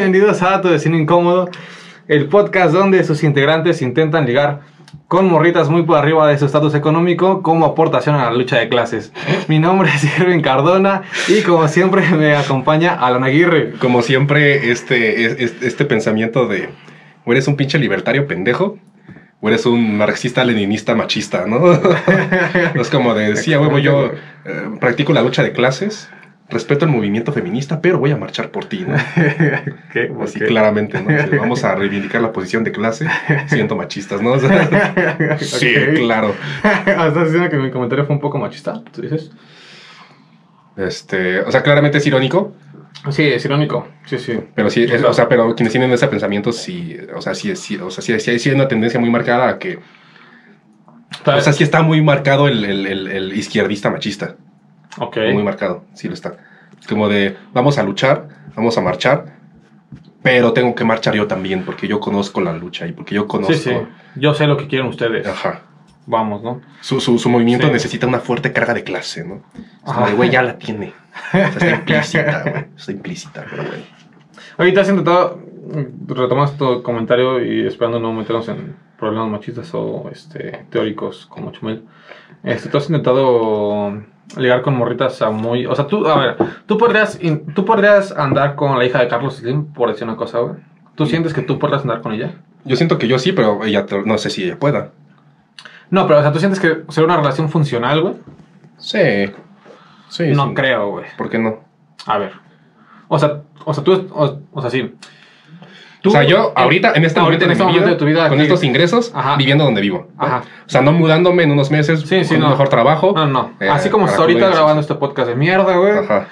Bienvenidos a Tu Vecino Incómodo, el podcast donde sus integrantes intentan ligar con morritas muy por arriba de su estatus económico como aportación a la lucha de clases. Mi nombre es Irving Cardona y como siempre me acompaña Alan Aguirre. Como siempre, este, es- es- este pensamiento de, o eres un pinche libertario pendejo, o eres un marxista-leninista machista, ¿no? es como de, sí, a huevo, yo eh, practico la lucha de clases, respeto el movimiento feminista, pero voy a marchar por ti, ¿no? ¿Qué? Así claramente, ¿no? Vamos a reivindicar la posición de clase, siendo machistas, ¿no? O sea, sí, claro. ¿Estás diciendo que mi comentario fue un poco machista? ¿Tú dices? Este, o sea, claramente es irónico, Sí, es irónico. Sí, sí. Pero sí, es- o sea, pero quienes tienen ese pensamiento, sí, o sea, sí, sí, o sea, sí, sí sí hay una tendencia muy marcada a que, o sea, sí está muy marcado el, el- el- el izquierdista machista, Ok. muy marcado, sí lo está. Es como de, vamos a luchar, vamos a marchar, pero tengo que marchar yo también, porque yo conozco la lucha y porque yo conozco, Sí, sí. Yo sé lo que quieren ustedes. ajá, Vamos, ¿no? su, su, su movimiento Sí. necesita una fuerte carga de clase, ¿no? Es como Ajá. de, güey, ya la tiene, o sea, está implícita, güey, está implícita, pero bueno. Ahorita has intentado retomar tu comentario y esperando no meternos en problemas machistas o este, teóricos como Chumel. Este, tú has intentado ligar con morritas a muy... O sea, tú, a ver, tú podrías, in- tú podrías andar con la hija de Carlos Slim, por decir una cosa, güey. ¿Tú sientes que tú podrías andar con ella? Yo siento que yo sí, pero ella no sé si ella pueda. No, pero o sea, ¿tú sientes que sería una relación funcional, güey? Sí. Sí, no sí. creo, güey. ¿Por qué no? A ver. O sea, o sea, tú, o, o sea, sí. O sea, yo ahorita, en este ahorita momento, en de, este momento vida, de tu vida, con estos ingresos, Ajá. viviendo donde vivo. ¿no? Ajá. O sea, no mudándome en unos meses, Sí, sí, con no. un mejor trabajo. No, no. eh, Así como estás ahorita grabando este podcast de mierda, güey. Ajá.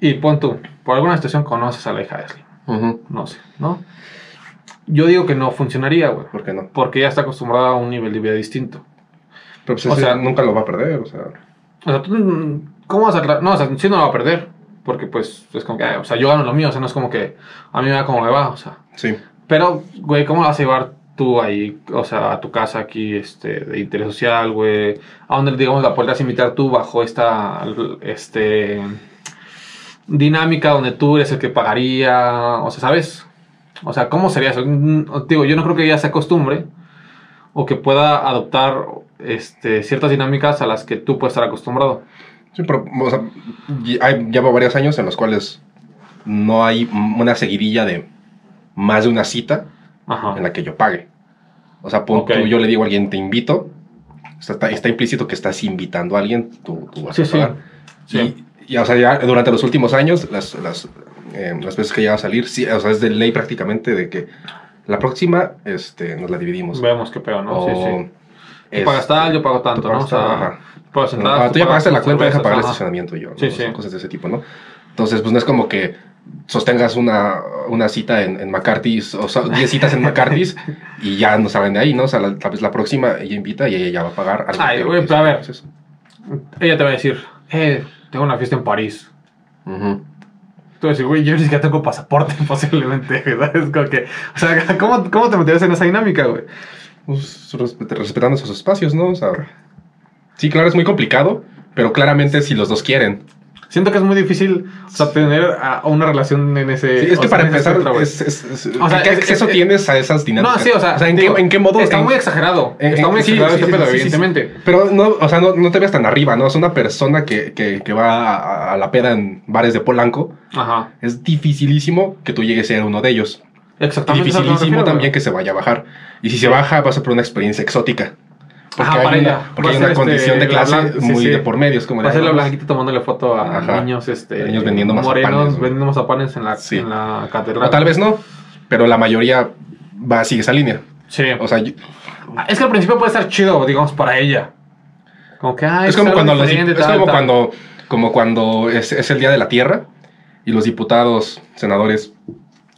Y pon tú, por alguna situación conoces a la hija de. Ujú. No sé, ¿no? Yo digo que no funcionaría, güey. ¿Por qué no? Porque ella está acostumbrada a un nivel de vida distinto. Pero pues O sea- nunca lo va a perder, o sea. O sea, tú, ¿cómo vas a... No, o sea, sí no la va a perder. Porque, pues, es como que, ah, o sea, yo gano lo mío. O sea, no es como que a mí me va como me va, o sea. Sí. Pero, güey, ¿cómo la vas a llevar tú ahí, o sea, a tu casa aquí, este, de interés social, güey? ¿A dónde, digamos, la podrías invitar tú bajo esta, este, dinámica donde tú eres el que pagaría? O sea, ¿sabes? O sea, ¿cómo sería eso? Mm, Digo, yo no creo que ella se acostumbre o que pueda adoptar, este, ciertas dinámicas a las que tú puedes estar acostumbrado. Sí, pero, o sea, llevo varios años en los cuales no hay una seguidilla de más de una cita Ajá. en la que yo pague. O sea, pon Ok. tú, yo le digo a alguien, te invito. Está, está implícito que estás invitando a alguien, tú, tú vas Sí, a sí. pagar. Sí. Y, y, o sea, ya durante los últimos años, las, las, eh, las veces que llega a salir, sí, o sea, es de ley prácticamente de que la próxima este, nos la dividimos. Vemos qué pedo, ¿no? O, sí, sí. Tú pagas tal, yo pago tanto, tú ¿no? O sea, pagas no, tú ya pagas pagaste la cuenta, deja pagar el estacionamiento yo. ¿no? Sí, O sea, sí. Cosas de ese tipo, ¿no? Entonces, pues no es como que sostengas una, una cita en, en McCarthy's, o sea, 10 citas en McCarthy's y ya no salen de ahí, ¿no? O sea, la, tal vez la próxima ella invita y ella ya va a pagar algo. Ay, güey, a ver. es. Ella te va a decir, eh, tengo una fiesta en París. Ujú. Tú vas a decir, güey, yo ni siquiera tengo pasaporte posiblemente, ¿sabes? Como que, o sea, ¿cómo, cómo te meterías en esa dinámica, güey? Pues, respet- respetando esos espacios, ¿no? O sea, sí, claro, es muy complicado, pero claramente si los dos quieren. Siento que es muy difícil, o sea, tener a- una relación en ese... Sí, es o que sea, para empezar, es, es- es- O sea, ¿qué es- acceso es- tienes a esas dinámicas? No, sí, o sea, ¿en, digo, qué, ¿en qué modo? Está en- muy exagerado. en- está muy exagerado sí, este sí, pedo, evidentemente. Pero no, o sea, no, no te veas tan arriba, ¿no? Es una persona que, que, que va a, a la peda en bares de Polanco. Ajá. Es dificilísimo que tú llegues a ser uno de ellos. Exactamente. me Dificilísimo refiero, también que se vaya a bajar. Y si se baja, vas a por una experiencia exótica. Porque Ajá, hay una, porque hay a este, condición de la clase blan- muy sí. de por medio. Es como Va a ser ah, la blanquita tomándole foto a Ajá. niños, este... Niños vendiendo morenos, mazapanes, vendiendo mazapanes en la, Sí. en la catedral. O tal vez no, pero la mayoría va sigue esa línea. Sí. O sea, yo- Es que al principio puede estar chido, digamos, para ella. Como que, ay, es como cuando los, es tal, como tal. cuando como cuando es, es el día de la tierra y los diputados, senadores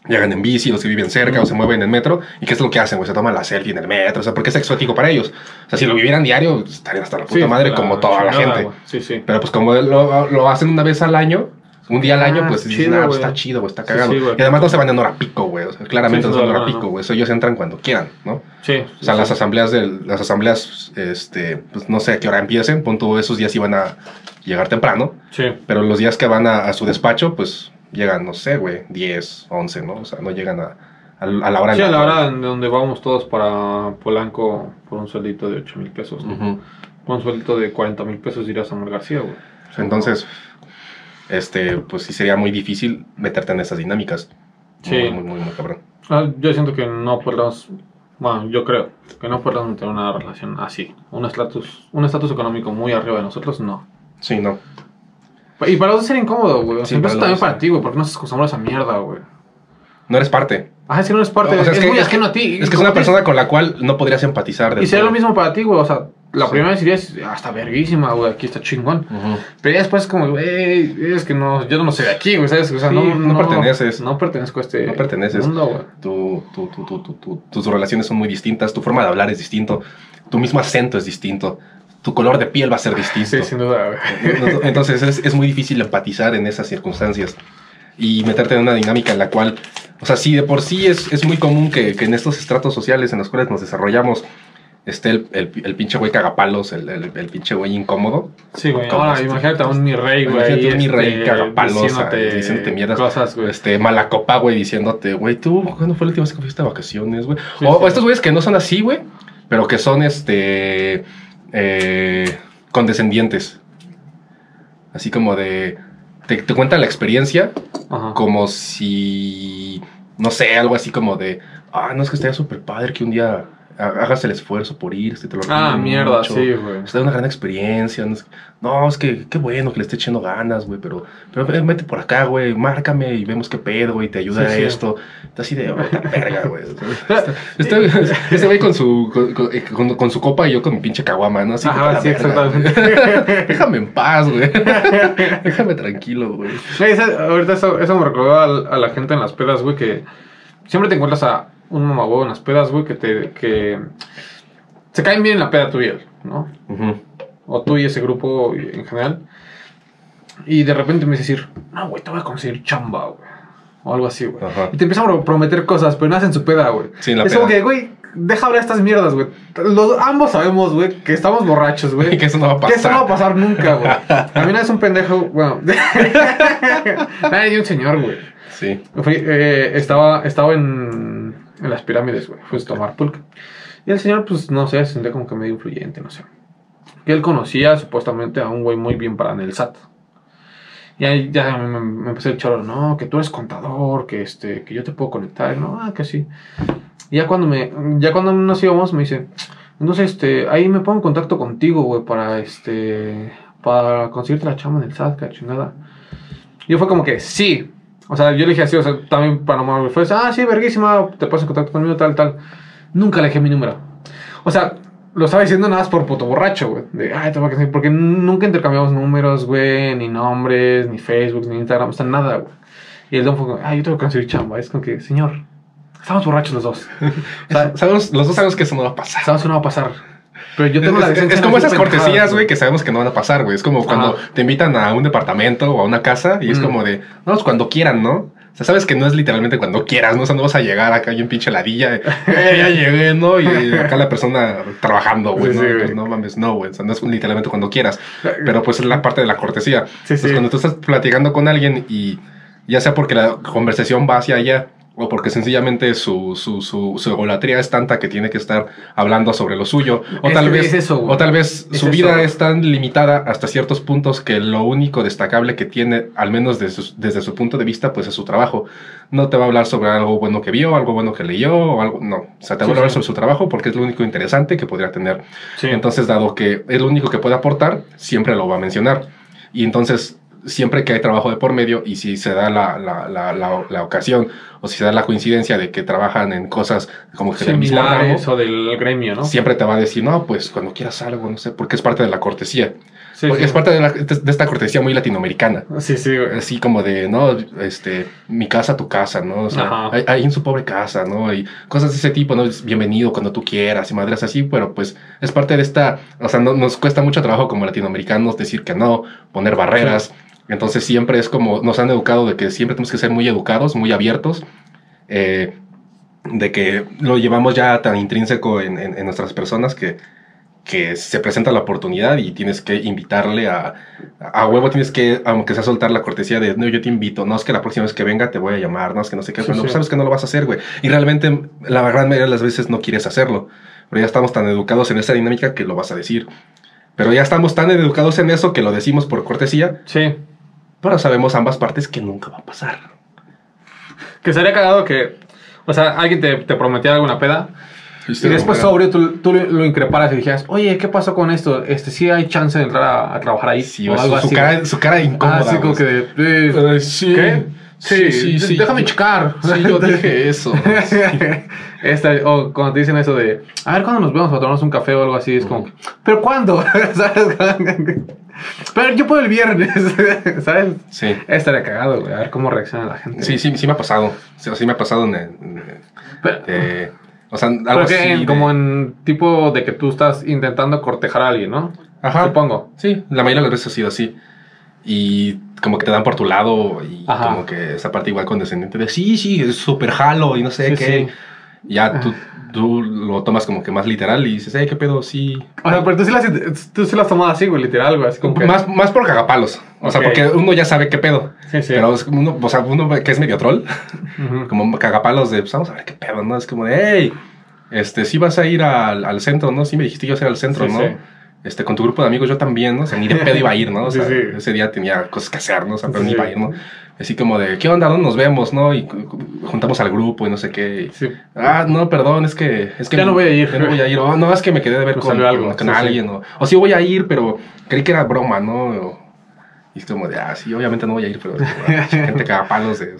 llegan en bici, los que viven cerca o se mueven en metro y qué es lo que hacen, güey, se toman la selfie en el metro, o sea, porque es exótico para ellos. O sea, si lo vivieran diario estarían hasta la puta Sí, madre la como toda la gente. Sí, sí. Pero pues como lo, lo hacen una vez al año, un día al año, Ah, pues chido, dicen, ah, pues, está chido, güey, está cagado. sí, y además no se van en hora pico, güey. O sea, claramente no sí, son en hora pico, güey. Eso ellos entran cuando quieran, ¿no? Sí. O sea, las asambleas del, las asambleas, este, pues no sé a qué hora empiecen, punto esos días iban a llegar temprano, Sí. pero los días que van a, a su despacho, pues llegan, no sé, güey, 10, 11, ¿no? O sea, no llegan a, a la hora. Sí, a la hora en donde vamos todos para Polanco por un sueldito de 8 mil pesos, ¿no? Por un sueldito de 40 mil pesos ir a Samuel García, güey. Entonces, este, pues sí sería muy difícil meterte en esas dinámicas. Sí. Muy, muy, muy, muy cabrón. Ah, Yo siento que no podrás, bueno, yo creo que no podrás mantener una relación así. Un estatus un estatus económico muy arriba de nosotros, no. Sí, no. Y para dos sería incómodo, güey. O sea, Sí, para también para ti, güey, porque no estás acostumbrado a esa mierda, güey. No eres parte. Ah, es que no es parte O sea, es, muy ajeno a ti. Es que es una persona con la cual no podrías empatizar. Y sería lo mismo para ti, güey. O sea, la Sí. primera vez dirías, hasta verguísima, güey, aquí está chingón. Pero ya después, como, güey, es que no, yo no soy de aquí, güey, ¿sabes? O sea, Sí, no, no perteneces. No pertenezco a este No perteneces. mundo, güey. Tu- tu- tu- tu- tu- tu- tus relaciones son muy distintas, tu forma de hablar es distinto, tu mismo acento es distinto, tu color de piel va a ser distinto. Sí, sin duda, güey. Entonces es, es muy difícil empatizar en esas circunstancias y meterte en una dinámica en la cual, o sea, sí, de por sí es, es muy común que, que en estos estratos sociales en los cuales nos desarrollamos esté el, el, el pinche güey cagapalos, el, el, pinche güey incómodo. Sí, güey. Ahora, este- imagínate a un mi rey, güey. Imagínate un mi este, rey cagapalos, diciéndote diciéndote mierdas. Cosas, güey. Este, mala copa, güey, diciéndote, güey, tú, ¿cuándo fue la última vez que fuiste de vacaciones, güey? Sí, o, sí. o estos güeyes que no son así, güey, pero que son, este, eh, condescendientes. Así como de, te, te cuentan la experiencia Ajá. como si, no sé, algo así como de, ah, no, es que estaría súper padre que un día hagas el esfuerzo por ir, este, te lo Ah, mierda, mucho. sí, güey. Está una gran experiencia. No, es- es que qué bueno que le esté echando ganas, güey. Pero, pero vete por acá, güey. Márcame y vemos qué pedo, güey. Te ayuda Sí, a sí. esto. Está así de, "Vete a la verga, güey. Este güey con su, con, con- con su copa y yo con mi pinche caguama, ¿no? Así, Ajá, "Vete a sí, verga, exactamente. güey". Déjame en paz, güey. Déjame tranquilo, güey. Ahorita eso, eso me recordó al- a, la gente en las pedas, güey, que siempre te encuentras a un mamagüevo en las pedas, güey, que te... que se caen bien en la peda tú y él, ¿no? Ujú. O tú y ese grupo en general. Y de repente me dice decir, no, güey, te voy a conseguir chamba, güey. O algo así, güey. Ajá. Y te empiezan a prometer cosas, pero no hacen su peda, güey. Sí, es peda. como que, güey, deja hablar estas mierdas, güey. Los, ambos sabemos, güey, que estamos borrachos, güey. Que eso no va a Que eso no va a pasar. pasar nunca, güey. A mí no es un pendejo, bueno. Nadie un señor, güey. Sí. Fui, eh, estaba, estaba en, en las pirámides, güey. Fue a tomar pulque. Y el señor, pues, no sé, se sentía como que medio influyente, no sé. Y él conocía supuestamente a un güey muy bien para en el SAT. Y ahí ya me, me, empecé el choro, no, que tú eres contador, que este, que yo te puedo conectar, y no, ah, que sí. Y ya cuando me, ya cuando nos íbamos, me dice, entonces, este, ahí me pongo en contacto contigo, güey, para este, para conseguirte la chamba en el SAT, que chingada. Yo fue como que, sí. O sea, yo le dije así, o sea, también para no moverme. Fue, ah, sí, verguísima, te pones en contacto conmigo, tal, tal. Nunca le dejé mi número. O sea, lo estaba diciendo nada más por puto borracho, güey. De, ay, te voy a conseguir", Porque nunca intercambiamos números, güey, ni nombres, ni Facebook, ni Instagram, o sea, nada, güey. Y el don fue como, ay, yo tengo que conseguir chamba. Es como que, señor, estamos borrachos los dos. O sea, Sabemos- los dos sabemos que eso no va a pasar. sabemos que no va a pasar. Pero yo tengo es, la es- es como esas cortesías, güey, que sabemos que no van a pasar, güey. Es como cuando Ajá. te invitan a un departamento o a una casa y es Mm. como de, no, pues cuando quieran, ¿no? O sea, sabes que no es literalmente cuando quieras, ¿no? O sea, no vas a llegar acá y un pinche ladilla, "Eh, ya llegué, ¿no? Y acá la persona trabajando, güey, Sí, ¿no? sí, Pues, no mames, no, güey. O sea, no es literalmente cuando quieras. Pero pues es la parte de la cortesía. Sí, Entonces, cuando tú estás platicando con alguien y ya sea porque la conversación va hacia allá o porque sencillamente su, su, su, su egolatría es tanta que tiene que estar hablando sobre lo suyo, o Es tal vez, es eso, o tal vez Es su eso, vida güey. es tan limitada hasta ciertos puntos que lo único destacable que tiene, al menos desde su, desde su punto de vista, pues es su trabajo. No te va a hablar sobre algo bueno que vio, algo bueno que leyó, o algo, no. O sea, te va Sí, a hablar sí. sobre su trabajo porque es lo único interesante que podría tener. Sí. Entonces, dado que es lo único que puede aportar, siempre lo va a mencionar. Y entonces, siempre que hay trabajo de por medio y si se da la, la, la, la ocasión o si se da la coincidencia de que trabajan en cosas como que del mismo ramo, o del gremio, ¿no? siempre te va a decir, no, pues cuando quieras algo, no sé, porque es parte de la cortesía. Sí, porque sí. es parte de, la- de esta cortesía muy latinoamericana. Sí, sí, güey. Así como de, no, este, mi casa, tu casa, ¿no? O sea, Ajá. ahí ahí en su pobre casa, ¿no? Y cosas de ese tipo, ¿no? Bienvenido cuando tú quieras y madres así, pero pues es parte de esta, o sea, no, nos cuesta mucho trabajo como latinoamericanos decir que no, poner barreras. Entonces siempre es como, nos han educado de que siempre tenemos que ser muy educados, muy abiertos, eh, de que lo llevamos ya tan intrínseco en, en- en nuestras personas que, que se presenta la oportunidad y tienes que invitarle a, a huevo, tienes que, aunque sea soltar la cortesía de, no, yo te invito, no es que la próxima vez que venga te voy a llamar, no es que no sé qué, Sí, sí. pues sabes que no lo vas a hacer, güey. Y realmente la gran mayoría de las veces no quieres hacerlo, pero ya estamos tan educados en esa dinámica que lo vas a decir. Pero ya estamos tan educados en eso que lo decimos por cortesía, Sí. Pero sabemos ambas partes que nunca va a pasar. Que sería cagado que, o sea, alguien te, te prometía alguna peda y después sobrio tú, tú lo increparas y dijeras, oye, ¿qué pasó con esto? Este, sí hay chance de entrar a, a trabajar ahí. Sí, o su, algo su así. cara, su cara incómoda. Ah, sí, como que de, eh, sí. ¿Qué? Sí, Sí, sí, déjame checar. Sí, yo dije eso. Esta, o cuando te dicen eso de, a ver, ¿cuándo nos vemos para tomarnos un café o algo así? Es como, que, ¿pero cuándo? ¿Sabes? Pero yo puedo el viernes, ¿sabes? Sí. Estaría cagado, güey, a ver cómo reacciona la gente. Sí, sí, sí me ha pasado. Sí, sí me ha pasado en... en- Pero, eh, o sea, algo así en- de- como en tipo de que tú estás intentando cortejar a alguien, ¿no? Ajá. Supongo. Sí, la mayoría de las veces ha sido así. Y como que te dan por tu lado y Ajá. como que esa parte igual condescendiente de sí, sí, es súper jalo y no sé Sí, qué. sí. Ya tú, tú lo tomas como que más literal y dices, hey, qué pedo, sí. O sea, pero tú sí las, tú sí las tomas así, güey, literal, güey, así como que... Más, más por cagapalos. O sea, porque uno ya sabe qué pedo. Sí, sí. Pero uno, o sea, uno que es medio troll, como cagapalos de, pues vamos a ver qué pedo, ¿no? Es como de, hey, este, sí vas a ir al, al centro, ¿no? Sí me dijiste que ibas a ir al centro, Sí, ¿no? sí. Este, con tu grupo de amigos yo también, ¿no? O sea, ni de pedo iba a ir, ¿no? O sea, sí. ese día tenía cosas que hacer, ¿no? O sea, pero ni iba a ir, ¿no? Así como de, ¿qué onda? ¿Dónde nos vemos, no? Y juntamos al grupo y no sé qué. y, Sí. Ah, no, perdón, es que... Es que Ya no voy a ir. Ya no voy a ir. Oh, no, es que me quedé de ver Me con, algo, con, con sí, sí. alguien. O, o sí voy a ir, pero creí que era broma, ¿no? O- y es como de, ah, sí, obviamente no voy a ir, pero ah, gente que haga palos de...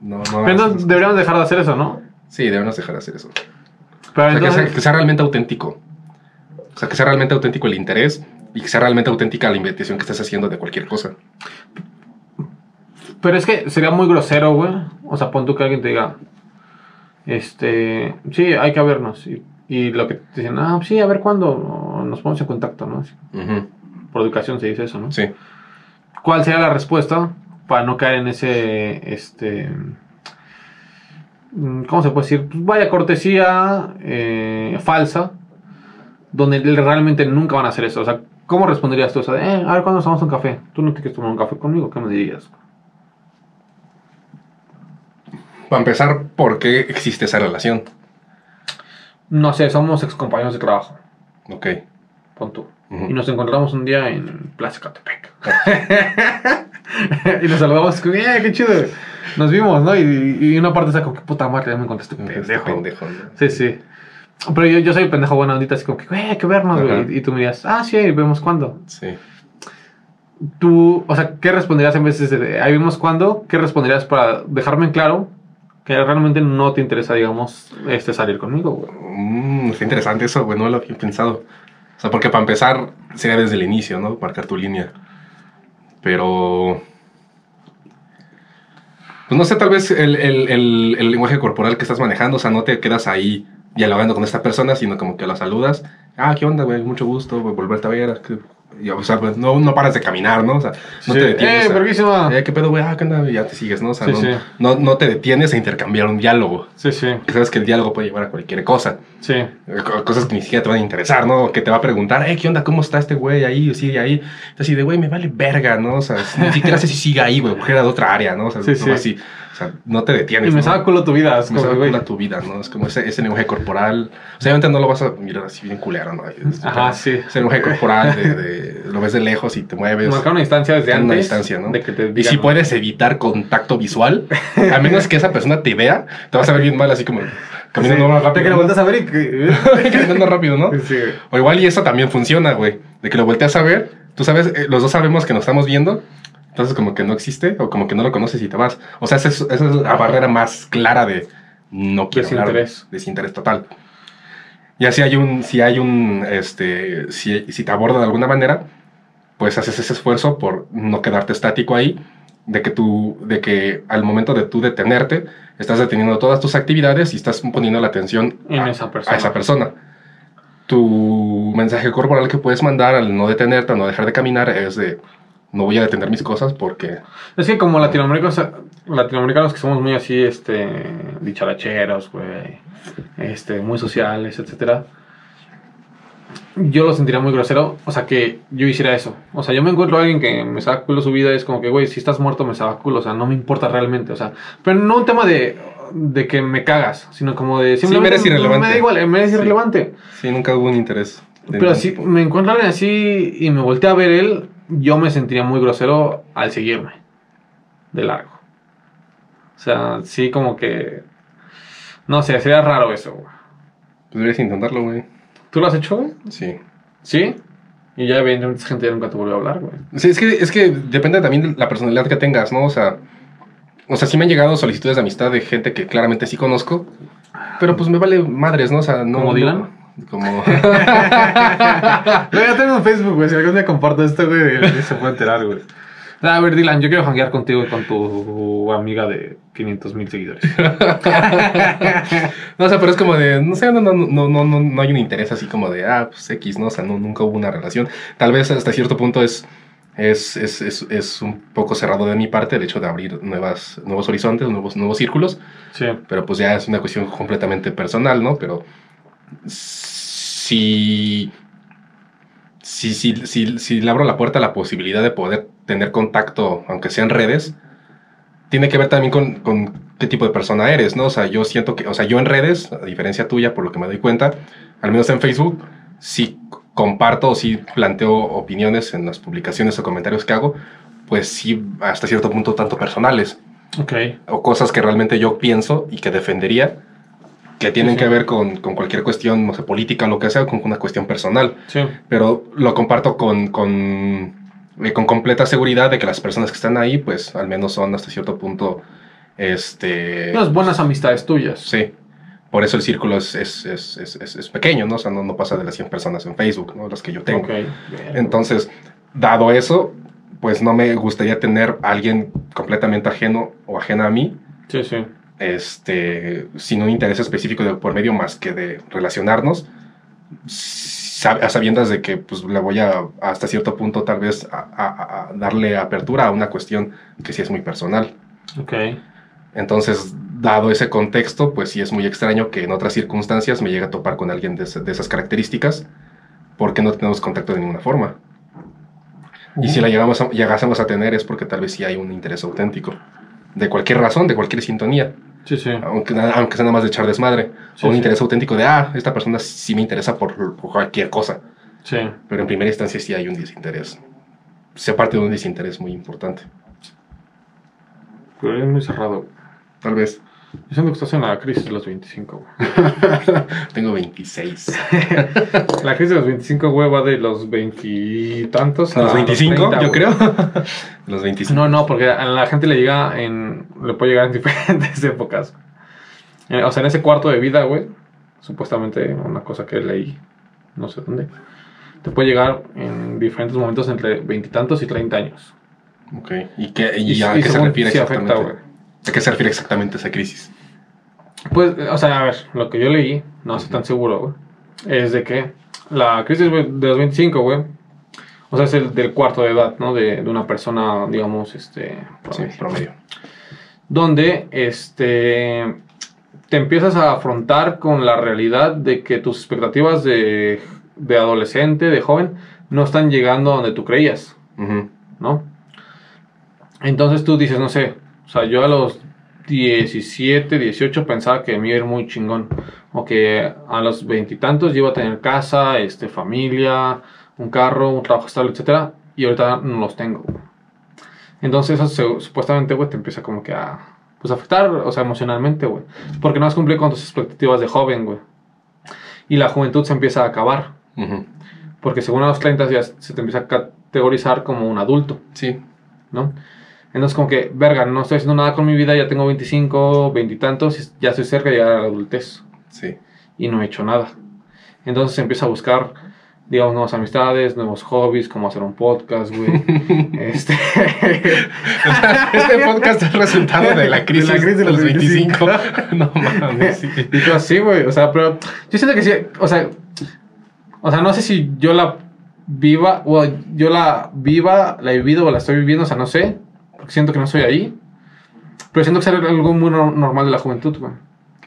No, no, Pero entonces deberíamos dejar de hacer eso, ¿no? Sí, debemos dejar de hacer eso. Pero O sea, que, entonces... sea, que sea realmente auténtico. O sea, que sea realmente auténtico el interés y que sea realmente auténtica la invitación que estés haciendo de cualquier cosa. Pero es que sería muy grosero, güey. O sea, pon tú que alguien te diga, este, sí, hay que vernos. Y, y lo que te dicen, ah, sí, a ver cuándo nos ponemos en contacto, ¿no? Así, Por educación se dice eso, ¿no? Sí. ¿Cuál sería la respuesta para no caer en ese, este, mm, ¿cómo se puede decir? Pues vaya cortesía eh, falsa, donde realmente nunca van a hacer eso. O sea, ¿cómo responderías tú? O sea, de, eh, a ver cuándo nos tomamos un café. ¿Tú no te quieres tomar un café conmigo? ¿Qué me dirías? Para empezar, ¿por qué existe esa relación? No sé, somos ex compañeros de trabajo. Ok. Pon tú. Y nos encontramos un día en Plaza Catepec. y nos saludamos, ¡eh, qué chido! Nos vimos, ¿no? Y, y una parte como, que puta madre, ya me encontré este pendejo. pendejo, ¿no? Sí, sí. Pero yo, yo soy el pendejo buena ondita, así como que, güey, hay que vernos, güey. Y tú me dirías, ah, sí, vemos cuándo. Sí. Tú, o sea, ¿qué responderías en vez de, ahí vemos cuándo? ¿Qué responderías para dejarme en claro que realmente no te interesa, digamos, este salir conmigo, güey? Mm, está interesante eso, güey, no lo había pensado. O sea, porque para empezar sería desde el inicio, ¿no? Marcar tu línea. Pero... Pues no sé, tal vez el, el- el- lenguaje corporal que estás manejando, o sea, no te quedas ahí dialogando con esta persona, sino como que la saludas. Ah, ¿qué onda, güey? Mucho gusto, volverte a ver. Y, o sea, pues, no, no paras de caminar, ¿no? O sea, no te detienes. ¡Eh, a- verguísima! Eh, ¿Qué pedo, güey? Ah, ¿qué onda? Y ya te sigues, ¿no? O sea, Sí, no, sí. No, no te detienes a intercambiar un diálogo. Sí, sí, Que sabes que el diálogo puede llevar a cualquier cosa. sí. Eh, co- Cosas que ni siquiera te van a interesar, ¿no? O Que te va a preguntar, eh, ¿qué onda? ¿Cómo está este güey ahí? ¿O sigue ahí? Entonces, así de, güey, me vale verga, ¿no? O sea, ni siquiera sé si sigue ahí, güey, porque era de otra área, ¿no? O sea, Sí, sí. así. Sea, no te detienes. Y me ¿no? sabe culo tu vida. Es Me como, güey. culo tu vida, ¿no? Es como ese, ese lenguaje corporal. O sea, obviamente no lo vas a mirar así bien culero, ¿no? Es- Ajá, sí. Ese lenguaje corporal, de, de- lo ves de lejos y te mueves. Marcar una distancia desde antes. una distancia, ¿no? De que te Y digan, si ¿no? puedes evitar contacto visual, a menos que esa persona te vea, te vas a ver bien mal, así como caminando Sí. más rápido. De que lo volteas a ver y caminando rápido, ¿no? Sí. O igual y eso también funciona, güey. De que lo volteas a ver, tú sabes, eh, los dos sabemos que nos estamos viendo, entonces como que no existe o como que no lo conoces y te vas. O sea, esa es, esa es la barrera más clara de no quiero hablar, Desinterés. desinterés total. Ya si hay un, si hay un, este, si, si te aborda de alguna manera, pues haces ese esfuerzo por no quedarte estático ahí, de que tú, de que al momento de tú detenerte, estás deteniendo todas tus actividades y estás poniendo la atención En a, esa persona. a esa persona. Tu mensaje corporal que puedes mandar al no detenerte, al no dejar de caminar, es de no voy a detener mis cosas porque Es que como latinoamericanos, latinoamericanos que somos muy así, este, dicharacheros, güey, este, muy sociales, etcétera. yo lo sentiría muy grosero, o sea, que yo hiciera eso. O sea, yo me encuentro a alguien que me saca culo su vida y es como que, güey, si estás muerto me saca culo, o sea, no me importa realmente, o sea, pero no un tema de, de que me cagas, sino como de simplemente eres irrelevante. me da igual, me eres Sí. irrelevante. Sí, nunca hubo un interés. Pero si tipo. me encuentro a alguien así y me volteé a ver él, yo me sentiría muy grosero al seguirme de largo. O sea, sí como que no sé, sería raro eso. güey. Pues deberías intentarlo, güey. ¿Tú lo has hecho? güey? Sí. ¿Sí? Y ya evidentemente gente ya nunca te volvió a hablar, güey. Sí, es que, es que depende también de la personalidad que tengas, ¿no? O sea, o sea, sí me han llegado solicitudes de amistad de gente que claramente sí conozco, pero pues me vale madres, ¿no? O sea, no. ¿Como Dylan? Como. No, ya tengo en Facebook, güey. Si algún día comparto esto, güey, se puede enterar, güey. Ah, A ver, Dylan, yo quiero janguear contigo y con tu amiga de 500 mil seguidores. no, o sea, pero es como de, no sé, no, no, no, no, no, no hay un interés así como de, ah, pues X, ¿no? O sea, no, nunca hubo una relación. Tal vez hasta cierto punto es, es, es, es, es un poco cerrado de mi parte el hecho de abrir nuevas, nuevos horizontes, nuevos, nuevos círculos. Sí. pero pues ya es una cuestión completamente personal, ¿no? Pero si, si, si, si, si le abro la puerta a la posibilidad de poder tener contacto, aunque sea en redes, tiene que ver también con, con qué tipo de persona eres, ¿no? O sea, yo siento que, o sea, yo en redes, a diferencia tuya, por lo que me doy cuenta, al menos en Facebook, sí comparto o sí planteo opiniones en las publicaciones o comentarios que hago, pues sí, hasta cierto punto tanto personales Ok. o cosas que realmente yo pienso y que defendería, que tienen Sí, sí. que ver con, con cualquier cuestión, no sé, política lo que sea, con una cuestión personal. Sí. Pero lo comparto con, con, eh, con completa seguridad de que las personas que están ahí, pues al menos son hasta cierto punto, este... Unas buenas amistades tuyas. Sí. Por eso el círculo es, es, es, es, pequeño, ¿no? O sea, no, no pasa de las 100 personas en Facebook, ¿no? Las que yo tengo. Ok. bien. Entonces, dado eso, pues no me gustaría tener a alguien completamente ajeno o ajena a mí, Sí, sí. Este, sin un interés específico de por medio más que de relacionarnos, a sabiendas de que pues le voy a hasta cierto punto tal vez a, a- a darle apertura a una cuestión que sí es muy personal. Ok. Entonces, dado ese contexto, pues sí es muy extraño que en otras circunstancias me llegue a topar con alguien de, ese- de esas características, porque no tenemos contacto de ninguna forma. Y si la llegamos llegásemos a tener es porque tal vez sí hay un interés auténtico. De cualquier razón, de cualquier sintonía. Sí, sí. Aunque, aunque sea nada más de echar desmadre. Sí, o un interés auténtico de, ah, esta persona sí me interesa por, por cualquier cosa. Sí. Pero en primera instancia sí hay un desinterés. Se parte de un desinterés muy importante. Pero eres muy cerrado. Tal vez. Yo siento que estás en la crisis de los 25, güey. Tengo 26. La crisis de los 25, güey, va de los veintitantos ¿A los 25? 30, yo güey. creo. los 25. No, no, porque a la gente le llega en. Le puede llegar en diferentes épocas. Eh, O sea, en ese cuarto de vida, güey. Supuestamente una cosa que leí. No sé dónde. Te puede llegar en diferentes momentos entre veintitantos y treinta años. Ok. ¿Y, qué, y, Y- a y qué se refiere exactamente? afecta, güey. ¿A qué se refiere exactamente esa crisis? Pues, o sea, a ver, lo que yo leí, no estoy tan seguro, güey, es de que la crisis de los 25, güey, o sea, es el del cuarto de edad, ¿no? De, de una persona, digamos, este, Sí, promedio. promedio. donde, este, te empiezas a afrontar con la realidad de que tus expectativas de, de adolescente, de joven, no están llegando a donde tú creías. ¿no? Entonces tú dices, no sé, sea, yo a los 17, 18 pensaba que me iba a ir muy chingón, o que a los veintitantos iba a tener casa, este, familia, un carro, un trabajo estable, etcétera, y ahorita no los tengo. Entonces eso se- supuestamente, güey, te empieza como que a, pues, afectar, o sea, emocionalmente, güey, porque no has cumplido con tus expectativas de joven, güey. Y la juventud se empieza a acabar, Ujú. porque según a los 30 ya se te empieza a categorizar como un adulto. Sí. ¿no? Entonces como que, verga, no estoy haciendo nada con mi vida, ya tengo 25, 20 y tantos, ya estoy cerca de llegar a la adultez Sí. y no he hecho nada. Entonces empiezo a buscar, digamos, nuevas amistades, nuevos hobbies, como hacer un podcast, güey. este... este podcast es resultado de la crisis de, crisis de los los 25. no mames, sí. y así, güey, o sea, pero yo siento que sí, o sea, o sea, no sé si yo la viva, o yo la viva, la he vivido o la estoy viviendo, o sea, no sé, siento que no soy ahí, pero siento que es algo muy no- normal de la juventud, güey,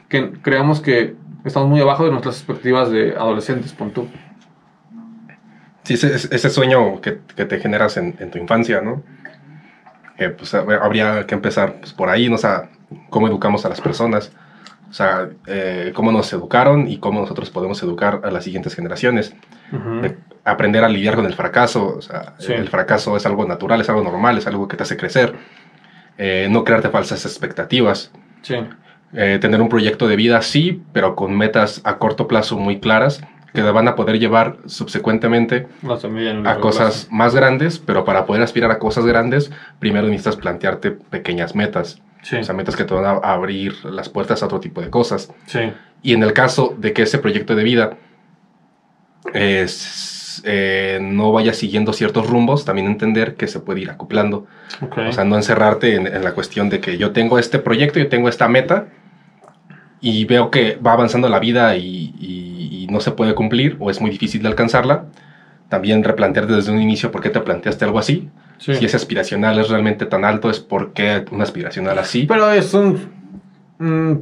que creamos que estamos muy abajo de nuestras expectativas de adolescentes, pon tú. Sí, ese, ese sueño que, que, te generas en, en tu infancia, ¿no? Eh, pues habría que empezar pues, por ahí, ¿no? O sea, cómo educamos a las personas, o sea, eh, cómo nos educaron y cómo nosotros podemos educar a las siguientes generaciones. Aprender a lidiar con el fracaso, o sea, el fracaso es algo natural, es algo normal, es algo que te hace crecer. Eh, no crearte falsas expectativas. Sí. Eh, tener un proyecto de vida, sí, pero con metas a corto plazo muy claras que te van a poder llevar subsecuentemente a cosas más grandes, pero para poder aspirar a cosas grandes, primero necesitas plantearte pequeñas metas. O sea, metas que te van a abrir las puertas a otro tipo de cosas. Sí. Y en el caso de que ese proyecto de vida es, eh, no vaya siguiendo ciertos rumbos, también entender que se puede ir acoplando. O sea, no encerrarte en, la cuestión de que yo tengo este proyecto, yo tengo esta meta y veo que va avanzando la vida y, no se puede cumplir o es muy difícil de alcanzarla. También replantearte desde un inicio por qué te planteaste algo así si ese aspiracional es realmente tan alto, es porque un aspiracional así. Pero es un,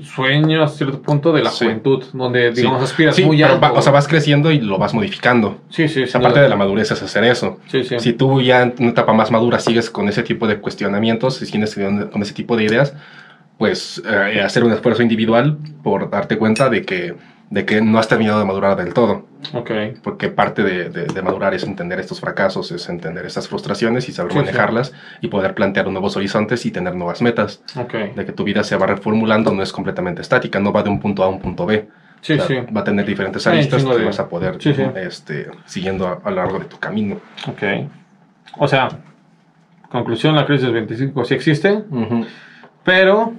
sueño a cierto punto de la juventud, donde, digamos, aspiras muy alto. o sea, vas creciendo y lo vas modificando. Sí, sí. Esa parte de la madurez es hacer eso. Sí, sí. Si tú ya en una etapa más madura sigues con ese tipo de cuestionamientos, si sigues con ese tipo de ideas, pues eh, hacer un esfuerzo individual por darte cuenta de que de que no has terminado de madurar del todo. Ok. Porque parte de, de, madurar es entender estos fracasos, es entender estas frustraciones y saber manejarlas y poder plantear nuevos horizontes y tener nuevas metas. Ok. De que tu vida se va reformulando, no es completamente estática, no va de un punto A a un punto B. Sí, sí. Va a tener diferentes aristas que vas a poder este, siguiendo a, lo largo de tu camino. Ok. O sea, conclusión, la crisis 25 sí existe, pero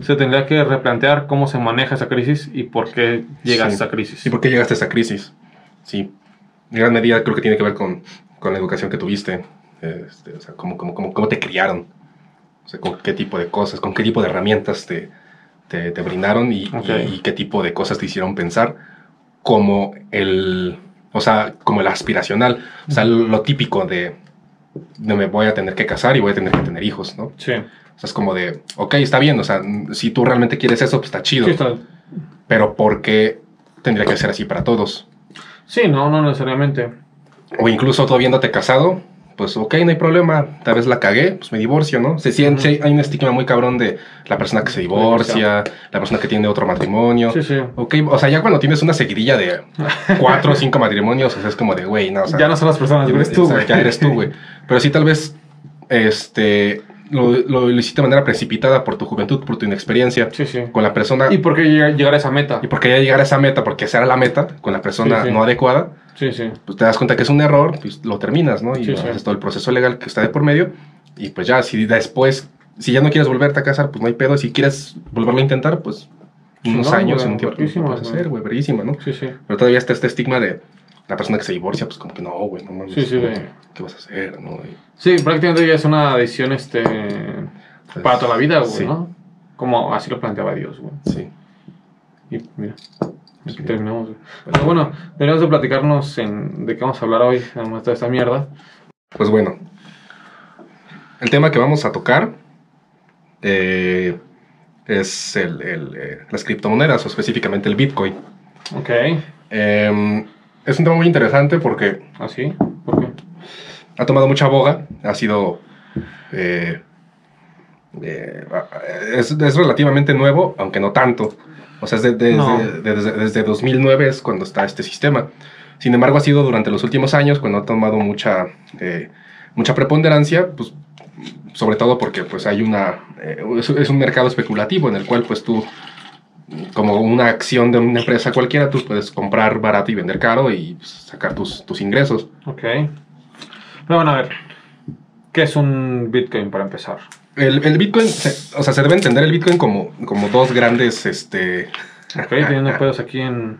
se tendría que replantear cómo se maneja esa crisis y por qué llega a esa crisis. ¿Y por qué llegaste a esa crisis? Sí. En gran medida creo que tiene que ver con, con la educación que tuviste, este, o sea, cómo, cómo, cómo, cómo, te criaron, o sea, con qué tipo de cosas, con qué tipo de herramientas te, te, te brindaron y, y, qué tipo de cosas te hicieron pensar como el, o sea, como el aspiracional, o sea, lo típico de, de me voy a tener que casar y voy a tener que tener hijos, ¿no? Sí sea, es como de, ok, está bien, o sea, si tú realmente quieres eso, pues está chido. Sí, está. Pero ¿por qué tendría que ser así para todos? Sí, no, no necesariamente. O incluso tú habiéndote casado, pues ok, no hay problema, tal vez la cagué, pues me divorcio, ¿no? Se siente, hay un estigma muy cabrón de la persona que se divorcia, la persona que tiene otro matrimonio. Sí, sí. Ok, o sea, ya cuando tienes una seguidilla de cuatro o cinco matrimonios, o sea, es como de, güey, no, o sea, Ya no son las personas, eres tú, güey. Ya eres tú, güey. Pero sí, tal vez, este, lo, lo, hiciste de manera precipitada por tu juventud, por tu inexperiencia con la persona. ¿Y por qué llegar a esa meta? Y por qué llegar a esa meta, porque esa era la meta, con la persona no adecuada. Sí, sí. Pues te das cuenta que es un error, pues lo terminas, ¿no? Y haces todo el proceso legal que está de por medio. Y pues ya, si después, si ya no quieres volverte a casar, pues no hay pedo. Si quieres volverlo a intentar, pues unos años, un tiempo, puedes hacer, güey, ¿no? Sí, sí. Pero todavía está este estigma de la persona que se divorcia, pues como que no, güey, no mames. Sí, sí, ¿Qué vas a hacer, no? Sí, prácticamente ya es una decisión, este pues, para toda la vida, güey, ¿no? Como así lo planteaba Dios, güey. Sí. Y mira, aquí terminamos, güey. Pero bueno, deberíamos de platicarnos en, de qué vamos a hablar hoy, además de esta mierda. Pues bueno, el tema que vamos a tocar eh, es el, el, eh, las criptomonedas, o específicamente el Bitcoin. Ok. Em, es un tema muy interesante porque... ¿Ah, sí? ¿Por qué? Ha tomado mucha boga, ha sido... Eh, eh, es, es, relativamente nuevo, aunque no tanto. O sea, es desde, 2009 es cuando está este sistema. Sin embargo, ha sido durante los últimos años cuando ha tomado mucha, eh, mucha preponderancia, pues, sobre todo porque pues, hay una, eh, es, un mercado especulativo en el cual pues, tú, como una acción de una empresa cualquiera, tú puedes comprar barato y vender caro y pues, sacar tus, tus ingresos. Ok. Pero bueno, a ver, ¿qué es un Bitcoin para empezar? El, el Bitcoin, o sea, se debe entender el Bitcoin como, como dos grandes, este... Ok, teniendo pedos aquí en,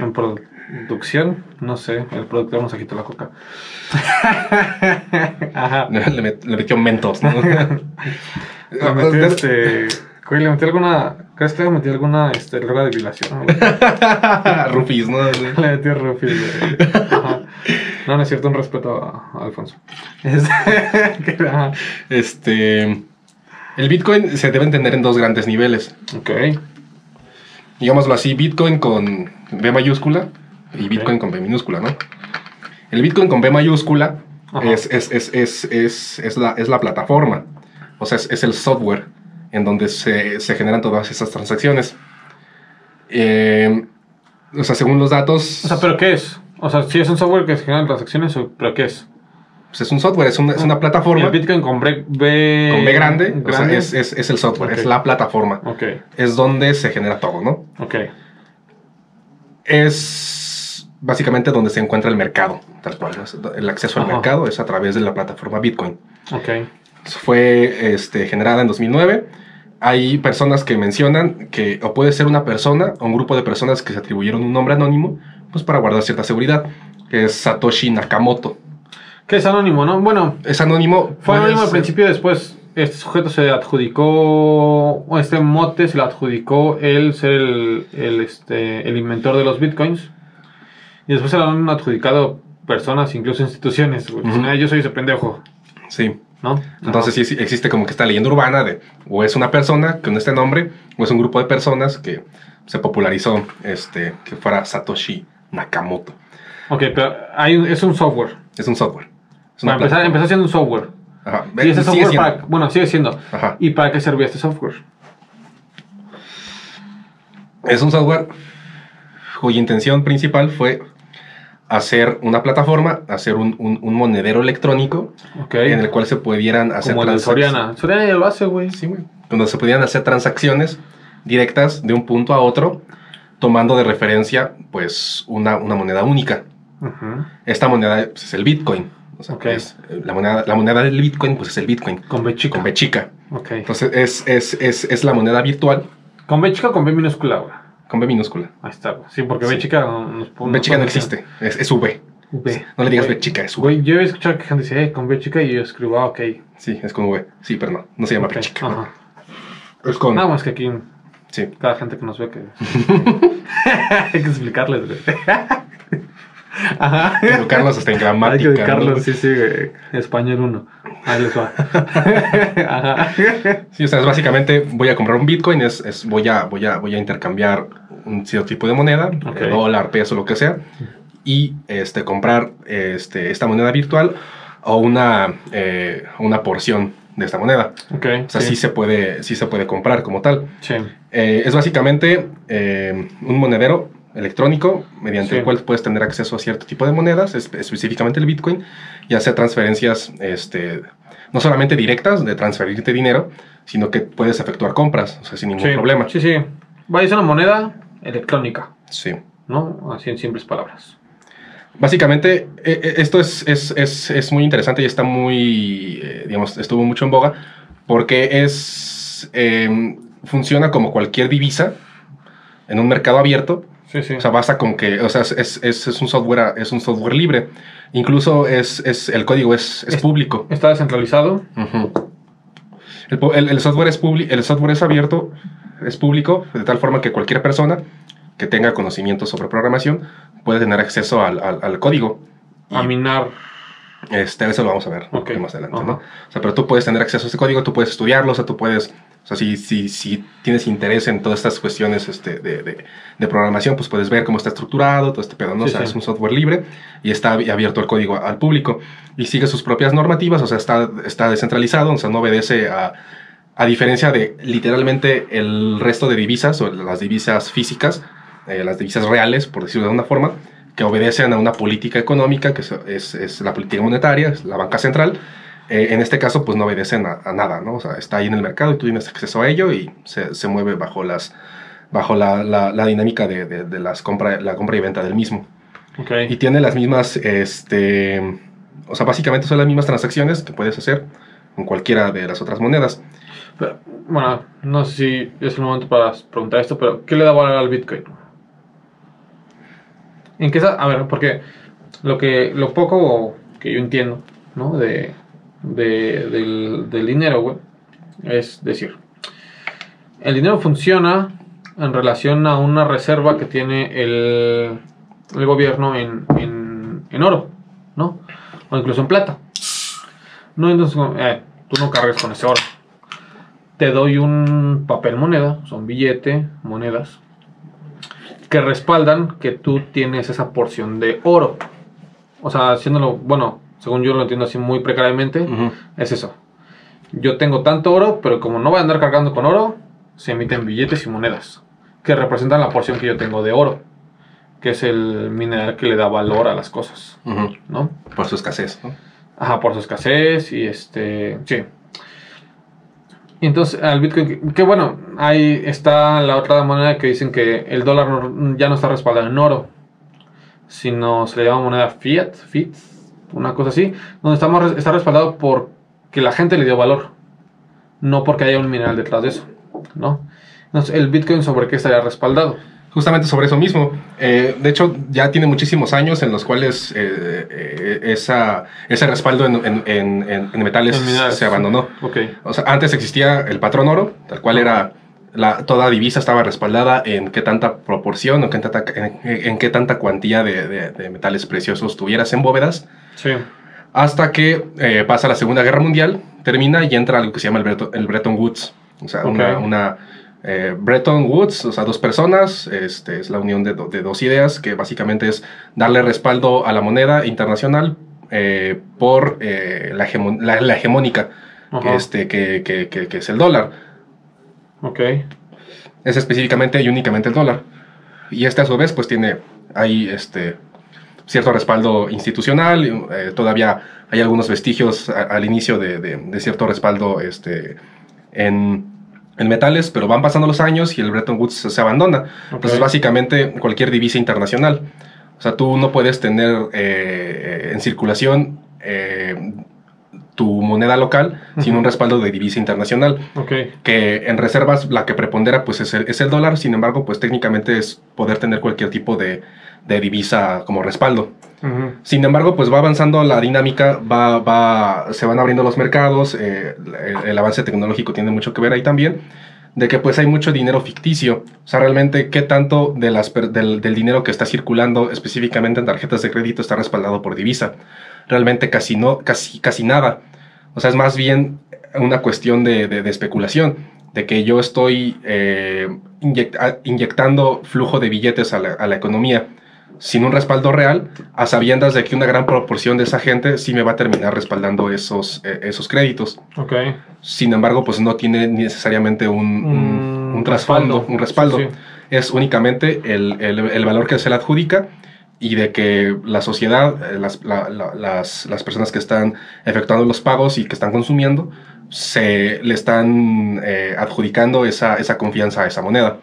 en producción, no sé, el productor nos quitado la coca. Ajá. Le, le, metió mentos, ¿no? le metió este... le metió alguna... ¿Crees que le metió alguna este, droga de violación? Rufis, ¿no? le metió Rufis, Ajá. No, no es cierto, un respeto a, Alfonso. este. El Bitcoin se debe entender en dos grandes niveles. Ok. Digámoslo así: Bitcoin con B mayúscula y Bitcoin con B minúscula, ¿no? El Bitcoin con B mayúscula Ajá. es, es, es, es, es, es la, es la plataforma. O sea, es, es el software en donde se, se generan todas esas transacciones. Eh, o sea, según los datos, O sea, ¿pero qué es? O sea, si es un software que se generan transacciones, ¿pero qué es? pues es un software, es una, es una Y plataforma el Bitcoin con B, B- con B grande. o sea, grande. es, es, es el software, es la plataforma. Ok, Es donde se genera todo, ¿no? ok. Es básicamente donde se encuentra el mercado, tal cual. El acceso al Ajá. mercado es a través de la plataforma Bitcoin. Ok. Fue este, generada en 2009. Hay personas que mencionan que o puede ser una persona o un grupo de personas que se atribuyeron un nombre anónimo pues para guardar cierta seguridad, que es Satoshi Nakamoto. ¿Qué es anónimo, no? Bueno, Es anónimo. fue anónimo al principio, después este sujeto se adjudicó, o este mote se le adjudicó él ser el, el, este, el inventor de los bitcoins. Y después se le han adjudicado personas, incluso instituciones. Ah, yo soy ese pendejo, Sí. ¿No? Entonces sí, sí existe como que esta leyenda urbana de o es una persona con este nombre o es un grupo de personas que se popularizó este que fuera Satoshi Nakamoto. Ok, pero hay, es un software. Es un software. Es empezó siendo un software. Ajá. Y ese software, para, bueno, sigue siendo. Ajá. ¿Y para qué servía este software? Es un software cuya intención principal fue hacer una plataforma, hacer un, un- un monedero electrónico en el cual se pudieran hacer Como transacciones. Soriana. Soriana ya lo hace, güey. Sí, güey. Donde se pudieran hacer transacciones directas de un punto a otro, tomando de referencia, pues, una, una moneda única. Esta moneda pues, es el Bitcoin. O sea, Ok. es, eh, la, moneda, la moneda del Bitcoin, pues es el Bitcoin, Con B chica. con B chica. Ok. Entonces, es, es, es, es la moneda virtual ¿Con B chica o con B minúscula, güey? Con B minúscula. Ahí está. Sí, porque Sí. B chica no- nos pone. B chica no existe, es, es V. V. No le digas B chica, es V. Güey, yo he escuchado que gente dice, eh, con B chica y yo escribo, ah, ok. Sí, es con V. Sí, pero no, no se llama B chica. ¿no? Ajá. Es con... Nada más que aquí, Sí. cada gente que nos ve que. Hay que explicarles, güey. Ajá. Educarlos hasta en Hay que gramática. ¿no? educarlos, sí, sí, güey. Español 1. Ahí les va. Ajá. Sí, o sea, es básicamente voy a comprar un Bitcoin, es, es voy, a, voy, a, voy a intercambiar un cierto tipo de moneda, eh, dólar, peso, lo que sea, y este, comprar este, esta moneda virtual o una, eh, una porción de esta moneda. Ok. O sea, sí, se, puede, sí se puede comprar como tal. Sí. Eh, es básicamente eh, un monedero electrónico mediante Sí. el cual puedes tener acceso a cierto tipo de monedas, espe- específicamente el Bitcoin, y hacer transferencias este, no solamente directas de transferirte dinero, sino que puedes efectuar compras, o sea, sin ningún sí. problema. Sí, sí. Va a ser una moneda electrónica, Sí. ¿no? Así en simples palabras. Básicamente, eh, eh, esto es, es, es, es muy interesante y está muy, eh, digamos, estuvo mucho en boga porque es, eh, funciona como cualquier divisa en un mercado abierto. Sí, sí. O sea, basta con que, o sea, es, es, es un software, es un software libre. Incluso es, es el código es, es público. Está descentralizado. El, pu- el- el software es el software es abierto, es público, de tal forma que cualquier persona que tenga conocimiento sobre programación puede tener acceso al, al- al código. A minar. Este, eso lo vamos a ver más adelante. ¿no? O sea, pero tú puedes tener acceso a ese código, tú puedes estudiarlo, o sea, tú puedes, o sea, si, si, si tienes interés en todas estas cuestiones este, de, de- de programación, pues puedes ver cómo está estructurado, todo este pedo, ¿no? Sí, o sea, sí. es un software libre y está abi- abierto el código al público y sigue sus propias normativas, o sea, está, está descentralizado, o sea, no obedece a, a diferencia de literalmente el resto de divisas o las divisas físicas, eh, las divisas reales, por decirlo de alguna forma, que obedecen a una política económica, que es, es- es la política monetaria, es la banca central. Eh, en este caso, pues no obedecen a, a nada, ¿no? O sea, está ahí en el mercado y tú tienes acceso a ello y se, se mueve bajo, las, bajo la, la- la dinámica de, de- de las compra, la compra y venta del mismo. Ok. Y tiene las mismas, este, o sea, básicamente son las mismas transacciones que puedes hacer con cualquiera de las otras monedas. Pero, bueno, no sé si es el momento para preguntar esto, pero ¿qué le da valor al Bitcoin? ¿En qué sa- A ver, porque lo que lo poco que yo entiendo, ¿no? De, de- del, dinero, es decir, el dinero funciona en relación a una reserva que tiene el, gobierno en, en, oro, ¿no? O incluso en plata. No, entonces, eh, tú no cargas con ese oro te doy un papel moneda, son billete, monedas, que respaldan que tú tienes esa porción de oro. o sea, haciéndolo, bueno, según yo lo entiendo así muy precariamente, es eso. Yo tengo tanto oro, pero como no voy a andar cargando con oro, se emiten billetes y monedas que representan la porción que yo tengo de oro, que es el mineral que le da valor a las cosas, Ujú. ¿no? Por su escasez, ¿no? Ajá, por su escasez y este, sí. Y entonces al Bitcoin, que, bueno, ahí está la otra moneda que dicen que el dólar ya no está respaldado en oro, sino se le llama moneda fiat, fiat, una cosa así, donde estamos, está respaldado porque la gente le dio valor, no porque haya un mineral detrás de eso, ¿no? Entonces, el Bitcoin sobre qué estaría respaldado. Justamente sobre eso mismo. Eh, de hecho, ya tiene muchísimos años en los cuales eh, eh, esa, ese respaldo en, en- en- en- metales minerales. se abandonó. Ok, O sea, antes existía el patrón oro, tal cual era la, toda divisa estaba respaldada en qué tanta proporción o qué tanta, en, en qué tanta cuantía de, de- de metales preciosos tuvieras en bóvedas, sí, hasta que eh, pasa la Segunda Guerra Mundial, termina y entra algo que se llama el, Bretton, el Bretton Woods. O sea, una, una, eh, Bretton Woods, o sea, dos personas, este, es la unión de, do- de dos ideas, que básicamente es darle respaldo a la moneda internacional eh, por eh, la, la- la hegemónica, que, este, que, que- que- que es el dólar. ok, Es específicamente y únicamente el dólar. Y este a su vez pues tiene ahí este cierto respaldo institucional, eh, todavía hay algunos vestigios a- al inicio de, de- de cierto respaldo este, en, en metales, pero van pasando los años y el Bretton Woods se, abandona. Entonces Ok. básicamente cualquier divisa internacional. O sea, tú no puedes tener eh, en circulación eh, tu moneda local sin un respaldo de divisa internacional que en reservas la que prepondera pues es el, es el dólar, sin embargo pues técnicamente es poder tener cualquier tipo de, de divisa como respaldo. Sin embargo pues va avanzando la dinámica, va, va, se van abriendo los mercados, eh, el, el avance tecnológico tiene mucho que ver ahí también, de que pues hay mucho dinero ficticio, o sea realmente qué tanto de las, per- del, del dinero que está circulando específicamente en tarjetas de crédito está respaldado por divisa, realmente casi no, casi, casi nada. O sea, es más bien una cuestión de, de- de especulación, de que yo estoy eh, inyectando flujo de billetes a la, a la economía sin un respaldo real, a sabiendas de que una gran proporción de esa gente sí me va a terminar respaldando esos, eh, esos créditos. Sin embargo, pues no tiene necesariamente un, un- Mm, un trasfondo, respaldo. un respaldo. Sí, Es únicamente el, el- el valor que se le adjudica y de que la sociedad, eh, las, la- la- las, las personas que están efectuando los pagos y que están consumiendo, se le están eh, adjudicando esa, esa confianza a esa moneda.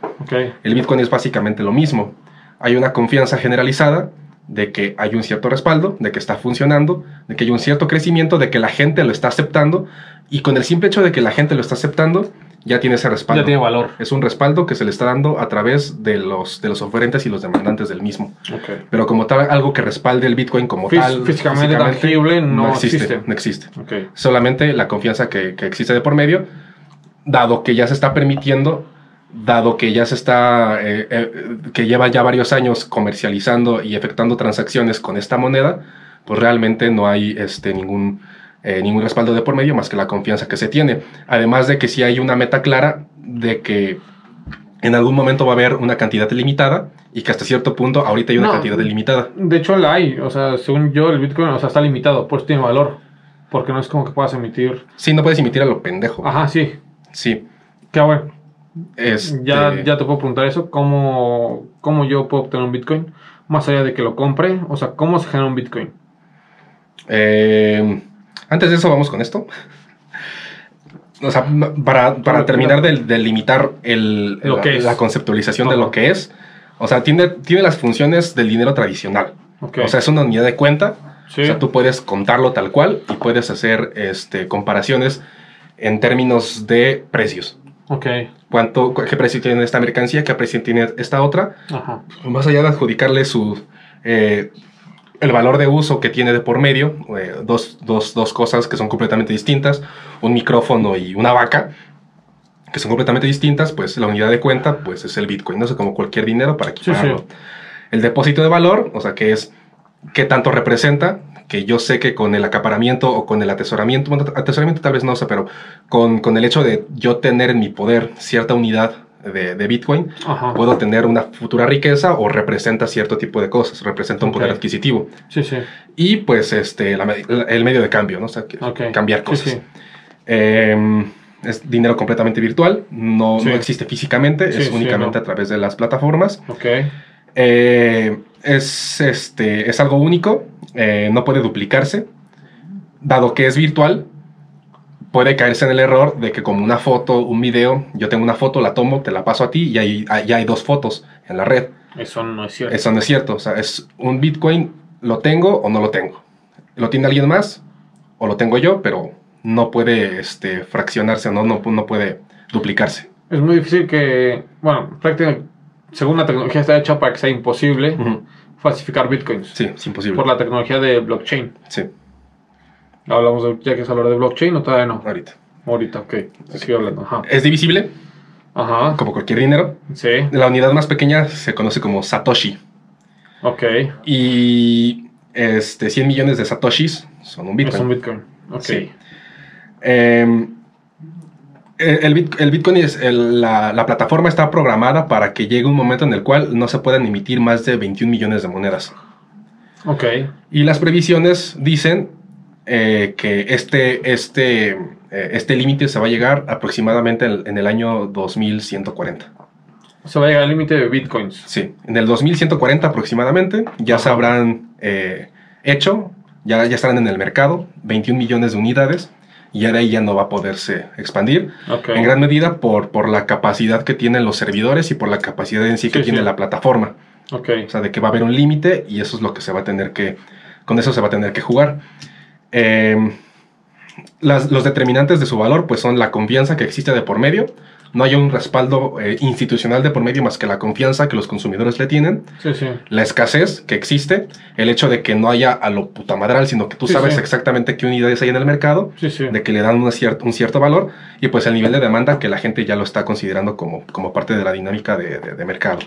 El Bitcoin es básicamente lo mismo. Hay una confianza generalizada de que hay un cierto respaldo, de que está funcionando, de que hay un cierto crecimiento, de que la gente lo está aceptando y con el simple hecho de que la gente lo está aceptando, ya tiene ese respaldo. ya tiene valor. Es un respaldo que se le está dando a través de los, de los oferentes y los demandantes del mismo. Pero como tal, algo que respalde el Bitcoin como Fis- tal. físicamente tangible no existe. No existe. Ok. Solamente la confianza que, que existe de por medio, dado que ya se está permitiendo, dado que ya se está, eh, eh, que lleva ya varios años comercializando y efectuando transacciones con esta moneda, pues realmente no hay este, ningún, eh, ningún respaldo de por medio más que la confianza que se tiene. Además de que sí hay una meta clara de que en algún momento va a haber una cantidad limitada y que hasta cierto punto ahorita hay una No. cantidad limitada. De hecho, la hay. O sea, según yo, el Bitcoin o sea, está limitado, pues tiene valor. Porque no es como que puedas emitir. Sí, no puedes emitir a lo pendejo. Ajá, sí. Sí. Qué bueno. Este, Ya, ya te puedo preguntar eso. ¿Cómo, ¿Cómo yo puedo obtener un Bitcoin? Más allá de que lo compre. O sea, ¿cómo se genera un Bitcoin? Eh, antes de eso, vamos con esto. O sea, para, para terminar de, de limitar el, Lo la, que es. la conceptualización de lo que es, o sea, tiene, tiene las funciones del dinero tradicional. O sea, es una unidad de cuenta. Sí. O sea, tú puedes contarlo tal cual y puedes hacer este, comparaciones en términos de precios. Ok. ¿Cuánto, ¿Qué precio tiene esta mercancía? ¿Qué precio tiene esta otra? Ajá. más allá de adjudicarle su eh, el valor de uso que tiene de por medio, eh, dos, dos- dos cosas que son completamente distintas, un micrófono y una vaca, que son completamente distintas, pues la unidad de cuenta pues es el Bitcoin, no sé, como cualquier dinero para Sí, sí. El depósito de valor, o sea, que es qué tanto representa, que yo sé que con el acaparamiento o con el atesoramiento, bueno, atesoramiento tal vez no sé, pero con, con el hecho de yo tener en mi poder cierta unidad de, de Bitcoin, Ajá. puedo tener una futura riqueza o representa cierto tipo de cosas, representa un poder adquisitivo. Sí, sí. Y pues este, la me- la- el medio de cambio, ¿no? O sea, cambiar cosas. sí. Eh, es dinero completamente virtual, no, no existe físicamente, es únicamente no. a través de las plataformas. Ok. Eh, es, este, es algo único, eh, no puede duplicarse, dado que es virtual. Puede caerse en el error de que como una foto, un video, yo tengo una foto, la tomo, te la paso a ti y ahí ya hay dos fotos en la red. Eso no es cierto. Eso no es cierto. O sea, es un Bitcoin, ¿lo tengo o no lo tengo? ¿Lo tiene alguien más o lo tengo yo? Pero no puede este, fraccionarse, no, no, no puede duplicarse. Es muy difícil que, bueno, prácticamente, según la tecnología está hecha para que sea imposible falsificar bitcoins Sí, es imposible. por la tecnología de blockchain. Sí, Hablamos de, ya que es hablar de blockchain o todavía no. ahorita. Ahorita, ok. Sigue hablando. Ajá. Es divisible, Ajá. como cualquier dinero. Sí. La unidad más pequeña se conoce como Satoshi. Ok. Y este, 100 millones de Satoshis son un Bitcoin. Es un bitcoin. Ok. Sí. Eh, el, bit- el Bitcoin es el- la, la plataforma está programada para que llegue un momento en el cual no se puedan emitir más de 21 millones de monedas. Ok. Y las previsiones dicen eh, que este, este, eh, este límite se va a llegar aproximadamente en, en el año 2140. Se va a llegar al límite de bitcoins. Sí, en el 2140 aproximadamente ya se habrán eh, hecho, ya, ya estarán en el mercado 21 millones de unidades y ahí ya no va a poderse expandir. En gran medida por, por la capacidad que tienen los servidores y por la capacidad en sí que Sí, tiene sí. la plataforma. O sea, de que va a haber un límite y eso es lo que se va a tener que, con eso se va a tener que jugar. Eh, las- los determinantes de su valor pues son la confianza que existe de por medio. No hay un respaldo eh, institucional de por medio más que la confianza que los consumidores le tienen. Sí, sí. La escasez que existe, el hecho de que no haya a lo putamadral, sino que tú Sí, sabes exactamente qué unidades hay en el mercado, de que le dan una cier- un cierto valor y pues el nivel de demanda que la gente ya lo está considerando como, como parte de la dinámica de- de- de mercado.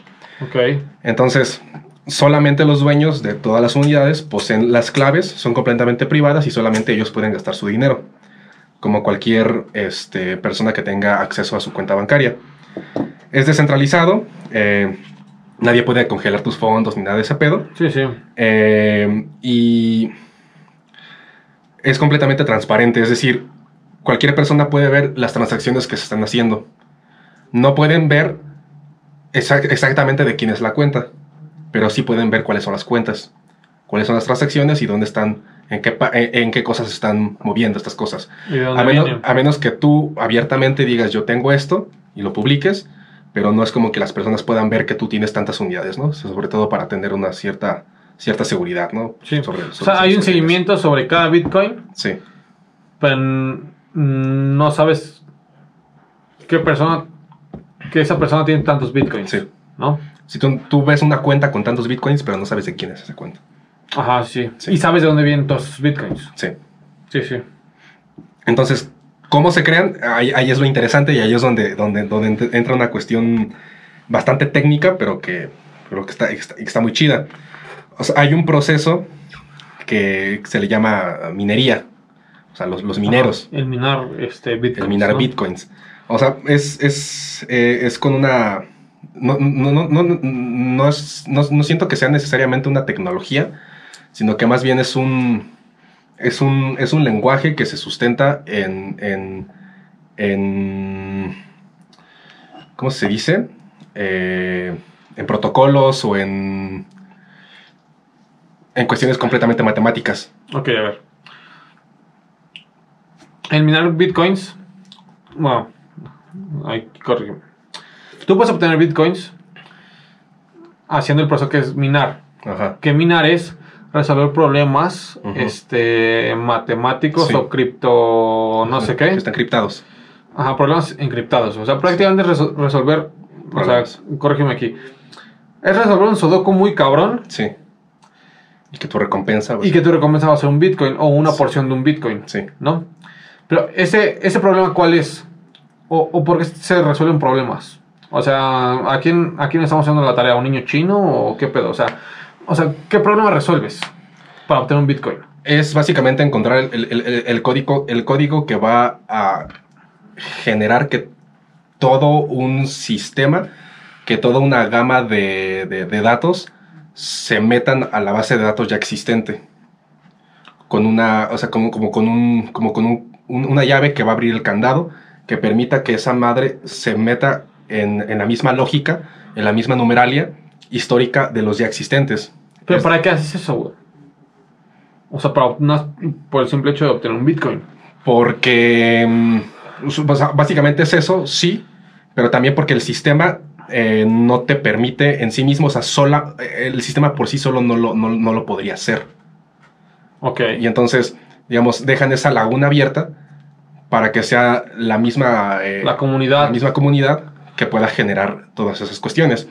Ok. Entonces, solamente los dueños de todas las unidades poseen las claves, son completamente privadas y solamente ellos pueden gastar su dinero, como cualquier este, persona que tenga acceso a su cuenta bancaria. Es descentralizado, eh, nadie puede congelar tus fondos ni nada de ese pedo, Sí, sí. eh, y es completamente transparente, es decir, cualquier persona puede ver las transacciones que se están haciendo. No pueden ver exac- exactamente de quién es la cuenta, pero sí pueden ver cuáles son las cuentas, cuáles son las transacciones y dónde están, en qué, pa- en, qué cosas están moviendo estas cosas. ¿Y de dónde A menos, vienen? a menos que tú abiertamente digas yo tengo esto y lo publiques, pero no es como que las personas puedan ver que tú tienes tantas unidades, ¿no? Sobre todo para tener una cierta, cierta seguridad, ¿no? Sí. Sobre- o sea, hay un seguimiento sobre cada bitcoin, Sí, pero no sabes qué persona, que esa persona tiene tantos bitcoins. sí. ¿No? Si tú, tú ves una cuenta con tantos bitcoins, pero no sabes de quién es esa cuenta. Ajá, sí. Sí. Y sabes de dónde vienen todos bitcoins. Sí. Sí, sí. Entonces, ¿cómo se crean? Ahí, ahí es lo interesante y ahí es donde, donde, donde ent- entra una cuestión bastante técnica, pero que, pero que está, está, está muy chida. O sea, hay un proceso que se le llama minería. O sea, los, los mineros. Ajá, el minar este, bitcoins. el minar ¿no? bitcoins. O sea, es, es, eh, es con una... No, no, no, no, no, es- no- no siento que sea necesariamente una tecnología, sino que más bien es un, es un, es un lenguaje que se sustenta en, en, en ¿cómo se dice? Eh, en protocolos o en, en cuestiones completamente matemáticas. Ok, a ver. El minar bitcoins. Bueno, ay, corrígeme. Tú puedes obtener bitcoins haciendo el proceso que es minar. Ajá. Que minar es resolver problemas este, matemáticos Sí. o cripto, no sé Que qué. Están criptados. Ajá, problemas encriptados. O sea, prácticamente resol- resolver. O sea, corrígeme aquí. Es resolver un sudoku muy cabrón Sí. Y que tu recompensa. pues, y que tu recompensa va a ser un bitcoin o una Sí. porción de un bitcoin. Sí. ¿no? Pero ese, ese problema, ¿cuál es? O, o por qué se resuelven problemas? O sea, ¿a quién, ¿a quién estamos haciendo la tarea? ¿A un niño chino o qué pedo? O sea, o sea ¿qué problema resuelves para obtener un Bitcoin? Es básicamente encontrar el, el- el- código, el código que va a generar que todo un sistema, que toda una gama de, de- datos se metan a la base de datos ya existente. Con una, o sea, como, como con, un, como con un- una llave que va a abrir el candado, que permita que esa madre se meta en, en la misma lógica, en la misma numeralia histórica de los ya existentes. Pero Es- ¿para qué haces eso, güey? O sea, para, no- por el simple hecho de obtener un Bitcoin. Porque mm, básicamente es eso, sí, pero también porque el sistema eh, no te permite en sí mismo, o sea, sola, eh, el sistema por sí solo no lo, no, no lo podría hacer. Ok. Y entonces, digamos, dejan esa laguna abierta para que sea la misma, eh, La comunidad. la misma comunidad que pueda generar todas esas cuestiones.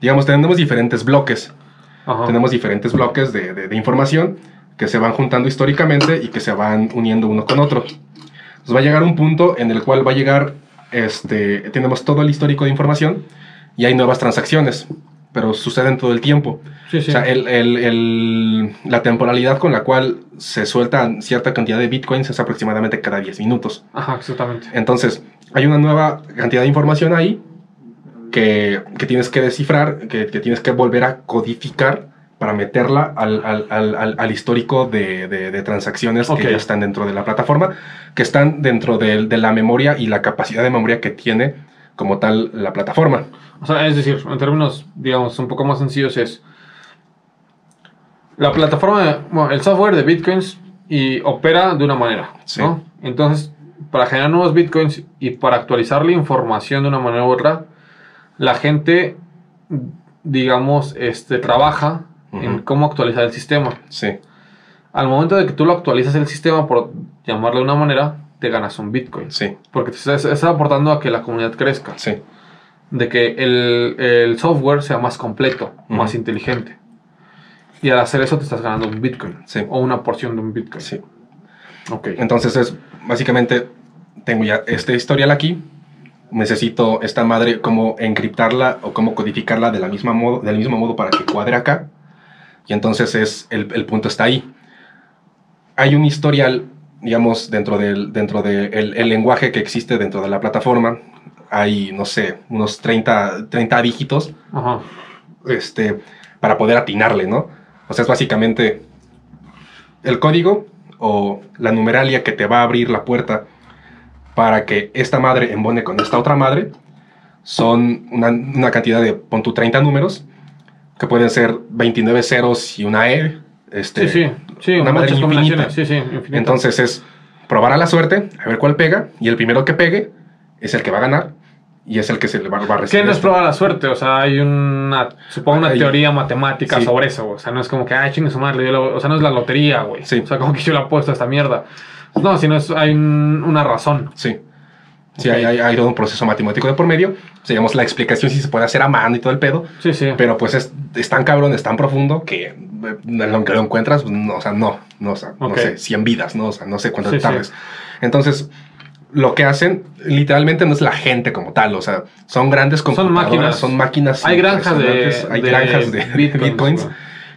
Digamos, tenemos diferentes bloques. Ajá. Tenemos diferentes bloques de, de- de información que se van juntando históricamente y que se van uniendo uno con otro. Entonces va a llegar un punto en el cual va a llegar, este, tenemos todo el histórico de información y hay nuevas transacciones, pero suceden todo el tiempo. Sí, sí. O sea, el- el- el- la temporalidad con la cual se sueltan cierta cantidad de bitcoins es aproximadamente cada 10 minutos. Ajá, exactamente. Entonces, hay una nueva cantidad de información ahí que, que tienes que descifrar, que, que tienes que volver a codificar para meterla al, al- al- al- al histórico de, de- de transacciones que ya están dentro de la plataforma, que están dentro de, la memoria y la capacidad de memoria que tiene como tal la plataforma. O sea, es decir, en términos, digamos, un poco más sencillos es... La plataforma, bueno, el software de Bitcoins y opera de una manera, Sí. ¿no? Entonces, para generar nuevos Bitcoins y para actualizar la información de una manera u otra, la gente, digamos, este, trabaja en cómo actualizar el sistema. Sí, Al momento de que tú lo actualizas el sistema, por llamarlo de una manera, te ganas un Bitcoin. sí, Porque te estás, estás aportando a que la comunidad crezca. sí. De que el, el software sea más completo, más inteligente. Y al hacer eso te estás ganando un Bitcoin. Sí. O una porción de un Bitcoin. sí. Ok. Entonces es básicamente tengo ya este historial aquí. Necesito esta madre cómo encriptarla o cómo codificarla de la misma modo, del mismo modo para que cuadre acá. Y entonces es el, el punto está ahí. Hay un historial, digamos, dentro del dentro de el, el lenguaje que existe dentro de la plataforma. Hay, no sé, unos 30, 30 dígitos Ajá. este, para poder atinarle, ¿no? O sea, es básicamente el código o la numeralia que te va a abrir la puerta para que esta madre embone con esta otra madre. Son una, una cantidad de, pon tu 30 números, que pueden ser 29 ceros y una E. Este, Sí, sí. Sí, una madre infinita. Sí, sí. Entonces es probar a la suerte, a ver cuál pega, y el primero que pegue es el que va a ganar y es el que se le va, va a ¿Qué recibir. no es probar la suerte? O sea, hay una, supongo una Hay- teoría matemática sí. sobre eso. O sea, no es como que, ay, chingue su madre, yo lo- o sea, no es la lotería, güey. Sí. O sea, como que yo le apuesto a esta mierda. No, sino es, hay un- una razón. Sí. Sí, hay, hay- hay todo un proceso matemático de por medio. Sea, digamos, la explicación sí se puede hacer a mano y todo el pedo. Sí, sí. Pero pues es, es tan cabrón, es tan profundo que eh, en lo que lo encuentras, pues, no, o sea, no, no, o sea, no sé, 100 vidas, ¿no? O sea, no sé cuánto Sí, tardes. Entonces, lo que hacen literalmente no es la gente como tal, o sea, son grandes computadoras, máquinas. son máquinas. Hay granjas de- hay de granjas de bitcoins,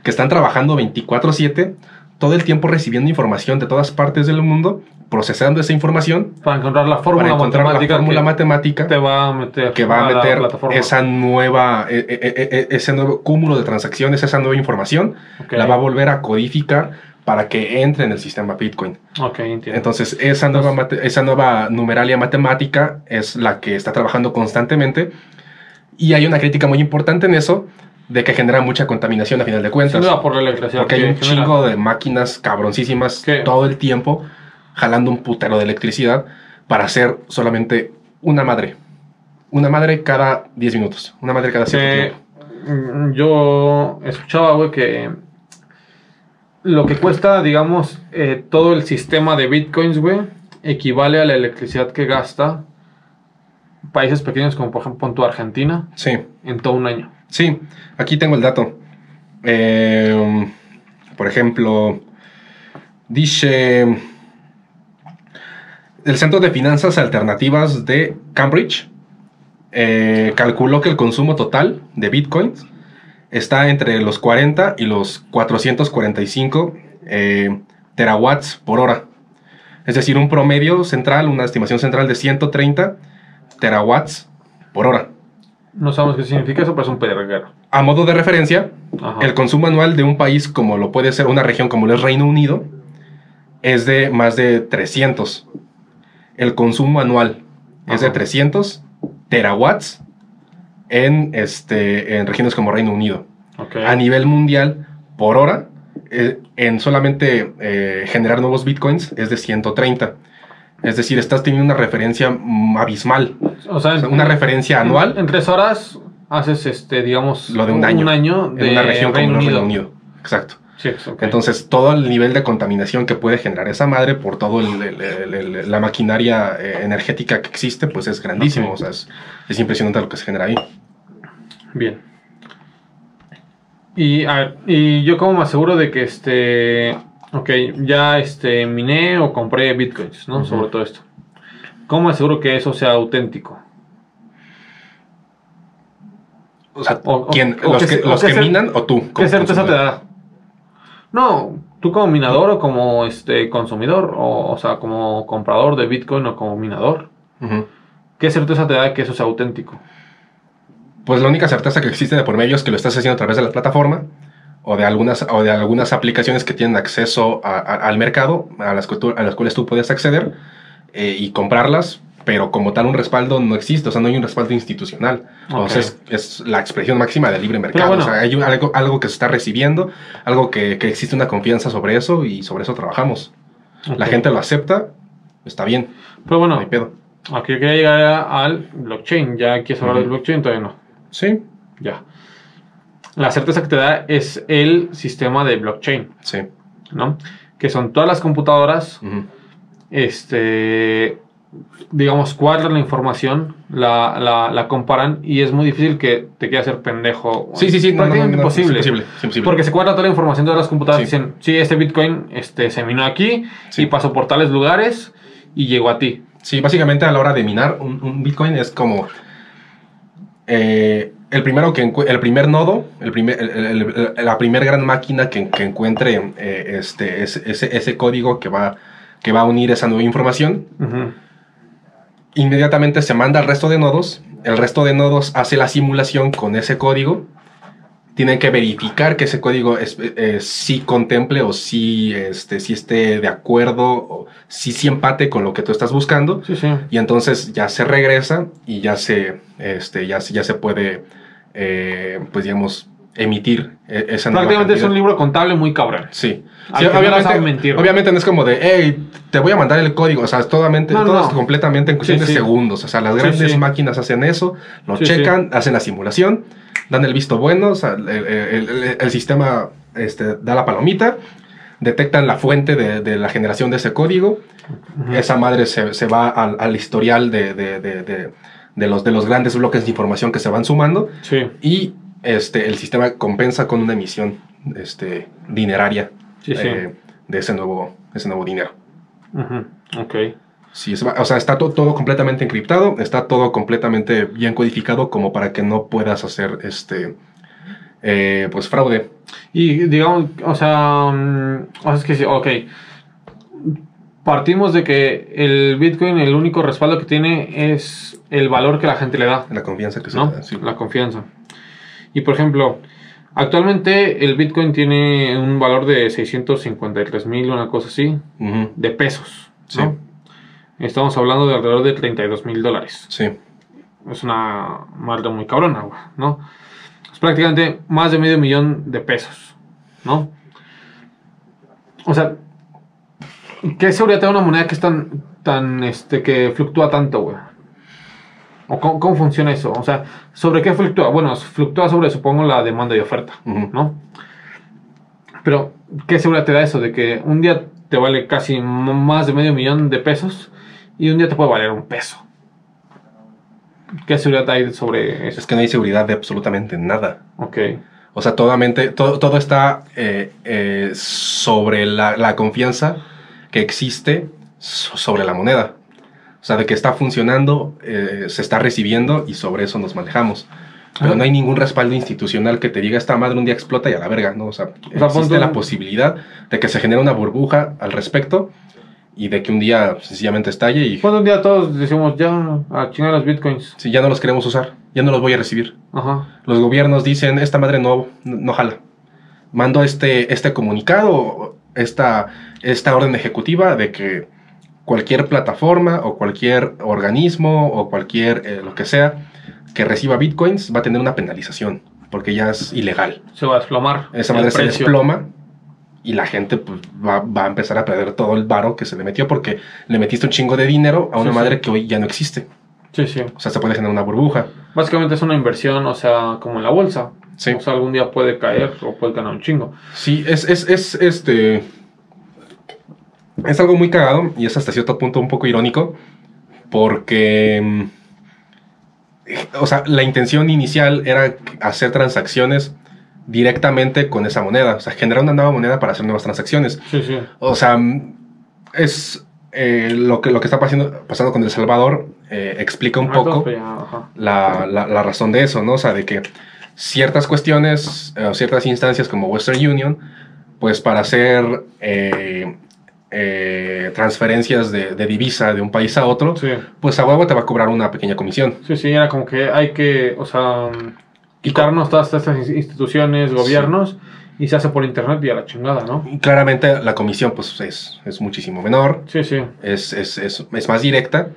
que están trabajando 24/7, todo el tiempo recibiendo información de todas partes del mundo, procesando esa información Para encontrar la para fórmula encontrar la matemática fórmula que matemática te va a meter que va a la meter esa nueva, e- e- e- e- ese nuevo cúmulo de transacciones, esa nueva información, Ok. la va a volver a codificar para que entre en el sistema Bitcoin. Ok, entiendo. Entonces, esa nueva, mate- esa nueva numeralia matemática es la que está trabajando constantemente y hay una crítica muy importante en eso de que genera mucha contaminación a final de cuentas. por la electricidad. Porque hay un genera. chingo de máquinas cabroncísimas ¿Qué? todo el tiempo jalando un putero de electricidad para hacer solamente una madre. Una madre cada 10 minutos. Una madre cada 7 Que, tiempo. mm, yo escuchaba, güey, que lo que cuesta, digamos, eh, todo el sistema de bitcoins, güey, equivale a la electricidad que gasta países pequeños como, por ejemplo, tu Argentina Sí, en todo un año. Sí. Aquí tengo el dato. Eh, por ejemplo, dice el Centro de Finanzas Alternativas de Cambridge eh, calculó que el consumo total de bitcoins está entre los 40 y los 445 eh, terawatts por hora. Es decir, un promedio central, una estimación central de 130 terawatts por hora. No sabemos qué significa eso, pero es un perguero. A modo de referencia, Ajá. el consumo anual de un país como lo puede ser una región como lo es Reino Unido es de más de 300. El consumo anual es de Ajá. 300 terawatts en, este, en regiones como Reino Unido. A nivel mundial, por hora, eh, en solamente eh, generar nuevos bitcoins es de 130. Es decir, estás teniendo una referencia abismal. O sea, O sea, una referencia anual. En, tres horas haces, este, digamos, Lo de un año. Un año de en una región Reino como Unido. Reino Unido. Exacto. Sí. Entonces, todo el nivel de contaminación que puede generar esa madre por toda la maquinaria eh, energética que existe, pues es grandísimo. O sea, es, es impresionante lo que se genera ahí. Bien. Y, a ver, y yo como me aseguro de que este, ok, ya este, miné o compré bitcoins, ¿no? Sobre todo esto. ¿Cómo aseguro que eso sea auténtico? O sea, O- o- ¿quién? o ¿Los que los que minan o tú? ¿Qué certeza te da? No, tú como minador o como este consumidor, o, o sea, como comprador de bitcoin o como minador. ¿qué certeza te da que eso sea auténtico? Pues la única certeza que existe de por medio es que lo estás haciendo a través de la plataforma o de algunas, o de algunas aplicaciones que tienen acceso a- a- al mercado, a las, a las cuales tú puedes acceder eh, y comprarlas, pero como tal un respaldo no existe, o sea, no hay un respaldo institucional. Entonces es la expresión máxima del libre mercado. bueno. o sea, hay un- algo, algo que se está recibiendo, algo que, que existe una confianza sobre eso y sobre eso trabajamos. La Ok. gente lo acepta, está bien, Pero no bueno, hay pedo. aquí quería llegar al blockchain. ¿Ya quieres hablar Ujú. del blockchain? Todavía no. Sí, Ya. La certeza que te da es el sistema de blockchain, sí. ¿no? Que son todas las computadoras, ujú. este, digamos, cuadran la información, la, la, la comparan y es muy difícil que te quede hacer pendejo. Sí, sí, sí, no, no, Prácticamente no, no, es imposible. imposible, es imposible. Porque se cuadra toda la información de las computadoras Sí. y dicen, sí, este Bitcoin este, se minó aquí Sí. y pasó por tales lugares y llegó a ti. Sí, básicamente a la hora de minar un, un Bitcoin es como eh, el primero que el primer nodo, el primer, el- el- el- la primer gran máquina que, que encuentre eh, este, ese, ese- código que va, que va a unir esa nueva información, inmediatamente se manda al resto de nodos, el resto de nodos hace la simulación con ese código, tienen que verificar que ese código es, eh, sí contemple o sí, este, sí esté de acuerdo o sí, sí empate con lo que tú estás buscando. Sí, sí. Y entonces ya se regresa y ya se, este, ya, ya se puede, eh, pues digamos, emitir e- esa Prácticamente es un libro contable muy cabrón. Sí. Obviamente, sabe mentir. obviamente no es como de, hey, te voy a mandar el código. O sea, es totalmente, No, todo no. es completamente en cuestión Sí, de sí. segundos. O sea, las grandes máquinas hacen eso, lo checan, hacen la simulación, dan el visto bueno, o sea, el, el- el- el sistema este, da la palomita, detectan la fuente de, de la generación de ese código, esa madre se, se va al, al historial de, los, de los grandes bloques de información que se van sumando Sí, y este, el sistema compensa con una emisión este, dineraria sí, sí. eh, de ese nuevo, ese nuevo dinero. Ok. Sí, o sea, está to- todo completamente encriptado, está todo completamente bien codificado como para que no puedas hacer este eh, pues fraude. Y digamos, o sea, mm, o sea, es que sí, ok. Partimos de que el Bitcoin, el único respaldo que tiene es el valor que la gente le da, La confianza que se ¿no? da, sí. La confianza. Y por ejemplo, actualmente el Bitcoin tiene un valor de 653 mil, una cosa así, de pesos, Sí. ¿no? Estamos hablando de alrededor de 32 mil dólares. sí. es una marca muy cabrona, güey, ¿no? Es prácticamente más de medio millón de pesos, ¿no? O sea, ¿qué seguridad te da una moneda que es tan, tan, este, que fluctúa tanto, güey? ¿O cómo, cómo funciona eso? O sea, ¿sobre qué fluctúa? Bueno, fluctúa sobre, supongo, la demanda y oferta. ¿no? Pero, ¿qué seguridad te da eso? De que un día te vale casi más de medio millón de pesos y un día te puede valer un peso. ¿Qué seguridad hay sobre eso? Es que no hay seguridad de absolutamente nada. Ok. O sea, totalmente, todo, todo está eh, eh, sobre la, la confianza que existe so- sobre la moneda. O sea, de que está funcionando, eh, se está recibiendo y sobre eso nos manejamos. Pero no hay ningún respaldo institucional que te diga esta madre un día explota y a la verga, ¿no? O sea, sea, existe pon tú- la posibilidad de que se genere una burbuja al respecto y de que un día sencillamente estalle y Cuando un día todos decimos, ya, a chingar los bitcoins. si ya no los queremos usar, ya no los voy a recibir. Ajá. Los gobiernos dicen, esta madre no, no jala. Mando este, este comunicado, esta, esta orden ejecutiva de que cualquier plataforma o cualquier organismo o cualquier eh, lo que sea que reciba bitcoins va a tener una penalización porque ya es ilegal. Se va a desplomar. Esa madre se desploma y la gente pues, va, va a empezar a perder todo el varo que se le metió porque le metiste un chingo de dinero a una Sí, madre sí. que hoy ya no existe. Sí, sí. O sea, se puede generar una burbuja. Básicamente es una inversión, o sea, como en la bolsa. Sí. O sea, algún día puede caer o puede ganar un chingo. Sí, es, es, es, este. Es algo muy cagado y es hasta cierto punto un poco irónico. Porque. mm, O sea, la intención inicial era hacer transacciones directamente con esa moneda. O sea, generar una nueva moneda para hacer nuevas transacciones. Sí, sí. O sea, es. eh, lo, que, lo que está pasando, pasando con El Salvador eh, explica un Ah, poco la, la- la razón de eso, ¿no? O sea, de que ciertas cuestiones eh, o ciertas instancias como Western Union, pues para hacer eh, transferencias de, de divisa de un país a otro, Sí. pues a huevo te va a cobrar una pequeña comisión. Sí, sí, era como que hay que, o sea, quitarnos todas estas instituciones, gobiernos, y se hace por internet y a la chingada, ¿no? Claramente la comisión pues es, es muchísimo menor, Sí, sí. es, es, es, es más directa.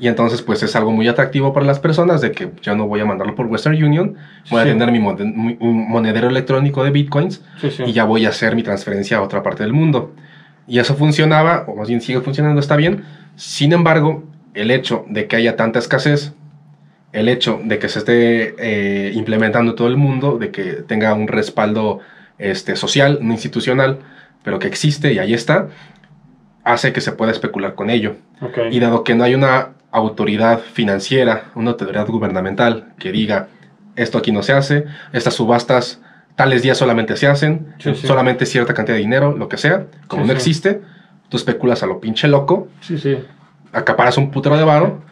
Y entonces, pues es algo muy atractivo para las personas de que ya no voy a mandarlo por Western Union, voy Sí. a tener mi, monedero electrónico de bitcoins Sí, sí. y ya voy a hacer mi transferencia a otra parte del mundo. Y eso funcionaba, o más bien sigue funcionando, está bien. Sin embargo, el hecho de que haya tanta escasez, el hecho de que se esté eh, implementando en todo el mundo, de que tenga un respaldo este, social, no institucional, pero que existe y ahí está, hace que se pueda especular con ello. Y dado que no hay una autoridad financiera, una autoridad gubernamental que diga, esto aquí no se hace, estas subastas tales días solamente se hacen, Sí, sí. solamente cierta cantidad de dinero, lo que sea, como Sí, no existe, tú especulas a lo pinche loco, Sí, sí. acaparas un putero de varo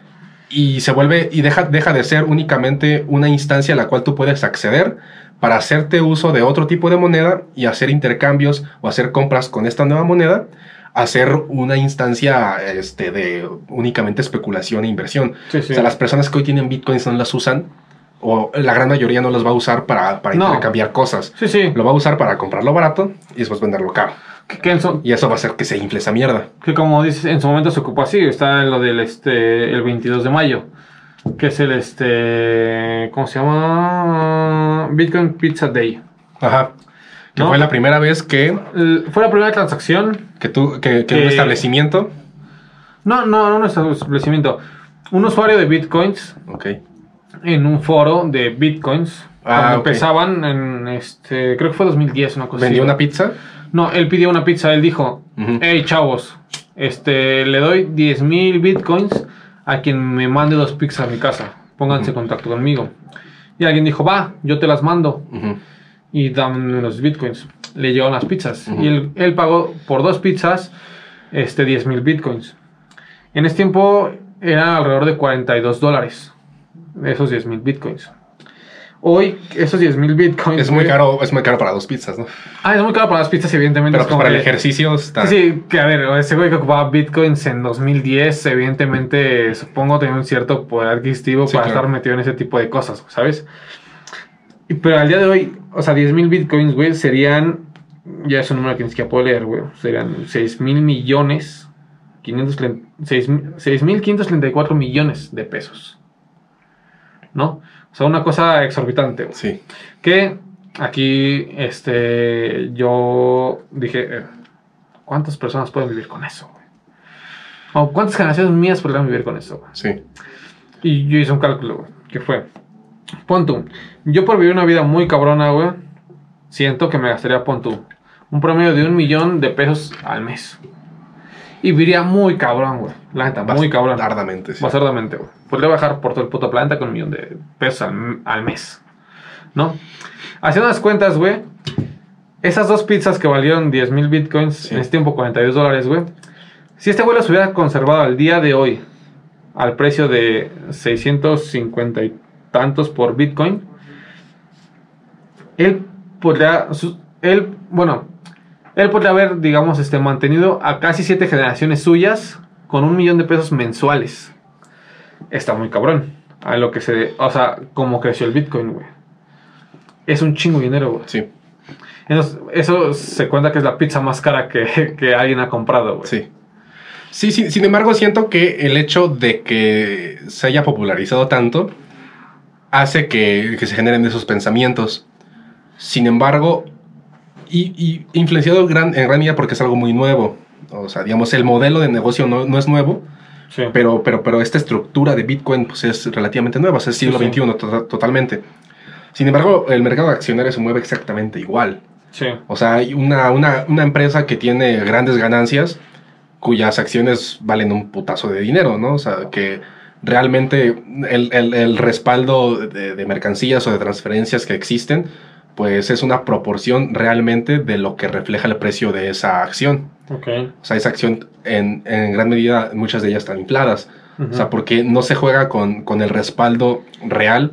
y se vuelve y deja, deja de ser únicamente una instancia a la cual tú puedes acceder para hacerte uso de otro tipo de moneda y hacer intercambios o hacer compras con esta nueva moneda, hacer una instancia este, de únicamente especulación e inversión. Sí, sí. O sea, las personas que hoy tienen bitcoins no las usan o la gran mayoría no los va a usar para, para No. intercambiar cosas. Sí, sí. Lo va a usar para comprarlo barato y después venderlo caro. Que, su- Y eso va a hacer que se infle esa mierda. que como dices, en su momento se ocupó así. Está en lo del este, el 22 de mayo. Que es el este. ¿Cómo se llama? Bitcoin Pizza Day. Ajá. Que No. fue la primera vez que, fue la primera transacción. que, tú, que, que Que- un establecimiento. No, no, no, es establecimiento. Un usuario de Bitcoins Ok. en un foro de Bitcoins. Ah, cuando ok. empezaban en este. Creo que fue 2010, una cosa Vendió así. una pizza. No, él pidió una pizza. Él dijo. Hey, chavos, este, le doy 10 mil Bitcoins a quien me mande dos pizzas a mi casa. Pónganse en contacto conmigo. Y alguien dijo: Va, yo te las mando. Y dame los bitcoins. Le llegaron las pizzas. Y él, él pagó por dos pizzas este, 10 mil bitcoins. En ese tiempo era alrededor de 42 dólares. Esos 10 mil bitcoins. Hoy, esos 10 mil bitcoins. Es muy güey- caro, es muy caro para dos pizzas, ¿no? Ah, es muy caro para las pizzas, evidentemente. Pero es pues como para el que- ejercicio está. Sí, que a ver, ese güey que ocupaba bitcoins en 2010, evidentemente, supongo tenía un cierto poder adquisitivo Sí, para claro. estar metido en ese tipo de cosas, ¿sabes? Pero al día de hoy, o sea, 10 mil bitcoins, güey, serían, ya es un número que ni siquiera puedo leer, güey, serían 6 mil millones, 530 6 mil- 6.534 millones de pesos, ¿no? O sea, una cosa exorbitante, güey. Sí. Que aquí, este, yo dije, eh, ¿cuántas personas pueden vivir con eso? güey? O cuántas generaciones mías podrían vivir con eso. güey? Sí. Y yo hice un cálculo, güey, que fue, pon tú, yo por vivir una vida muy cabrona, güey, siento que me gastaría, pon tú, un promedio de un millón de pesos al mes. Y viviría muy cabrón, güey. La neta, muy cabrón. Tardamente, sí. Bastardamente, güey. Podría bajar por todo el puto planeta con un millón de pesos al, al mes. ¿No? Haciendo las cuentas, güey. Esas dos pizzas que valieron 10 mil bitcoins, Sí. en este tiempo 42 dólares, güey. Si este güey las hubiera conservado al día de hoy, al precio de 650 y tantos por bitcoin, él podría. Él, bueno, Él podría haber, digamos, este, mantenido a casi siete generaciones suyas con un millón de pesos mensuales. Está muy cabrón. A lo que se. O sea, como creció el Bitcoin, güey. Es un chingo de dinero, güey. Sí, Entonces, eso se cuenta que es la pizza más cara que, que alguien ha comprado, güey. sí. Sí, sí, sin embargo, siento que el hecho de que se haya popularizado tanto hace que, que se generen esos pensamientos. Sin embargo, y, y influenciado gran- en gran medida porque es algo muy nuevo. O sea, digamos, el modelo de negocio no, no es nuevo, Sí. pero, pero, pero esta estructura de Bitcoin pues, es relativamente nueva, o sea, es siglo Sí, sí. XXI to- totalmente. Sin embargo, el mercado de accionarios se mueve exactamente igual. sí. O sea, hay una, una, una empresa que tiene grandes ganancias cuyas acciones valen un putazo de dinero, ¿no? O sea, que realmente el, el- el respaldo de, de mercancías o de transferencias que existen, pues es una proporción realmente de lo que refleja el precio de esa acción. Ok. O sea, esa acción en, en gran medida, muchas de ellas están infladas. Ujú. O sea, porque no se juega con, con el respaldo real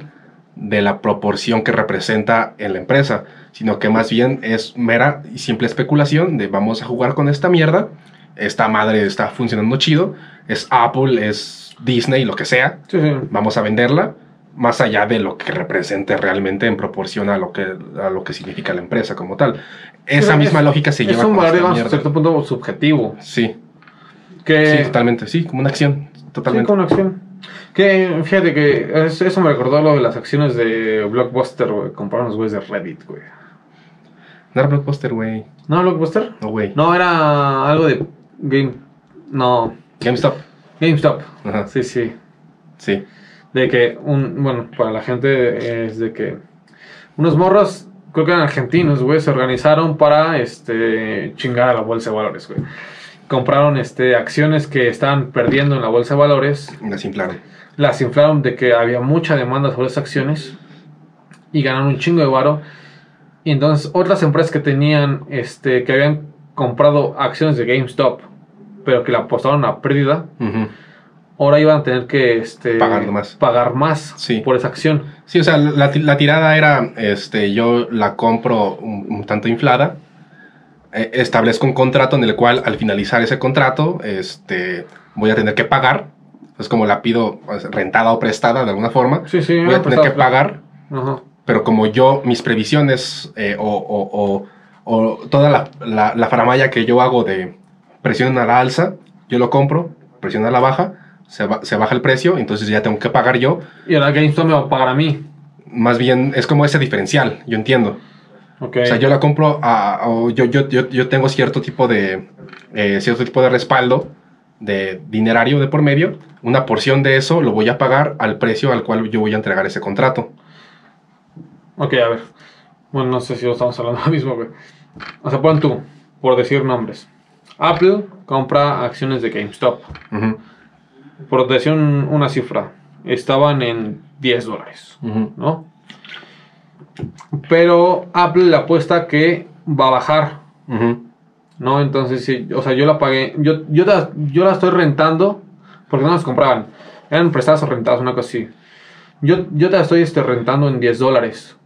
de la proporción que representa en la empresa, sino que más bien es mera y simple especulación de vamos a jugar con esta mierda, esta madre está funcionando chido, es Apple, es Disney, lo que sea, Sí, sí. vamos a venderla más allá de lo que represente realmente en proporción a lo que, a lo que significa la empresa como tal. Esa Es- misma lógica se es lleva un con valor, esta digamos, a mierda. cierto punto subjetivo. Sí, Que, sí, totalmente, sí, como una acción, Sí, totalmente. como una acción. Que fíjate que es- eso me recordó lo de las acciones de Blockbuster, güey. Compraron los güeyes de Reddit, güey. No era Blockbuster, güey. ¿No, Blockbuster? No, güey. No, era algo de Game. No, GameStop. GameStop. Ajá. Sí, sí. Sí. De que, un, bueno, para la gente es de que unos morros, creo que eran argentinos, güey, se organizaron para este chingar a la bolsa de valores, güey. Compraron este acciones que estaban perdiendo en la bolsa de valores Las inflaron. las inflaron de que había mucha demanda sobre esas acciones y ganaron un chingo de varo. Y entonces otras empresas que tenían, este, que habían comprado acciones de GameStop, pero que la apostaron a pérdida, Ujú. Ahora iban a tener que este, Pagar más. pagar más Sí. por esa acción. Sí, o sea, la, la tirada era, este, yo la compro un, un tanto inflada, eh, establezco un contrato en el cual al finalizar ese contrato, este, voy a tener que pagar, es como la pido pues, rentada o prestada de alguna forma, Sí, sí, voy a tener que pagar, Ajá. pero como yo, mis previsiones eh, o, o- o- o toda la, la, la faramalla que yo hago de presión a la alza, yo lo compro, presión a la baja, se, ba- se baja el precio, entonces ya tengo que pagar yo, Y ahora GameStop me va a pagar a mí. más bien es como ese diferencial, yo entiendo. Ok. O sea, yo la compro a, o yo, yo, yo, yo tengo cierto tipo de eh, cierto tipo de respaldo de dinerario de por medio. Una porción de eso lo voy a pagar al precio al cual yo voy a entregar ese contrato. Ok, a ver. Bueno, no sé si lo estamos hablando ahora mismo, güey. O sea, pon tú, por decir nombres. Apple compra acciones de GameStop. Ujú, Por decir un- una cifra. Estaban en 10 dólares, ¿no? Pero Apple le apuesta que va a bajar, ¿no? Entonces, sí, o sea, yo la pagué. Yo, yo, la, yo la estoy rentando porque no las compraban. Eran prestadas o rentadas, una cosa así. Yo, yo te la estoy este, rentando en 10 dólares.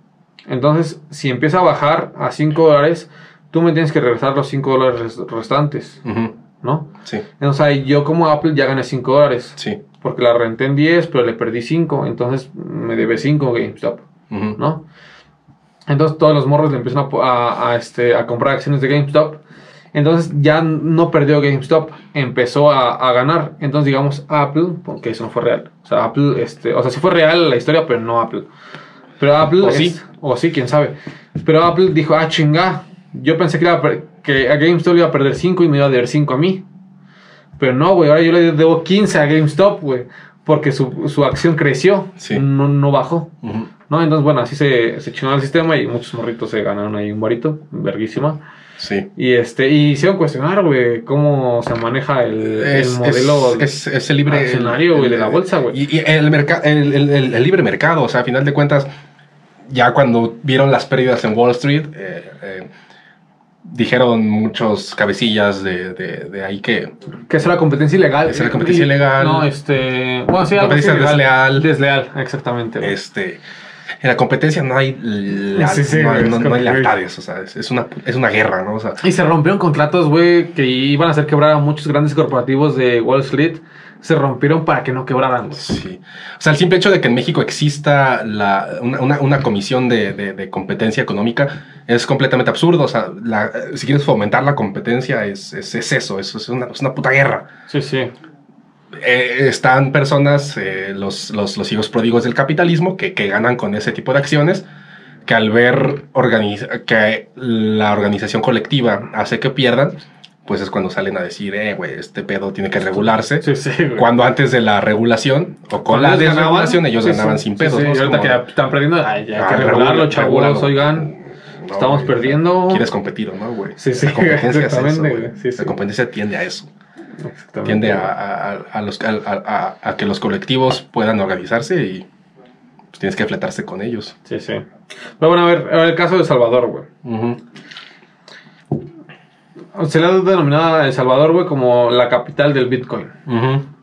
Entonces, si empieza a bajar a 5 dólares, tú me tienes que regresar los 5 dólares res- restantes. ¿No? Sí, Entonces, ahí yo como Apple ya gané 5 dólares. sí. Porque la renté en 10, pero le perdí 5. Entonces, me debe 5 GameStop, ¿no? Entonces, todos los morros le empiezan a, po- a- a, este, a comprar acciones de GameStop. Entonces, ya no perdió GameStop, empezó a, a ganar. Entonces, digamos, Apple, porque eso no fue real. O sea, Apple, este, o sea, sí fue real la historia, pero no Apple. Pero Apple, O es- sí. o sí, quién sabe. Pero Apple dijo, ah, chinga, yo pensé que, iba a per- que a GameStop le iba a perder 5 y me iba a deber 5 a mí. Pero no, güey, ahora yo le debo 15 a GameStop, güey. Porque su, su acción creció, Sí. no, no bajó. ¿No? Entonces, bueno, así se, se chinó el sistema y muchos morritos se ganaron ahí un varito, verguísima. Sí. Y este, y hicieron cuestionar, güey, cómo se maneja el, modelo. es, es- es el libre güey, de la bolsa, güey. Y, y el, el- el- el libre mercado, o sea, a final de cuentas, ya cuando vieron las pérdidas en Wall Street, eh, eh, dijeron muchos cabecillas de, de- de ahí que que es la competencia ilegal. Es la competencia Y- ilegal. No, este. Bueno, sí, algo Competencia ilegal. desleal. Desleal, exactamente. este En la competencia no hay, la- Sí, sí, no, hay- no- no lealtades, o sea, es, es una, es una guerra, ¿no? O sea, Y se rompieron contratos, güey, que iban a hacer quebrar a muchos grandes corporativos de Wall Street. Se rompieron para que no quebraran, sí. O sea, el simple hecho de que en México exista la, una, una- una comisión de, de- de competencia económica es completamente absurdo. O sea, la- si quieres fomentar la competencia es, es, es eso, es, es una, es una puta guerra. Sí, sí. Eh, están personas, eh, los, los, los hijos pródigos del capitalismo, que, que ganan con ese tipo de acciones, que al ver organiza- que la organización colectiva hace que pierdan, pues es cuando salen a decir, eh, güey, este pedo tiene que regularse. Sí, sí, güey. Cuando antes de la regulación o con la desregulación ellos sí, ganaban sin pedos. sí, ¿no? Y ahorita como, que están perdiendo, ay, ya hay ah, que regularlo, regula- chavos, regúlalo. oigan. No, estamos güey, perdiendo. Quieres competir, ¿no, güey? Sí, sí, La competencia es eso, exactamente, güey. Sí, sí. La competencia tiende a eso. Exactamente. Tiende a, a- a- los, que los colectivos puedan organizarse y pues, tienes que fletarse con ellos. Sí, sí. Pero bueno, a ver, el caso de Salvador, güey. Ujú. Se le ha denominado a El Salvador, güey, como la capital del Bitcoin.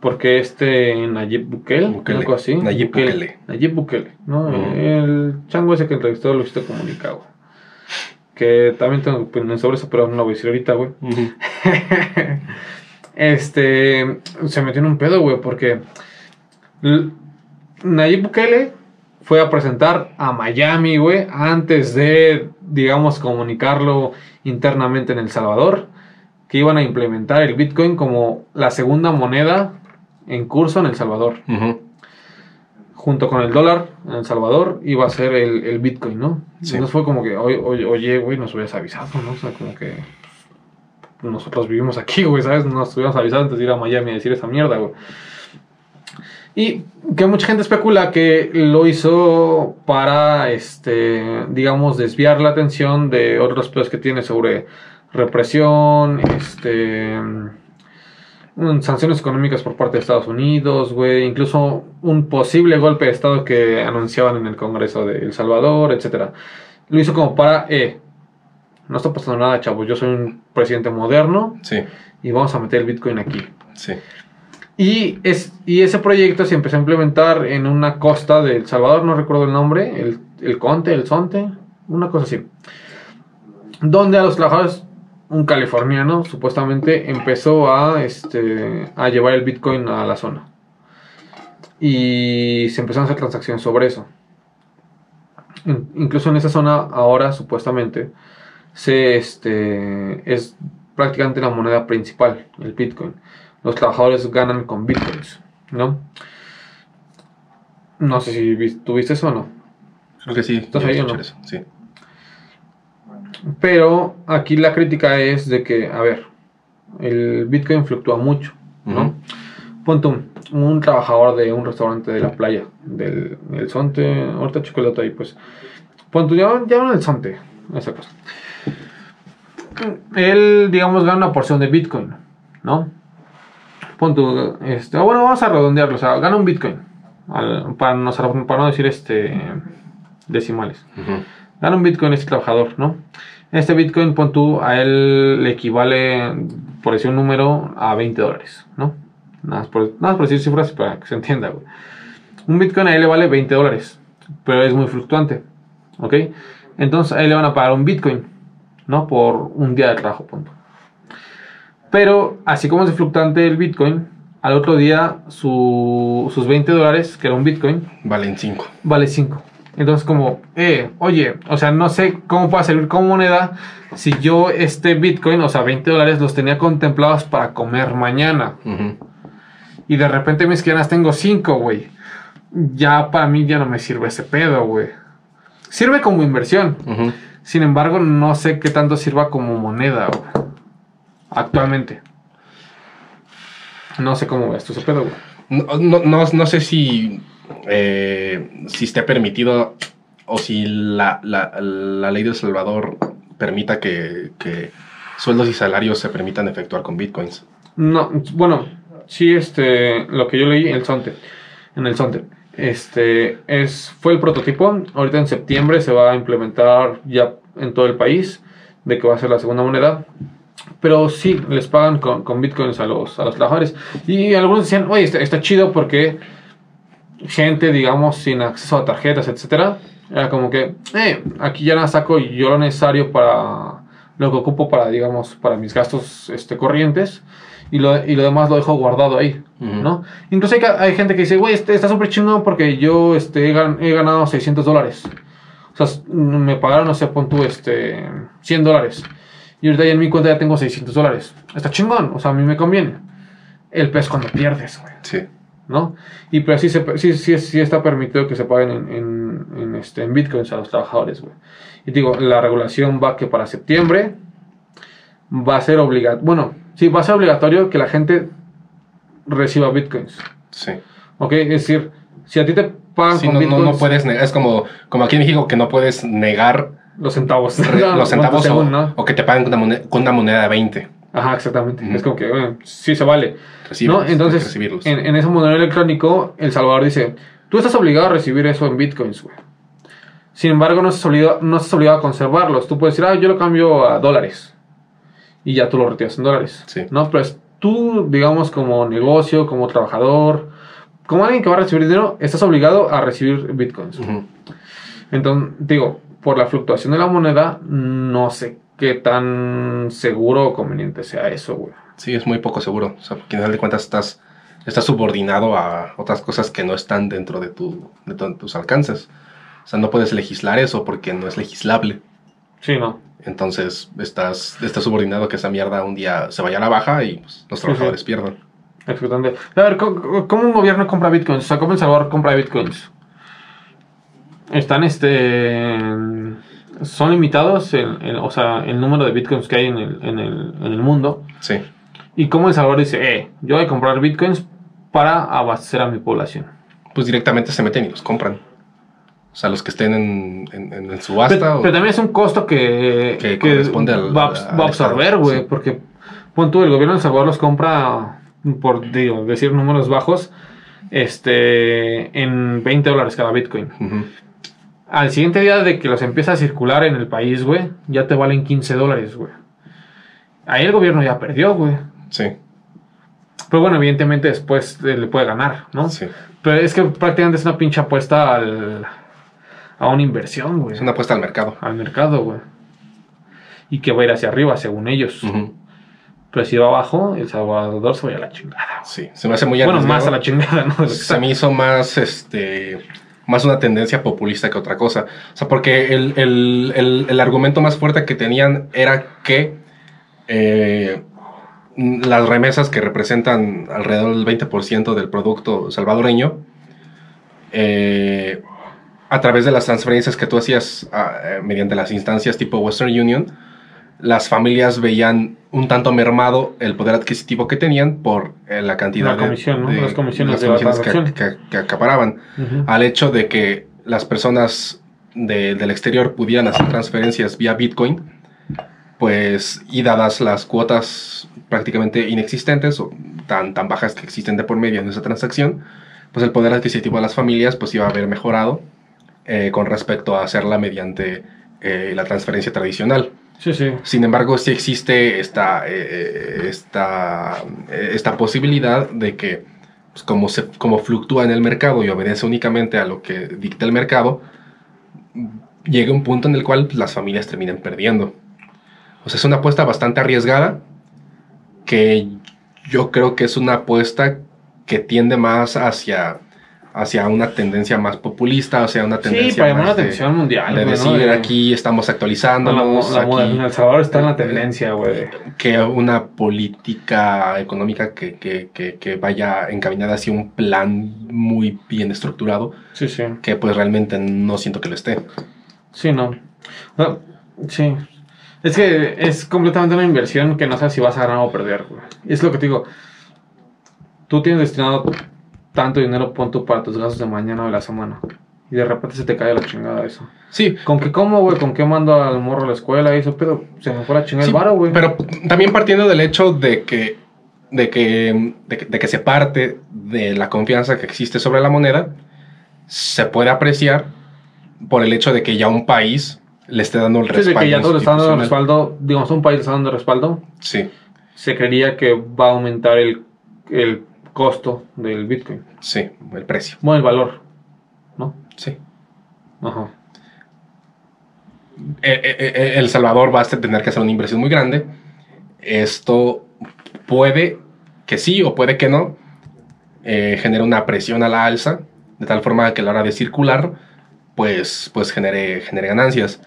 Porque este Nayib Bukele, Bukele. algo así. Nayib Bukele. Nayib Bukele, ¿no? Ujú. El chango ese que entrevistó Luisito Comunica, güey. Que también tengo opinión sobre eso, pero no lo voy a decir ahorita, güey. Este se metió en un pedo, güey, porque Nayib Bukele fue a presentar a Miami, güey, antes de, digamos, comunicarlo internamente en El Salvador, que iban a implementar el Bitcoin como la segunda moneda en curso en El Salvador. Junto con el dólar en El Salvador iba a ser el, el Bitcoin, ¿no? Sí. Entonces fue como que, oye, oye, güey, nos hubieras avisado, ¿no? O sea, como que nosotros vivimos aquí, güey, ¿sabes? Nos hubiéramos avisado antes de ir a Miami a decir esa mierda, güey. Y que mucha gente especula que lo hizo para, este, digamos, desviar la atención de otros pedos que tiene sobre represión, este, mm, sanciones económicas por parte de Estados Unidos, güey, incluso un posible golpe de Estado que anunciaban en el Congreso de El Salvador, etcétera. Lo hizo como para, eh, no está pasando nada, chavos, yo soy un presidente moderno Sí, y vamos a meter el Bitcoin aquí. sí. Y, es, y ese proyecto se empezó a implementar en una costa de El Salvador, no recuerdo el nombre, el, el Conte, el Sonte, una cosa así. Donde a los trabajadores, un californiano supuestamente empezó a, este, a llevar el Bitcoin a la zona. Y se empezaron a hacer transacciones sobre eso. In- incluso en esa zona ahora supuestamente se, este, es prácticamente la moneda principal, el Bitcoin los trabajadores ganan con bitcoins, ¿no? No sé si vis- tuviste eso o no. Creo que sí. ¿Estás ahí o no? eso, Sí. Pero aquí la crítica es de que, a ver, el bitcoin fluctúa mucho, ¿no? Ujú. Ponte un, un trabajador de un restaurante de la playa, del, del Sonte, ahorita chocolate ahí, pues. Ponte, ya, ya en el Sonte, esa cosa. Él, digamos, gana una porción de bitcoin, ¿no? Pon tu, este, bueno, vamos a redondearlo, o sea, gana un Bitcoin, al- para, no, para no decir este decimales. Gana un Bitcoin este trabajador, ¿no? Este Bitcoin, pon tú, a él le equivale, por decir un número, a 20 dólares, ¿no? Nada más por, nada más por decir cifras para que se entienda, güey. Un Bitcoin a él le vale 20 dólares, pero es muy fluctuante, ¿ok? Entonces a él le van a pagar un Bitcoin, ¿no? Por un día de trabajo, punto. Pero así como es fluctuante el Bitcoin, al otro día su- sus 20 dólares, que era un Bitcoin, Valen 5. vale 5. Entonces como, eh, oye, o sea, no sé cómo puede servir como moneda si yo este Bitcoin, o sea, 20 dólares los tenía contemplados para comer mañana. Y de repente mis quianas tengo 5, güey. Ya para mí ya no me sirve ese pedo, güey. Sirve como inversión. Sin embargo, no sé qué tanto sirva como moneda, güey. Actualmente. No sé cómo ves tú ese pedo, güey. No, no, no, no sé si, eh, si esté permitido o si la, la, la ley de El Salvador permita que, que sueldos y salarios se permitan efectuar con bitcoins. No, bueno, sí, este, lo que yo leí, el Sonte, en el Sonte, este, es, fue el prototipo, ahorita en septiembre se va a implementar ya en todo el país, de que va a ser la segunda moneda, pero sí, les pagan con, con bitcoins a los, a los trabajadores, y algunos decían, oye, está, está chido porque gente, digamos, sin acceso a tarjetas, etcétera, Era como que, eh, aquí ya nada saco yo lo necesario para lo que ocupo para, digamos, para mis gastos este, corrientes y lo, y lo demás lo dejo guardado ahí. ¿no? Incluso hay, gente que dice, güey, este, está súper chingón porque yo este, he, gan- he ganado 600 dólares. O sea, me pagaron, no sé, pon tú, este, 100 dólares. Y ahorita ya en mi cuenta ya tengo 600 dólares. Está chingón, o sea, a mí me conviene. El pez cuando pierdes, güey. Sí. ¿no? Y pero sí, se, sí, sí, sí está permitido que se paguen en, en, en, este, en bitcoins a los trabajadores, güey. Y digo, la regulación va que para septiembre va a ser obligatorio, bueno, sí, va a ser obligatorio que la gente reciba bitcoins, Sí. ¿ok? Es decir, si a ti te pagan Sí, con no, no, bitcoins, no puedes negar, es como, como aquí en México que no puedes negar los centavos, los centavos según, o, ¿no? o que te paguen con una moneda, con una moneda de 20. Ajá, exactamente. Es como que, bueno, sí se vale. Recíbelos, ¿No? Entonces, recibirlos. en, en ese modelo electrónico, El Salvador dice, tú estás obligado a recibir eso en bitcoins, güey. Sin embargo, no estás, obligado, no estás obligado a conservarlos. Tú puedes decir, ah, yo lo cambio a dólares. Y ya tú lo retiras en dólares. Sí. ¿No? Pero es tú, digamos, como negocio, como trabajador, como alguien que va a recibir dinero, estás obligado a recibir bitcoins. Entonces, digo, por la fluctuación de la moneda, no sé qué tan seguro o conveniente sea eso, güey. Sí, es muy poco seguro. O sea, porque al final de cuentas estás, estás subordinado a otras cosas que no están dentro de, tu, de tu- tus alcances. O sea, no puedes legislar eso porque no es legislable. Sí, no. Entonces, estás, estás subordinado a que esa mierda un día se vaya a la baja y pues, los Sí, trabajadores sí. pierdan. Exactamente. A ver, ¿cómo, cómo un gobierno compra bitcoins? O sea, ¿cómo El Salvador compra bitcoins? Están, este... Son limitados, en- o sea, el número de bitcoins que hay en el, en el, en el mundo. Sí, Y cómo El Salvador dice, eh, yo voy a comprar bitcoins para abastecer a mi población. pues directamente se meten y los compran. O sea, los que estén en, en, subasta Pero, o... pero también es un costo que, Que corresponde al- va, a va absorber, güey. sí. Porque, pon tú, el gobierno de El Salvador los compra, por digo, decir números bajos, este, en 20 dólares cada bitcoin. Ujú. Al siguiente día de que los empieza a circular en el país, güey, ya te valen 15 dólares, güey. Ahí el gobierno ya perdió, güey. Sí, Pero bueno, evidentemente después eh, le puede ganar, ¿no? sí. Pero es que prácticamente es una pinche apuesta al, a una inversión, güey. Es una apuesta al mercado. Al mercado, güey. Y que va a ir hacia arriba, según ellos. Ujú. Pero si va abajo, El Salvador se va a la chingada. Sí, se me hace muy Bueno, arriesgado. más a la chingada, ¿no? se me hizo más este más una tendencia populista que otra cosa. O sea, porque el, el- el- el argumento más fuerte que tenían era que eh, las remesas que representan alrededor del 20% del producto salvadoreño, eh, a través de las transferencias que tú hacías ah, eh, mediante las instancias tipo Western Union, las familias veían un tanto mermado el poder adquisitivo que tenían por eh, la cantidad La comisión, ¿no? Las comisiones las de la comisiones que, transacción. que- que acaparaban al hecho de que las personas de- del exterior pudieran hacer transferencias vía Bitcoin, pues y dadas las cuotas prácticamente inexistentes o tan, tan bajas que existen de por medio en esa transacción, pues el poder adquisitivo de las familias pues iba a haber mejorado eh, con respecto a hacerla mediante eh, la transferencia tradicional. Sin embargo, sí existe esta, eh, esta, eh, esta posibilidad de que, pues, como, se, como fluctúa en el mercado y obedece únicamente a lo que dicta el mercado, llegue un punto en el cual las familias terminen perdiendo. O sea, es una apuesta bastante arriesgada que yo creo que es una apuesta que tiende más hacia, hacia una tendencia más populista, hacia una tendencia Sí, para llamar la atención mundial. de decir aquí estamos No, actualizándonos. la, la aquí- moda- El Salvador está en la tendencia, güey. que una política económica que, que- que- que vaya encaminada hacia un plan muy bien estructurado, Sí, sí. que pues realmente no siento que lo esté. Sí, no. No, sí. Es que es completamente una inversión que no sabes si vas a ganar o perder, güey. Es lo que te digo. Tú tienes destinado tanto dinero, pon tú, para tus gastos de mañana o de la semana. Y de repente se te cae la chingada eso. Sí, ¿Con qué como, güey? ¿Con qué mando al morro a la escuela y eso? Pero se me fue la chingada sí, el varo, güey. pero también partiendo del hecho de que, de, que, de, que, de que se parte de la confianza que existe sobre la moneda, se puede apreciar por el hecho de que ya un país le esté dando el Sí, respaldo. de que ya todos le están dando institucional. respaldo, digamos, un país le está dando respaldo, Sí, se creería que va a aumentar el, el costo del Bitcoin. sí, el precio. Bueno, el valor, ¿no? Sí. Ajá. eh, eh, eh, El Salvador va a tener que hacer una inversión muy grande. Esto puede que sí o puede que no eh, genere una presión a la alza, de tal forma que a la hora de circular, pues, pues genere, genere ganancias.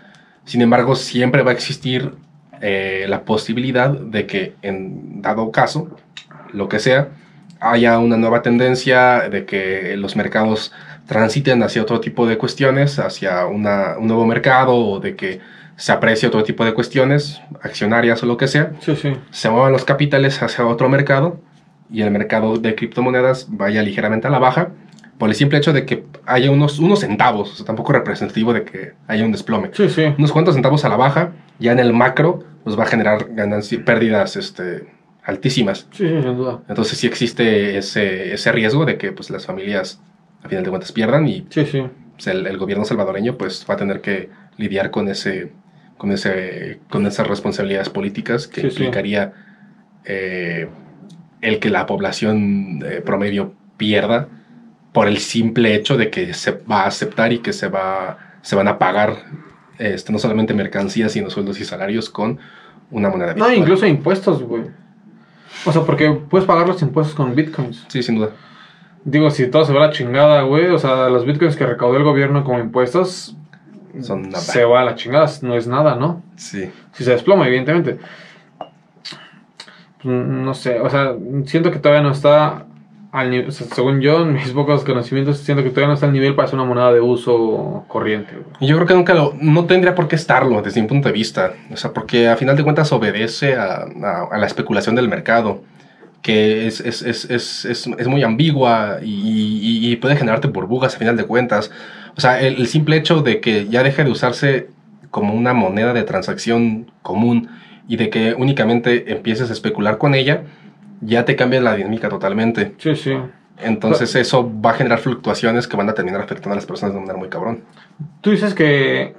Sin embargo, siempre va a existir eh, la posibilidad de que en dado caso, lo que sea, haya una nueva tendencia de que los mercados transiten hacia otro tipo de cuestiones, hacia una- un nuevo mercado o de que se aprecie otro tipo de cuestiones, accionarias o lo que sea, Sí, sí. se muevan los capitales hacia otro mercado y el mercado de criptomonedas vaya ligeramente a la baja por el simple hecho de que haya unos, unos centavos, o sea, tampoco representativo de que haya un desplome. Sí, sí. Unos cuantos centavos a la baja, ya en el macro, pues va a generar ganancias, pérdidas este, altísimas. Sí, sí, sin duda. Entonces sí existe ese, ese riesgo de que pues, las familias, a final de cuentas, pierdan y Sí, sí. pues, el, el gobierno salvadoreño pues, va a tener que lidiar con, ese, con, ese, con esas responsabilidades políticas que sí. implicaría eh, el que la población eh, promedio pierda por el simple hecho de que se va a aceptar y que se, va, se van a pagar este, no solamente mercancías, sino sueldos y salarios con una moneda No, virtual. incluso impuestos, güey. O sea, porque puedes pagar los impuestos con bitcoins. Sí, sin duda. Digo, si todo se va a la chingada, güey. O sea, los bitcoins que recaudó el gobierno como impuestos Son nada. se va a la chingada. No es nada, ¿no? Sí. Si se desploma, evidentemente. Pues, No sé, o sea, siento que todavía no está al nivel, según yo, en mis pocos conocimientos, siento que todavía no está al nivel para ser una moneda de uso corriente. güey. Yo creo que nunca lo, no tendría por qué estarlo desde mi punto de vista. O sea, porque a final de cuentas obedece a, a- la especulación del mercado, que es, es, es, es, muy ambigua y, y- puede generarte burbujas a final de cuentas. O sea, el simple hecho de que ya deje de usarse como una moneda de transacción común y de que únicamente empieces a especular con ella, ya te cambia la dinámica totalmente. Sí, sí. Entonces eso va a generar fluctuaciones que van a terminar afectando a las personas de una manera muy cabrón. Tú dices que,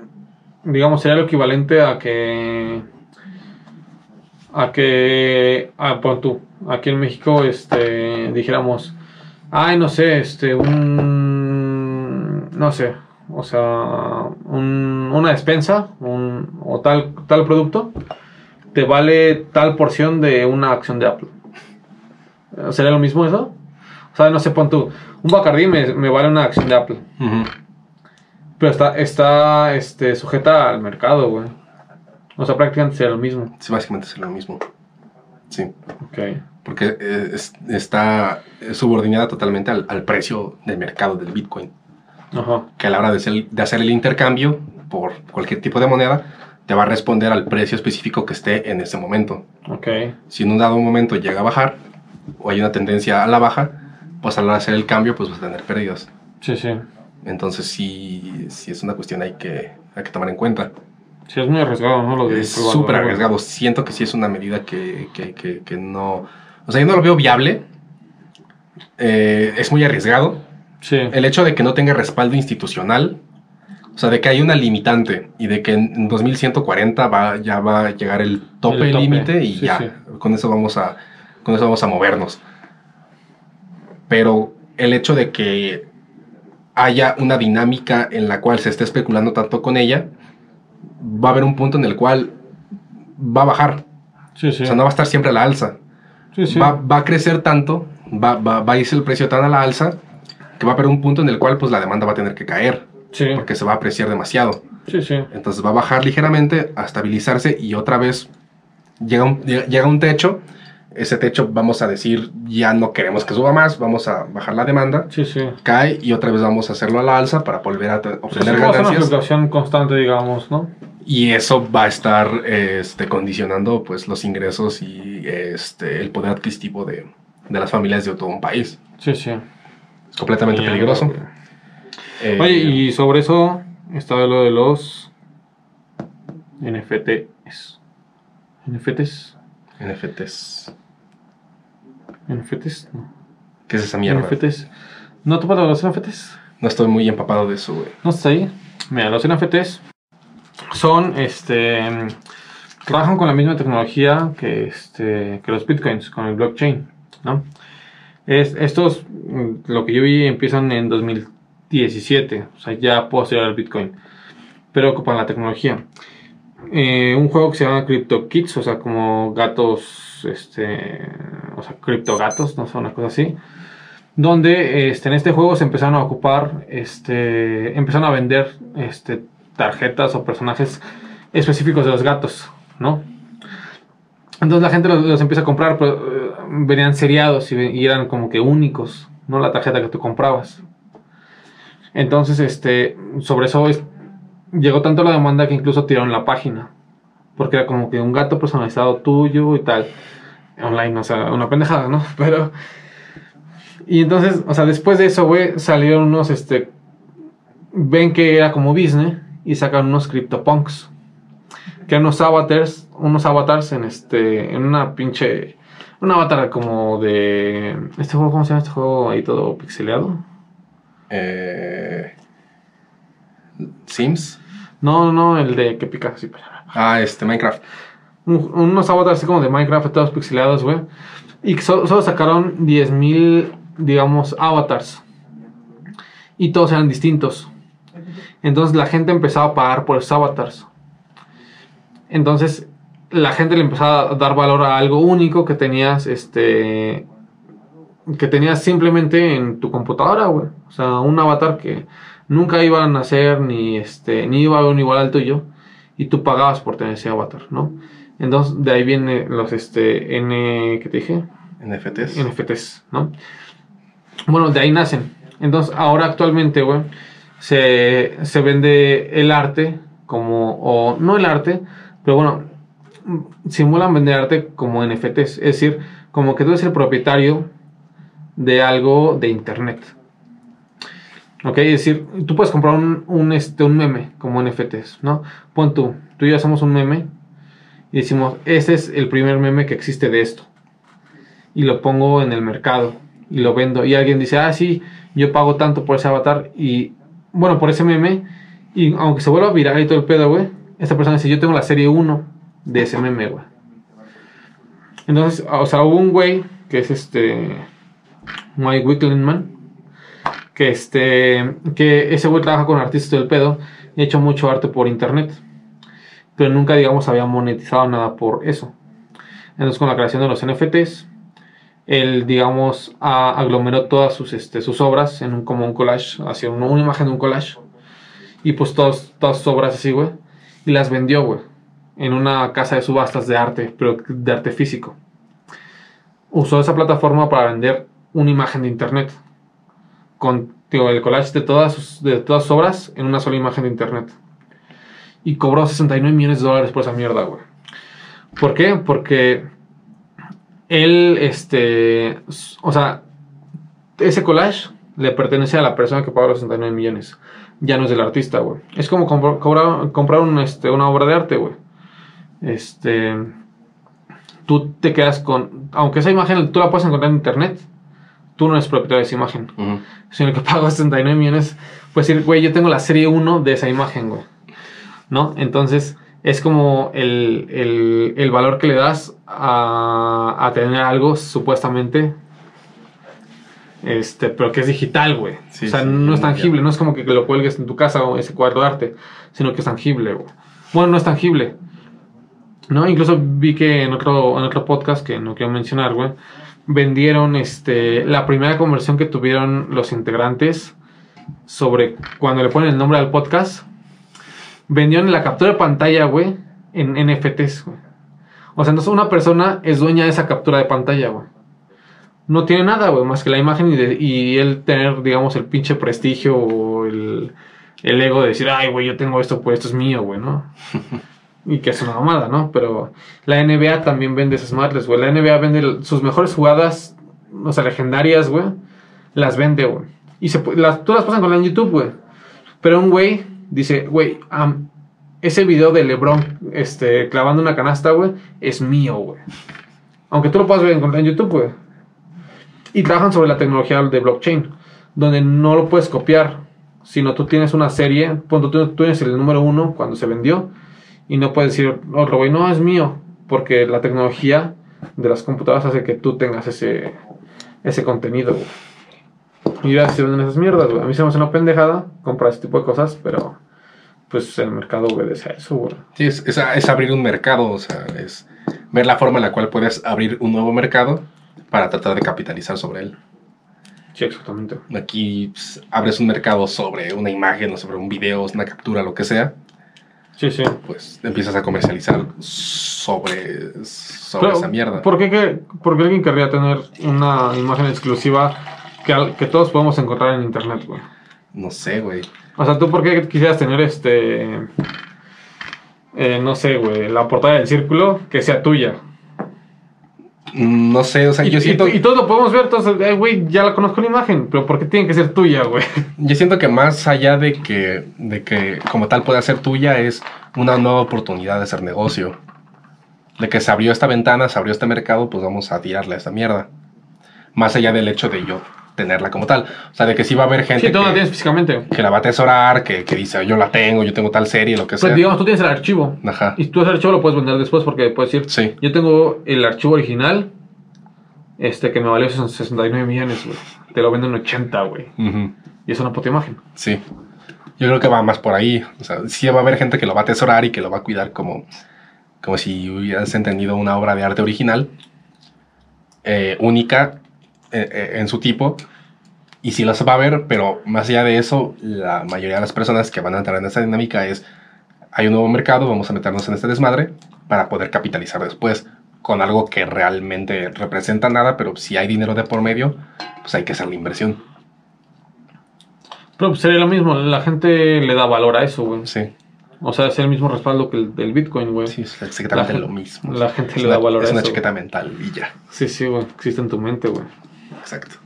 digamos, sería lo equivalente a que. A que. A, pon tú, aquí en México, este. Dijéramos. Ay, no sé, este. Un. No sé. O sea. Un, una despensa. Un, o tal, tal producto. Te vale tal porción de una acción de Apple. ¿Sería lo mismo eso? O sea, no sé, pon tú. Un Bacardí me, me vale una acción de Apple. Pero está, está este, sujeta al mercado, güey. O sea, prácticamente sería lo mismo. Sí, básicamente es lo mismo. Sí, Ok. porque eh, es- está subordinada totalmente al, al precio del mercado del Bitcoin. Ajá. Que a la hora de hacer, de hacer el intercambio por cualquier tipo de moneda, te va a responder al precio específico que esté en ese momento. Ok. Si en un dado momento llega a bajar, o hay una tendencia a la baja, pues a la hora de hacer el cambio, pues vas a tener pérdidas. Sí, sí. Entonces sí, sí es una cuestión hay que, hay que tomar en cuenta. Sí, es muy arriesgado, ¿no? Lo de Es súper arriesgado. Siento que sí es una medida que, que- que- que no... O sea, yo no lo veo viable. Eh, es muy arriesgado. Sí. El hecho de que no tenga respaldo institucional, o sea, de que hay una limitante y de que en 2140 va, ya va a llegar el tope El tope, límite y sí, ya, sí. con eso vamos a con eso vamos a movernos. Pero el hecho de que haya una dinámica en la cual se esté especulando tanto con ella, va a haber un punto en el cual va a bajar. Sí, sí. O sea, no va a estar siempre a la alza. Sí. Va, va a crecer tanto, va, va- va a irse el precio tan a la alza, que va a haber un punto en el cual pues la demanda va a tener que caer, porque se va a apreciar demasiado. Entonces va a bajar ligeramente a estabilizarse y otra vez llega un, llega llega un techo. Ese techo vamos a decir ya no queremos que suba más, vamos a bajar la demanda, Sí, sí. cae y otra vez vamos a hacerlo a la alza para volver a te- Sí, sí, obtener a ser una ganancias. fluctuación constante, digamos, ¿no? Y eso va a estar este, condicionando pues, los ingresos y este, el poder adquisitivo de, de las familias de todo un país. Sí, sí. Es completamente peligroso. Eh, Oye, y sobre eso está lo de los NFTs. NFTs. NFTs. NFTs. No. ¿Qué es esa mierda? NFTs. ¿No topas los NFTs? No estoy muy empapado de eso, güey. No está ahí. Mira, los NFTs son este. Trabajan con la misma tecnología que, este, que los bitcoins, con el blockchain. ¿no? Es, estos, mm, lo que yo vi, empiezan en 2017, o sea, ya posterior al bitcoin. pero ocupan la tecnología. Eh, un juego que se llama Crypto Kids, o sea, como gatos, este, o sea, cripto gatos, no sé, una cosa así. Donde este, en este juego se empezaron a ocupar, este, empezaron a vender este, tarjetas o personajes específicos de los gatos, ¿no? Entonces la gente los, empieza a comprar, pero eh, venían seriados y, eran como que únicos, no la tarjeta que tú comprabas. Entonces, este, sobre eso llegó tanto la demanda que incluso tiraron la página. Porque era como que un gato personalizado tuyo y tal. Online, o sea, una pendejada, ¿no? Pero. Y entonces, o sea, después de eso, güey, salieron unos, este. Ven que era como business y sacan unos CryptoPunks. Que eran unos avatars, unos avatars en este. En una pinche. Un avatar como de. ¿Este juego cómo se llama este juego ahí todo pixeleado? Eh. Sims. No, no, el de que pica así. Ah, este, Minecraft. unos avatars así como de Minecraft, todos pixelados, güey. Y solo sacaron 10.000, digamos, avatars. Y todos eran distintos. Entonces la gente empezaba a pagar por esos avatars. Entonces la gente le empezaba a dar valor a algo único que tenías, este, que tenías simplemente en tu computadora, güey. O sea, un avatar que nunca iban a ser ni este ni iba a un igual al tuyo y tú pagabas por tener ese avatar, ¿no? Entonces de ahí vienen los este N ¿qué te dije? NFTs. NFTs, ¿no? Bueno, de ahí nacen. Entonces, ahora actualmente, güey, se, se vende el arte como o no el arte, pero bueno, simulan vender arte como NFTs, es decir, como que tú eres el propietario de algo de internet. Ok, es decir, tú puedes comprar un, este, un meme como NFTs, ¿no? Pon tú, tú y yo hacemos un meme y decimos, este es el primer meme que existe de esto. Y lo pongo en el mercado y lo vendo. Y alguien dice, ah, sí, yo pago tanto por ese avatar y, bueno, por ese meme. Y aunque se vuelva viral y todo el pedo, güey, esta persona dice, yo tengo la serie 1 de ese meme, güey. Entonces, o sea, hubo un güey que es este Mike Wicklenman que este que ese güey trabaja con artistas del pedo y ha hecho mucho arte por internet pero nunca digamos había monetizado nada por eso. Entonces con la creación de los NFTs él digamos aglomeró todas sus este, sus obras en un como un collage hacia una, una, imagen de un collage y pues todas sus obras así güey y las vendió güey en una casa de subastas de arte pero de arte físico. Usó esa plataforma para vender una imagen de internet con el collage de todas, sus, de todas obras en una sola imagen de internet. Y cobró 69 millones de dólares por esa mierda, güey. ¿Por qué? Porque él, este, o sea, ese collage le pertenece a la persona que pagó los 69 millones. Ya no es del artista, güey. Es como comprar, un, este, una obra de arte, güey. Este, tú te quedas con, aunque esa imagen tú la puedes encontrar en internet, tú no eres propietario de esa imagen. Sino que pago 69 millones, pues decir, güey, yo tengo la serie 1 de esa imagen, güey. ¿No? Entonces, es como el, valor que le das a, tener algo supuestamente este, pero que es digital, güey. o sea, no es tangible, no es como que lo cuelgues en tu casa o ese cuadro de arte, sino que es tangible, güey. Bueno, no es tangible. ¿No? Incluso vi que en otro, en otro podcast que no quiero mencionar, güey, vendieron este, la primera conversión que tuvieron los integrantes sobre cuando le ponen el nombre al podcast. Vendieron la captura de pantalla, güey, en NFTs, güey. O sea, entonces una persona es dueña de esa captura de pantalla, güey. No tiene nada, güey, más que la imagen y, de, y él tener, digamos, el pinche prestigio o el, el ego de decir, ay, güey, yo tengo esto, pues esto es mío, güey, ¿no? y que es una mamada, ¿no? Pero la NBA también vende esas madres, güey. La NBA vende sus mejores jugadas, o sea, legendarias, güey. Las vende, güey. Y se, las, tú las pasan con la en YouTube, güey. Pero un güey dice, güey, ese video de LeBron este, clavando una canasta, güey, es mío, güey. Aunque tú lo puedas ver en, YouTube, güey. Y trabajan sobre la tecnología de blockchain, donde no lo puedes copiar, sino tú tienes una serie, cuando tú, tú tienes el número uno cuando se vendió y no puedes decir otro güey, no, es mío, porque la tecnología de las computadoras hace que tú tengas ese, ese contenido, Y ya se venden esas mierdas, güey. A mí se me hace una pendejada comprar ese tipo de cosas, pero pues el mercado obedece a eso, güey. Sí, es, es, es abrir un mercado, o sea, es ver la forma en la cual puedes abrir un nuevo mercado para tratar de capitalizar sobre él. Sí, exactamente. Aquí pues, abres un mercado sobre una imagen o sobre un video, una captura, lo que sea. Sí, sí. Pues empiezas a comercializar sobre, sobre Pero, esa mierda. ¿por qué, que- por qué alguien querría tener una imagen exclusiva que, al- que todos podemos encontrar en internet, güey? No sé, güey. O sea, ¿tú por qué quisieras tener este... eh, no sé, güey, la portada del círculo que sea tuya? No sé, o sea, Y, yo siento, y todos lo podemos ver, entonces, güey, ya la conozco la imagen, pero ¿por qué tiene que ser tuya, güey? yo siento que más allá de que, de que como tal pueda ser tuya, es una nueva oportunidad de hacer negocio. De que se abrió esta ventana, se abrió este mercado, pues vamos a tirarle a esta mierda. Más allá del hecho de yo tenerla como tal. O sea, de que sí va a haber gente Sí, tú no la que, tienes físicamente. que la va a atesorar, que, que dice, yo la tengo, yo tengo tal serie, lo que sea. Pues digamos, tú tienes el archivo. Ajá. Y tú ese archivo lo puedes vender después porque puedes decir, Sí. yo tengo el archivo original, este que me valió 69 millones, güey. Te lo venden en 80, güey. Ujú. Y es una puta imagen. Sí. Yo creo que va más por ahí. O sea, sí va a haber gente que lo va a atesorar y que lo va a cuidar como, como si hubieras entendido una obra de arte original, eh, única en su tipo. Y sí las va a ver, pero más allá de eso, la mayoría de las personas que van a entrar en esta dinámica es, hay un nuevo mercado, vamos a meternos en este desmadre para poder capitalizar después con algo que realmente representa nada, pero si hay dinero de por medio, pues hay que hacer la inversión. Pero pues, sería lo mismo, la gente le da valor a eso, güey. Sí. O sea, es el mismo respaldo que el del Bitcoin, güey. Sí, es exactamente La lo mismo. la gente Es le da valor a Es una eso. chaqueta mental y ya. Sí, sí, güey. Existe en tu mente, güey. Exacto.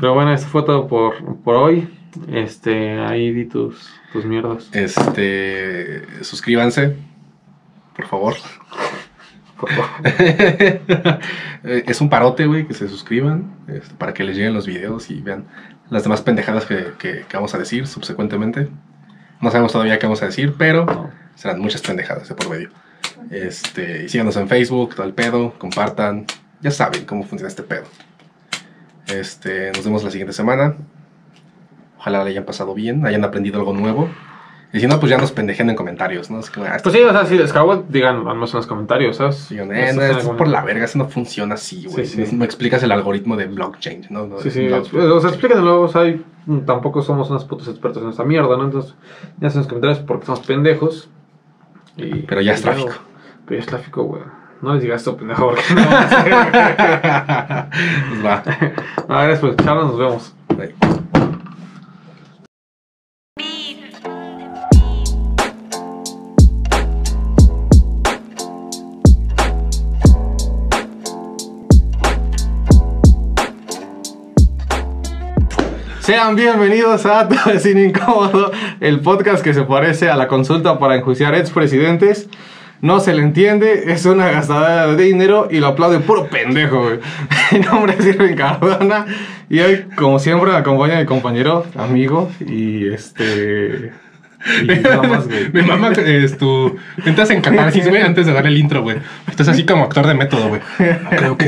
Pero bueno, esto fue todo por, por hoy. Este, ahí di tus, tus mierdas. Este. Suscríbanse, por favor. Por favor. Es un parote, güey, que se suscriban este, para que les lleguen los videos y vean las demás pendejadas que, que- que vamos a decir subsecuentemente. No sabemos todavía qué vamos a decir, pero No. serán muchas pendejadas de por medio. Este, y síganos en Facebook, todo el pedo, compartan. Ya saben cómo funciona este pedo. Este, nos vemos la siguiente semana. Ojalá le hayan pasado bien, hayan aprendido algo nuevo. Y si no, pues ya nos pendejen en comentarios, ¿no? Como, ah, Pues sí, o sea, si descargo, digan, menos en los comentarios, ¿sabes? Digan, eh, no, esto es por la verga, eso no funciona así, güey. Sí, sí. Me explicas el algoritmo de blockchain, ¿no? No, Sí, sí, o sea, explíquenlo, o sea, tampoco somos unos putos expertos en esta mierda, ¿no? Entonces, ya en los comentarios porque somos pendejos. Y, Pero ya es tráfico. Pero ya es tráfico, güey. No les digas esto, pendejo, porque no van a hacer. Pues va. Charla, nos vemos. Bye. Sean bienvenidos a Vecino Incómodo, el podcast que se parece a la consulta para enjuiciar expresidentes. No se le entiende, es una gastadera de dinero y lo aplaude puro pendejo, güey. Mi nombre es Irving Cardona y hoy, como siempre, me acompaña mi compañero, amigo y este. Y nada más, güey. Me mama que es tu. Entras en catarsis, güey, antes de dar el intro, güey. Estás así como actor de método, güey. Ok, ok.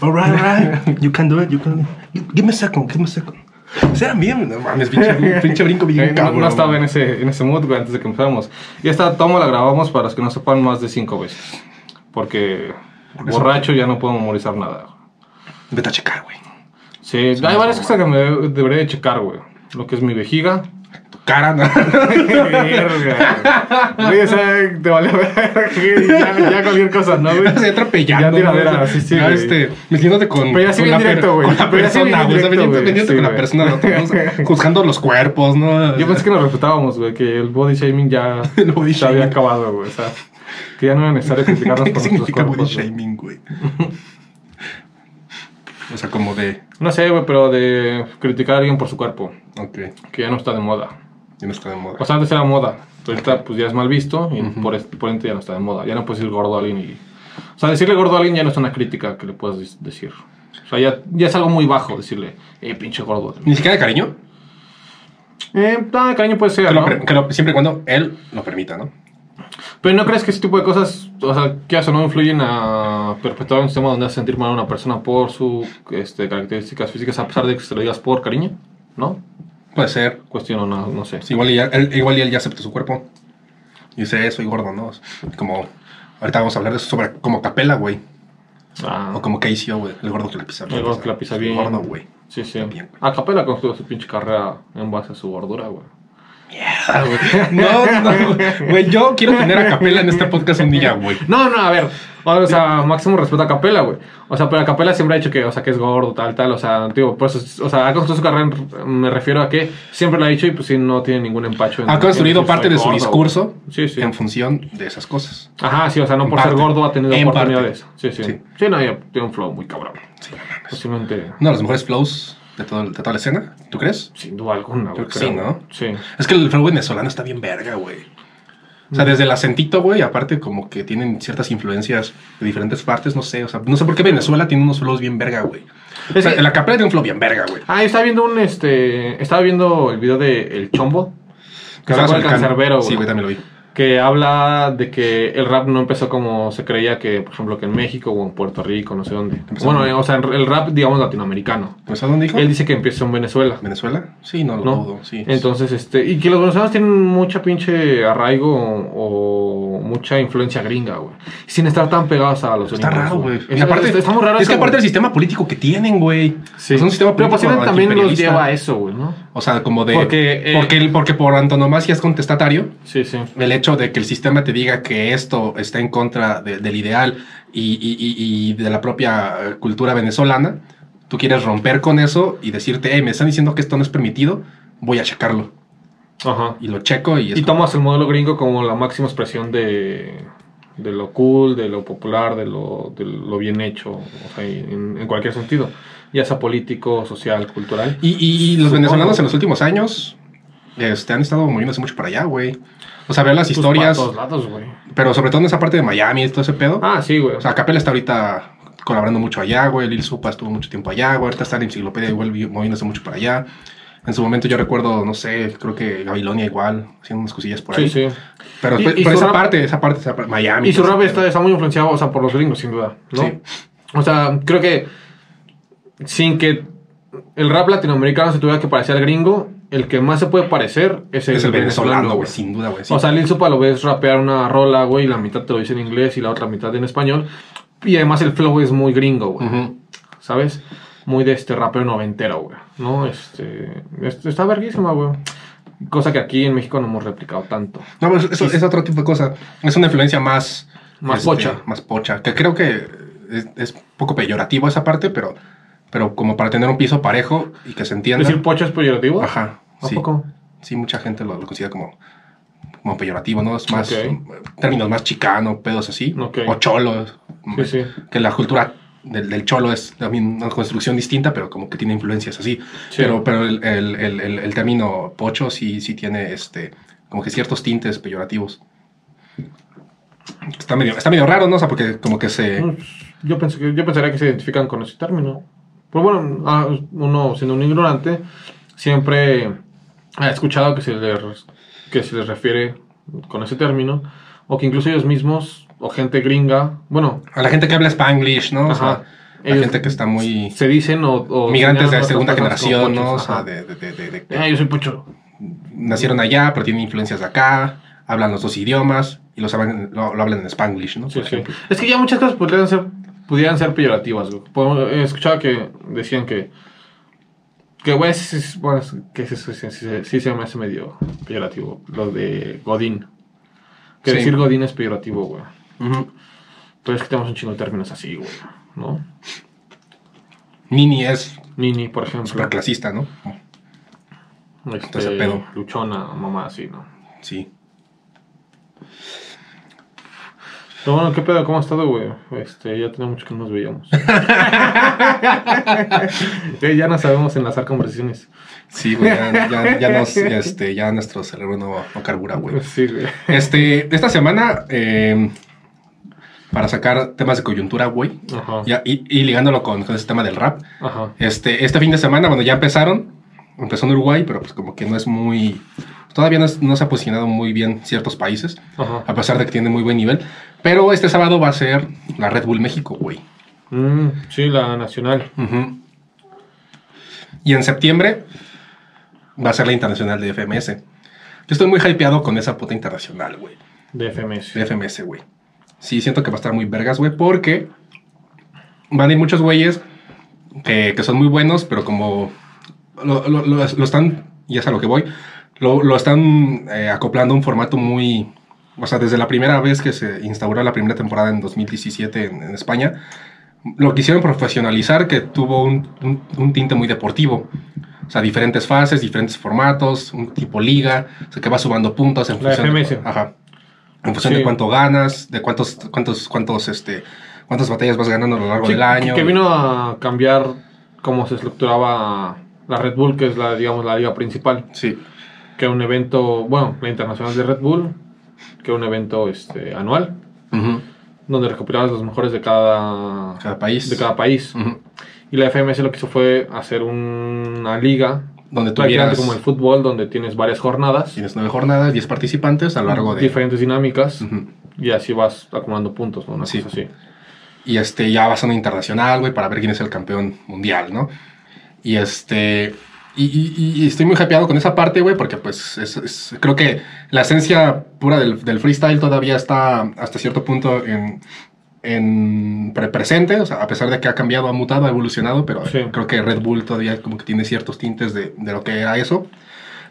Alright, alright. You can do it, you can. Give me a second, give me a second. Sean bien, no mames, pinche, pinche brinco Eh, bien no, cabrón. no estaba en ese, en ese mood, güey, antes de que empezáramos. Y esta toma la grabamos para los que no sepan más de cinco veces. Porque borracho ya no puedo memorizar nada. Vete a checar, güey. Sí, hay varias cosas que me debería de checar, güey. Lo que es mi vejiga. Tu cara, ¿no? Verga. Güey, o sea, te valió verga. Ya, ya cualquier cosa, ¿no, güey? Estás atropellando. Ya tiradera, sí, sí, Ya, este, metiéndote con. Pero ya sí bien directo, güey. Con la persona, güey. Metiéndote con la persona, ¿no? Juzgando los cuerpos, ¿no? Yo pensé que nos respetábamos, güey, que el body shaming ya El body se había acabado, güey. O sea, que ya no era necesario criticarnos ¿Qué por nuestros significa body cuerpos. shaming, güey? O sea, como de. No sé, güey, pero de criticar a alguien por su cuerpo, Ok, que ya no está de moda. ya no está de moda. O sea, antes era moda, pero ahorita pues ya es mal visto y por, por ende ya no está de moda. Ya no puedes decir gordo a alguien y... O sea, decirle gordo a alguien ya no es una crítica que le puedas decir. O sea, ya, ya es algo muy bajo decirle, eh, pinche gordo. Ni siquiera de cariño. Eh, nada de cariño puede ser, que lo- siempre y cuando él lo permita, ¿no? Pero ¿no crees que ese tipo de cosas, o sea, que eso no influyen a perpetuar un sistema donde hace sentir mal a una persona por sus este, características físicas a pesar de que se lo digas por cariño? ¿No? Puede ser. Cuestiono, no, no sé. Sí, igual, y él, igual y él ya aceptó su cuerpo. Y dice, soy gordo, ¿no? Como, ahorita vamos a hablar de eso sobre como Capela, güey. Ah, O como KCO, güey. El gordo que la pisa bien. el gordo o que la pisa el bien. gordo, güey. Sí, sí. Bien. A Capela construyó su pinche carrera en base a su gordura, güey. Ah, güey. No, no, güey. Yo quiero tener a Capela en este podcast un día, güey. No, no, a ver. O sea, máximo respeto a Capela, güey. O sea, pero a Capela siempre ha dicho que, o sea, que es gordo, tal, tal. O sea, digo, pues, o sea, ha construido su carrera, en- me refiero a que siempre lo ha dicho y pues sí, no tiene ningún empacho. en- Ha construido en parte de su gordo, discurso. Sí, sí. en función de esas cosas. Ajá, sí, o sea, no En por ser gordo ha tenido En oportunidades. Sí, sí, Sí. sí. no, ya tiene un flow muy cabrón. Sí, no. Posiblemente, de los mejores flows de, todo- de toda la escena, ¿tú crees? sin duda alguna, güey. Sí, ¿no? Sí. Es que el flow venezolano está bien verga, güey. O sea, desde el acentito, güey, aparte como que tienen ciertas influencias de diferentes partes, no sé, o sea, no sé por qué Venezuela tiene unos flows bien verga, güey. O sea, que- la capela tiene un flow bien verga, güey. Ah, estaba viendo un, este, estaba viendo el video de El Chombo. Que sacó el cancerbero, Sí, güey, también lo vi. Que habla de que el rap no empezó como se creía que, por ejemplo, que en México o en Puerto Rico, no sé dónde. Bueno, en- o sea, el rap, digamos, latinoamericano. ¿Pues a dónde dijo? Él dice que empezó en Venezuela. ¿Venezuela? Sí, no lo ¿no? dudo, sí. Entonces, este, y que los venezolanos tienen mucha pinche arraigo o, mucha influencia gringa, güey. Sin estar tan pegados a los Está raro, güey. Es, aparte, está, muy raro es que aparte del sistema político que tienen, güey. Sí. Es un sistema Pero político posiblemente también los antiimperialista. lleva a eso, güey, ¿no? O sea, como de... Porque, eh, porque, porque por antonomasia es contestatario. Sí, sí. El hecho de que el sistema te diga que esto está en contra de- del ideal y, y- y- y de la propia cultura venezolana, tú quieres romper con eso y decirte, hey, me están diciendo que esto no es permitido, voy a checarlo. Ajá. Y lo checo y es Y tomas el modelo gringo como la máxima expresión de, de lo cool, de lo popular, de lo, de lo bien hecho, o sea, en, en cualquier sentido, ya sea político, social, cultural. Y, y- y los venezolanos en los últimos años este, han estado moviéndose mucho para allá, güey. O sea, ver las Pues, historias, para todos lados, güey. pero sobre todo en esa parte de Miami y todo ese pedo. Ah, sí, güey. O sea, Capela está ahorita colaborando mucho allá, güey. Lil Supa estuvo mucho tiempo allá, güey. Ahorita está en enciclopedia igual vi- moviéndose mucho para allá. En su momento yo recuerdo, no sé, creo que Babilonia igual, haciendo unas cosillas por ahí. sí, sí. Pero, Y- pero y su esa rap- parte, esa parte, esa parte, Miami. Y su rap está, está muy influenciado, o sea, por los gringos, sin duda, ¿no? Sí. O sea, creo que sin que el rap latinoamericano se tuviera que parecer al gringo, el que más se puede parecer es el, Es el venezolano, güey, sin duda, güey. sí. O sea, Lil Supa lo ves rapear una rola, güey, y la mitad te lo dice en inglés y la otra mitad en español. Y además el flow es muy gringo, güey. ¿Sabes? Muy de este rapero noventero, güey. ¿No? Este, este- Está verguísima, güey. Cosa que aquí en México no hemos replicado tanto. No, pero eso es otro tipo de cosa. Es una influencia más... este, Más pocha. Más pocha. Que creo que es, es poco peyorativo esa parte, pero, pero como para tener un piso parejo y que se entienda. ¿Decir pocho es peyorativo? Ajá. ¿A sí. poco? Sí, mucha gente lo, lo considera como, como peyorativo, ¿no? Es más, términos más chicano, pedos así. Ok. O cholos. Sí, sí. Que la cultura del, del cholo es también una construcción distinta, pero como que tiene influencias así. Sí. Pero, pero el, el, el, término pocho sí, sí tiene este, como que ciertos tintes peyorativos. Está medio, está medio raro, ¿no? O sea, porque como que se... Mm, Yo, pensé que, yo pensaría que se identifican con ese término. Pues bueno, ah, uno siendo un ignorante, siempre ha escuchado que se, les, que se les refiere con ese término, o que incluso ellos mismos, o gente gringa, bueno, A la gente que habla spanglish, ¿no? O sea, Ajá. la gente que está muy... se dicen o... o Migrantes de segunda generación, ¿no? O sea, ajá. de, de- de- de- de- Ah, yo soy pocho. nacieron allá, pero tienen influencias de acá, hablan los dos idiomas y los hablan- lo, lo hablan en spanglish, ¿no? Sí, sí. Es que ya muchas cosas pudieran ser, pudieran ser peyorativas. güey. He escuchado que decían que. Que, güey, sí, sí, bueno, es- que sí, sí se me hace medio peyorativo. Lo de Godín. Que Sí. decir Godín es peyorativo, güey. Ujú. Pero es que tenemos un chingo de términos así, güey. ¿No? Nini es Nini, por ejemplo. superclasista, ¿no? Este, ese pedo. Luchona, mamá, así, ¿no? Sí. Pero bueno, ¿qué pedo? ¿Cómo has estado, güey? Este, ya tenía mucho que no nos veíamos. Eh, ya no sabemos enlazar conversaciones. Sí, güey, ya, ya, ya nos, este, ya nuestro cerebro no, no carbura, güey. Sí, güey. Este, esta semana, eh, para sacar temas de coyuntura, güey, y, y ligándolo con, con ese tema del rap, Ajá. este, este fin de semana, bueno, ya empezaron, empezó en Uruguay, pero pues como que no es muy, todavía no, es- no se ha posicionado muy bien ciertos países, Ajá. a pesar de que tiene muy buen nivel, pero este sábado va a ser la Red Bull México, güey. Mm, sí, la nacional. Y en septiembre va a ser la internacional de FMS. Yo estoy muy hypeado con esa puta internacional, güey. De FMS. De FMS, güey. Sí, siento que va a estar muy vergas, güey, porque van a ir muchos güeyes que, que son muy buenos, pero como lo, lo- lo- lo están, y es a lo que voy, lo, lo están eh, acoplando a un formato muy... O sea, desde la primera vez que se instauró la primera temporada en 2017 en, en España, lo quisieron profesionalizar, que tuvo un, un- un tinte muy deportivo. O sea, diferentes fases, diferentes formatos, un tipo liga, o sea, que va sumando puntos en La función de- ajá. En función Sí. de cuánto ganas, de cuántos, cuántos, cuántos, este, cuántas batallas vas ganando a lo largo Sí, del año. Que vino a cambiar cómo se estructuraba la Red Bull, que es la, digamos, la liga principal. Sí, Que un evento, bueno, la internacional de Red Bull, que un evento este, anual, donde recopilabas los mejores de cada, cada país. de cada país. Y la FMS lo que hizo fue hacer una liga, Donde tuvieras, como el fútbol, donde tienes varias jornadas, tienes nueve jornadas, diez participantes a lo largo de... diferentes dinámicas, y así vas acumulando puntos, ¿no? Una Sí. cosa así. Y este, ya vas a una internacional, güey, para ver quién es el campeón mundial, ¿no? Y este. Y, y- y estoy muy hypeado con esa parte, güey, porque pues es- es- creo que la esencia pura del, del freestyle todavía está hasta cierto punto en, en pre- presente, o sea, a pesar de que ha cambiado, ha mutado, ha evolucionado, pero Sí. creo que Red Bull todavía como que tiene ciertos tintes de, de lo que era eso.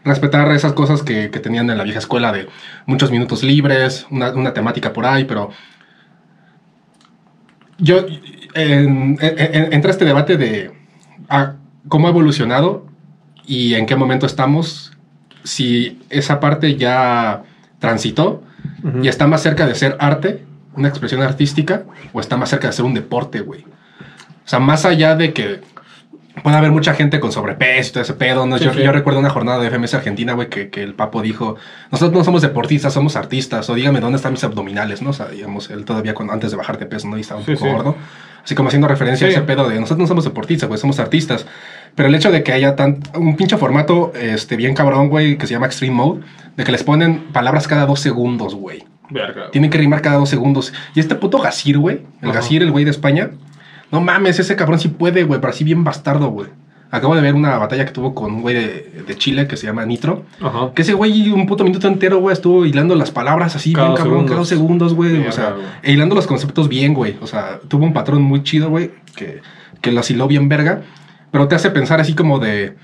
Respetar esas cosas que, que tenían en la vieja escuela de muchos minutos libres, una, una temática por ahí, pero yo en, en- este debate de ah, cómo ha evolucionado y en qué momento estamos, si esa parte ya transitó y está más cerca de ser arte, una expresión artística, o está más cerca de ser un deporte, güey. O sea, más allá de que pueda haber mucha gente con sobrepeso y todo ese pedo, ¿no? Sí, yo, sí. yo recuerdo una jornada de FMS Argentina, güey, que, que el papo dijo, nosotros no somos deportistas, somos artistas, o dígame dónde están mis abdominales, ¿no? O sea, digamos, él todavía cuando, antes de bajar de peso, ¿no? Y estaba un Sí, poco gordo. Así como haciendo referencia a ese pedo de nosotros no somos deportistas, güey, somos artistas. Pero el hecho de que haya tan, un pinche formato este, bien cabrón, güey, que se llama Extreme Mode, de que les ponen palabras cada dos segundos, güey. Verga. Tienen que rimar cada dos segundos. Y este puto Gasir, güey, el Ajá. Gasir, el güey de España, no mames, ese cabrón sí puede, güey, pero así bien bastardo, güey. Acabo de ver una batalla que tuvo con un güey de, de Chile que se llama Nitro. Ajá. Que ese güey un puto minuto entero, güey, estuvo hilando las palabras así, Cada bien cabrón, segundos. cada dos segundos, güey. O sea, e hilando los conceptos bien, güey. O sea, tuvo un patrón muy chido, güey, que, que lo hiló bien verga. Pero te hace pensar así como de.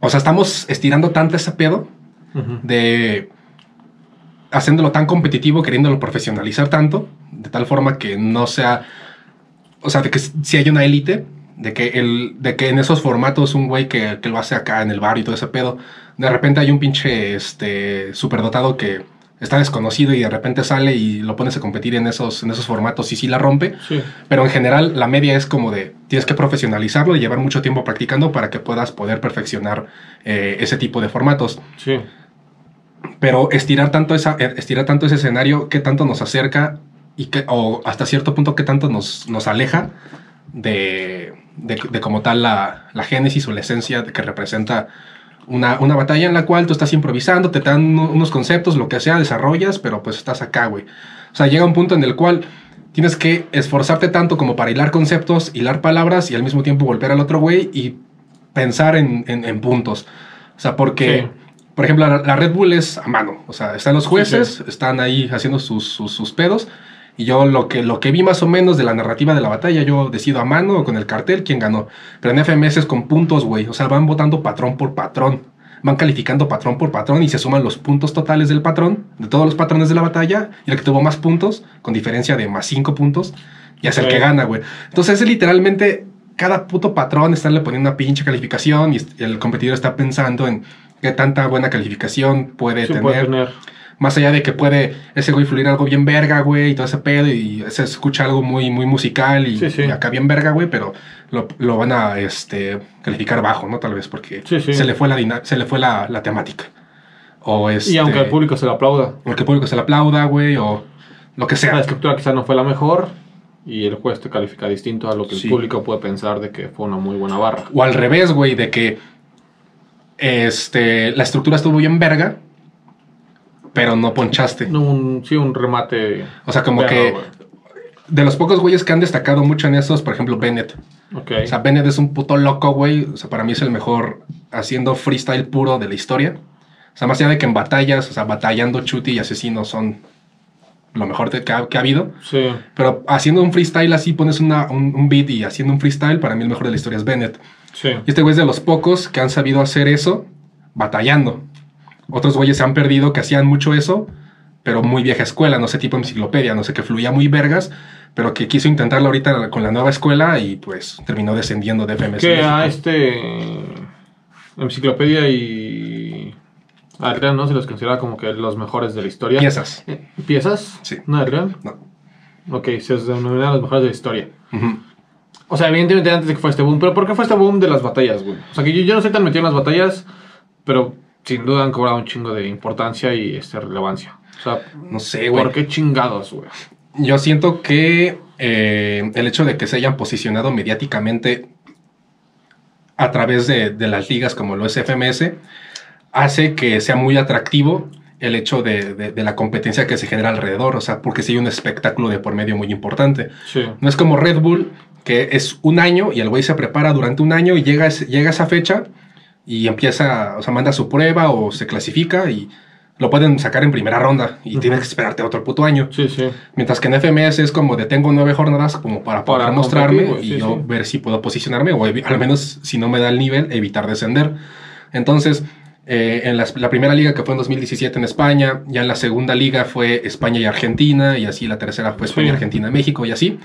O sea, estamos estirando tanto ese pedo de haciéndolo tan competitivo, queriéndolo profesionalizar tanto, de tal forma que no sea, o sea, de que si hay una élite, de que el, de que en esos formatos un güey que, que lo hace acá en el bar y todo ese pedo, de repente hay un pinche este superdotado que está desconocido y de repente sale y lo pones a competir en esos, en esos formatos y sí la rompe. Sí. Pero en general la media es como de tienes que profesionalizarlo y llevar mucho tiempo practicando para que puedas poder perfeccionar eh, ese tipo de formatos. Sí. Pero estirar tanto, esa, eh, estirar tanto ese escenario, qué tanto nos acerca y qué, o hasta cierto punto qué tanto nos, nos aleja de, de, de como tal la, la génesis o la esencia que representa una, una batalla en la cual tú estás improvisando, te dan uno- unos conceptos, lo que sea, desarrollas, pero pues estás acá, güey. O sea, llega un punto en el cual tienes que esforzarte tanto como para hilar conceptos, hilar palabras y al mismo tiempo golpear al otro güey y pensar en, en- en puntos. O sea, porque, Sí. por ejemplo, la, la Red Bull es a mano. O sea, están los jueces, Sí, están ahí haciendo sus, sus, sus pedos. Y yo lo que, lo que vi más o menos de la narrativa de la batalla, yo decido a mano o con el cartel quién ganó. Pero en FMS es con puntos, güey. O sea, van votando patrón por patrón. Van calificando patrón por patrón y se suman los puntos totales del patrón, de todos los patrones de la batalla. Y el que tuvo más puntos, con diferencia de más 5 puntos, ya es el que gana, güey. Entonces es literalmente cada puto patrón estarle poniendo una pinche calificación y el competidor está pensando en qué tanta buena calificación puede Sí tener. puede tener. Más allá de que puede ese güey fluir algo bien verga, güey, y todo ese pedo, y se escucha algo muy, muy musical y, Sí, sí. y acá bien verga, güey, pero lo, lo van a este, calificar bajo, ¿no? Tal vez porque Sí, se le fue la, se le fue la, la temática. O este, Y aunque el público se lo aplauda, o que el público se le aplauda, güey, o lo que la sea. estructura quizá no fue la mejor y el juez te califica distinto a lo que el público puede pensar de que fue una muy buena barra. O al revés, güey, de que este, la estructura estuvo bien verga, pero no ponchaste. No, un, sí, un remate. O sea, como que de los pocos güeyes que han destacado mucho en esos, por ejemplo, Bennett. Ok. O sea, Bennett es un puto loco, güey. O sea, para mí es el mejor haciendo freestyle puro de la historia. O sea, más allá de que en batallas, o sea, batallando Chuti y Asesino son lo mejor de- que, ha, que ha habido. Sí. Pero haciendo un freestyle así, pones una- un, un beat y haciendo un freestyle, para mí el mejor de la historia es Bennett. Sí. Y este güey es de los pocos que han sabido hacer eso batallando. Otros güeyes se han perdido que hacían mucho eso, pero muy vieja escuela, no sé, tipo enciclopedia, no sé, que fluía muy vergas, pero que quiso intentarlo ahorita con la nueva escuela y pues terminó descendiendo de FMS. Que a este. Enciclopedia y. Adrián, ¿no? Se los considera como que los mejores de la historia. Piezas. Eh, ¿Piezas? Sí. ¿No, Adrián? No. Ok, se denominan los mejores de la historia. O sea, evidentemente antes de que fue este boom, pero ¿por qué fue este boom de las batallas, güey? O sea, que yo, yo no soy tan metido en las batallas, pero sin duda han cobrado un chingo de importancia y este, relevancia. O sea, No sé, güey. ¿por qué chingados, güey? Yo siento que eh, el hecho de que se hayan posicionado mediáticamente a través de, de las ligas como lo es FMS hace que sea muy atractivo el hecho de, de- de la competencia que se genera alrededor, o sea, porque si hay un espectáculo de por medio muy importante. Sí. No es como Red Bull, que es un año y el güey se prepara durante un año y llega, llega a esa fecha y empieza, o sea, manda su prueba o se clasifica y lo pueden sacar en primera ronda y Ujú. tienes que esperarte otro puto año. Sí, sí. Mientras que en FMS es como de tengo nueve jornadas como para poder mostrarme y yo ver si puedo posicionarme o al menos si no me da el nivel, evitar descender. Entonces, eh, en las- la primera liga que fue en 2017 en España, ya en la segunda liga fue España y Argentina y así la tercera fue España. Argentina, México y así.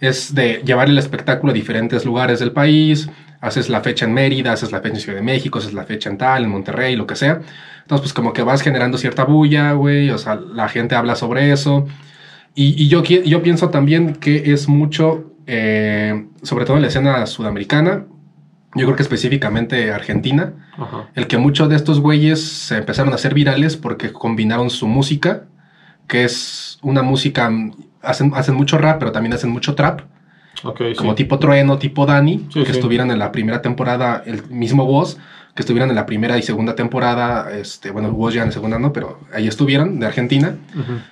Es de llevar el espectáculo a diferentes lugares del país, haces la fecha en Mérida, haces la fecha en Ciudad de México, haces la fecha en tal, en Monterrey, lo que sea. Entonces, pues como que vas generando cierta bulla, güey, o sea, la gente habla sobre eso. Y, y yo, yo pienso también que es mucho, eh, sobre todo en la escena sudamericana, yo creo que específicamente Argentina, Ajá. el que muchos de estos güeyes se empezaron a hacer virales porque combinaron su música, que es una música, hacen, hacen mucho rap, pero también hacen mucho trap, Como sí. tipo Trueno, tipo Dani, Sí, que sí. estuvieran en la primera temporada, el mismo voz, que estuvieran en la primera y segunda temporada, este, bueno, voz ya en la segunda no, pero ahí estuvieron, de Argentina,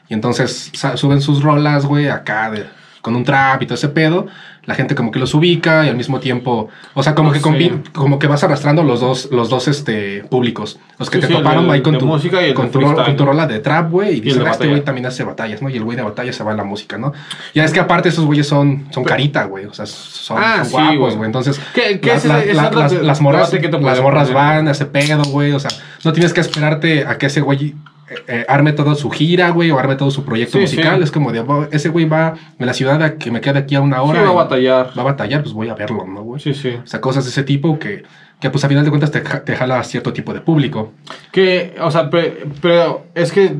y entonces suben sus rolas, güey, acá de- con un trap y todo ese pedo. La gente como que los ubica y al mismo tiempo, o sea, como No que combi- como que vas arrastrando los dos, los dos este, públicos. Los que Sí, te sí, el toparon de- ahí con tu, música y el con, tu, con tu rola de trap, güey, y el dicen, "Ah, este batalla". güey también hace batallas, ¿no? Y el güey de batalla se va en la música, ¿no? Ya es que aparte esos güeyes son, son carita, güey, o sea, son, Ah, son sí, guapos, güey. Entonces, ¿Qué- qué las, es la- la- las, las morras, las morras van a ese pedo, güey, o sea, no tienes que esperarte a que ese güey eh, eh, arme todo su gira, güey, o arme todo su proyecto Sí, musical. sí. Es como de, "Oh, ese güey va en la ciudad a que me queda aquí a una Sí, hora. va a batallar. Va a batallar, pues voy a verlo, ¿no, güey? Sí, sí. O sea, cosas de ese tipo que, que pues a final de cuentas te, te jala a cierto tipo de público. Que, o sea, pe- pero es que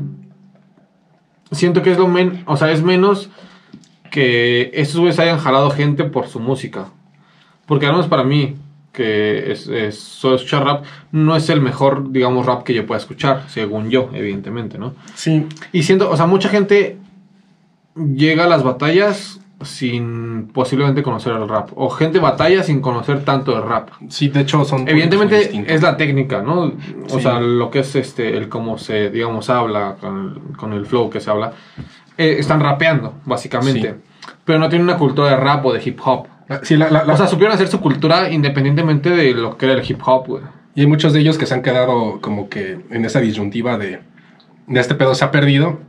siento que es lo men, o sea, es menos que estos güeyes hayan jalado gente por su música. Porque al menos para mí, que es, es rap, no es el mejor, digamos, rap que yo pueda escuchar, según yo, evidentemente, ¿no? Sí. Y siento, o sea, mucha gente llega a las batallas sin posiblemente conocer el rap. O gente batalla sin conocer tanto el rap. Sí, de hecho son... Evidentemente es la técnica, ¿no? O Sí. sea, lo que es este, el cómo se, digamos, habla, con el, con el flow que se habla. Eh, están rapeando, básicamente. Pero no tienen una cultura de rap o de hip hop. Sí, la- la- la- O sea, supieron hacer su cultura independientemente de lo que era el hip hop, güey. Y hay muchos de ellos que se han quedado como que en esa disyuntiva de, de este pedo se ha perdido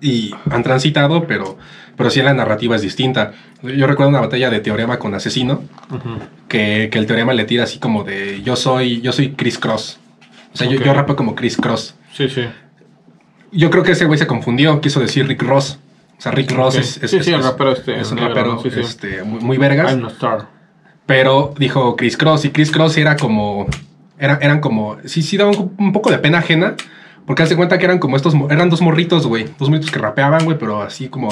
y han transitado, pero, pero sí la narrativa es distinta. Yo recuerdo una batalla de Teorema con Asesino, que, que el Teorema le tira así como de yo soy, yo soy Chris Cross. O sea, yo, yo rapo como Chris Cross. Sí, sí. Yo creo que ese güey se confundió, quiso decir Rick Ross. O sea, Rick Ross es, es- Sí, sí, es- rapero este, es un negro, rapero ¿no? Sí, sí. este, muy, muy vergas. I'm star. Pero dijo Chris Cross y Chris Cross era como. Era, eran como. Sí, sí, daba un, un poco de pena ajena. Porque hace cuenta que eran como estos. Eran dos morritos, güey. Dos morritos que rapeaban, güey, pero así como.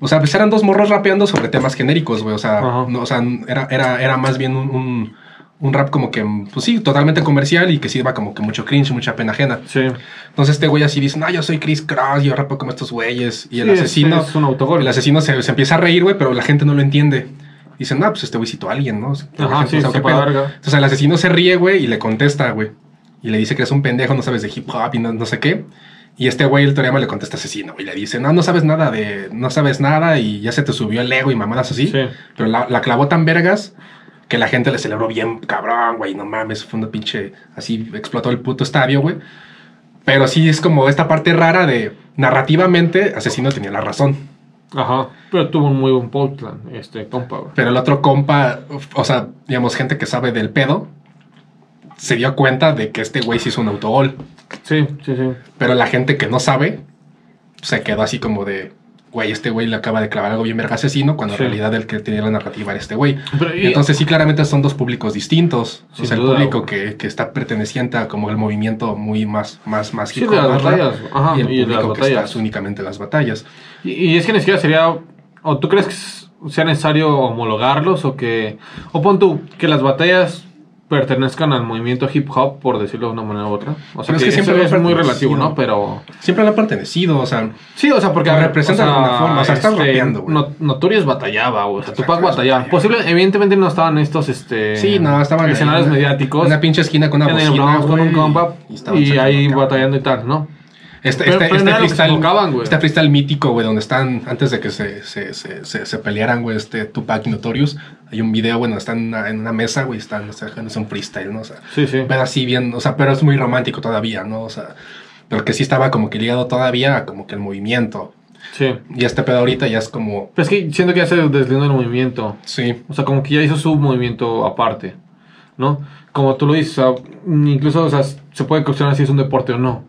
O sea, pues eran dos morros rapeando sobre temas genéricos, güey. O sea, no, o sea era, era, era más bien un, un, un rap como que. Pues sí, totalmente comercial y que iba como que mucho cringe, mucha pena ajena. Sí. Entonces este güey así dice, no, yo soy Chris Cross, yo rapo como estos güeyes. Y el Sí, es- asesino. es un autogol. El asesino se, se empieza a reír, güey, pero la gente no lo entiende. Dicen, no, pues este güey citó a alguien, ¿no? Ajá, gente sí, no sabe se qué fue a pedo. verga. Entonces el asesino se ríe, güey, y le contesta, güey. Y le dice que es un pendejo, no sabes de hip hop y no, no sé qué. Y este güey, el teorema, le contesta asesino. Y le dice, no, no sabes nada de... No sabes nada y ya se te subió el ego y mamadas así. Sí. Pero la, la clavó tan vergas que la gente le celebró bien cabrón, güey, no mames, fue una pinche, así explotó el puto estadio, güey. Pero sí es como esta parte rara de narrativamente Asesino tenía la razón. Ajá. Pero tuvo un muy buen Portland, este compa, güey. Pero el otro compa, o sea, digamos, gente que sabe del pedo, se dio cuenta de que este güey se hizo un autogol. Sí, sí, sí. Pero la gente que no sabe, se quedó así como de, güey, este güey le acaba de clavar algo bien verga asesino, cuando Sí. en realidad el que tenía la narrativa era este güey. Entonces sí, claramente son dos públicos distintos. O sea, el duda, público que, que está perteneciente a como el movimiento muy más, más, más Sí, de las batallas, ajá, y el y público que está únicamente en las batallas. Y, y es que ni siquiera sería. ¿O tú crees que sea necesario homologarlos? O que. O pon tú que las batallas pertenezcan al movimiento hip hop, por decirlo de una manera u otra. O sea, Pero es que, siempre es muy relativo, ¿no? Pero. Siempre le han pertenecido, o sea, Sí, o sea, porque. Representan de alguna forma, o sea, están rapeando, güey. No- Notorious batallaba, güey. O sea, Tupac batallaba. Posible, evidentemente no estaban estos este, sí, no, estaban ahí escenarios en mediáticos. en una pinche esquina con una en el Bronx con un compa y ahí batallando y tal, ¿no? Este, Pero- este, pero este freestyle, este freestyle mítico, güey, donde están, antes de que se, se, se, se, se pelearan, güey, este Tupac y Notorious, hay un video, bueno, están en una, en una mesa, güey, están, o sea, es un freestyle, ¿no? O sea, Sí, sí. pero así bien, o sea, pero es muy romántico todavía, ¿no? O sea, pero que sí estaba como que ligado todavía a como que el movimiento. Sí. Y este pedo ahorita ya es como, Pero es que siento que ya se deslindó el movimiento. sí, O sea, como que ya hizo su movimiento aparte, ¿no? Como tú lo dices, o sea, incluso o sea, se puede cuestionar si es un deporte o no.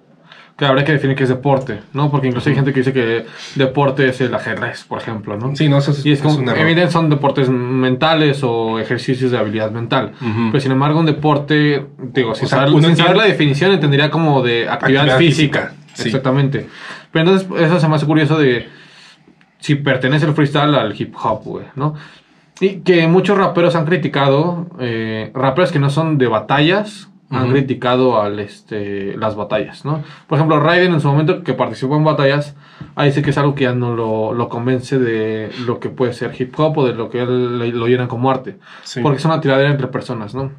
Que habría que definir qué es deporte, ¿no? Porque incluso hay gente que dice que deporte es el ajedrez, por ejemplo, ¿no? sí, no, eso es, Y es como, un error. evidentemente son deportes mentales o ejercicios de habilidad mental. Pero sin embargo, un deporte, digo, sin, sea, saber, sin la definición, entendería como de actividad, Actividad física. física, sí. Exactamente. Pero entonces, eso se me hace curioso de si pertenece el freestyle al hip hop, güey, ¿no? Y que muchos raperos han criticado, eh, raperos que no son de batallas, han criticado al, este, las batallas, ¿no? Por ejemplo, Raiden en su momento que participó en batallas, ahí dice que es algo que ya no lo, lo convence de lo que puede ser hip hop o de lo que él lo llenan como arte. Sí. Porque es una tiradera entre personas, ¿no?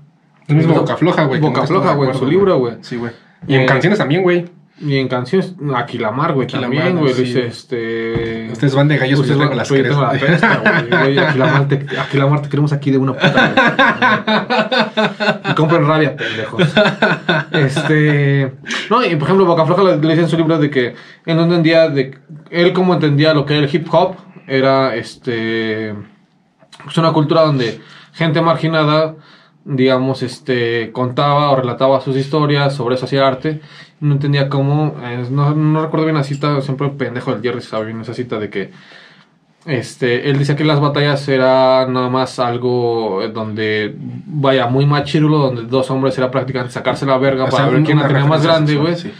El mismo Boca Floja, güey. Boca Floja, güey, en su libro, güey. Sí, güey. Y en Eh, canciones también, güey. Y en canciones, Aquilamar, güey, Aquilamar, también, güey, sí. dice, este... Ustedes van de gallos, Ustedes van tengo las tengo la cresta, güey, güey, Aquilamar, te, Aquilamar, te queremos aquí de una puta, güey. Y compren rabia, pendejos. Este... No, y por ejemplo, Boca Floja le, le dice en su libro de que él no entendía, de, él como entendía lo que era el hip hop, era, este... Es una cultura donde gente marginada digamos, este, contaba o relataba sus historias, sobre eso hacía arte. No entendía cómo, eh, no, no recuerdo bien la cita, siempre el pendejo del Jerry sabe bien esa cita de que, este, él decía que las batallas era nada más algo donde, vaya, muy machirulo, donde dos hombres era prácticamente sacarse la verga O sea, para ver quién la tenía más grande, güey. sí.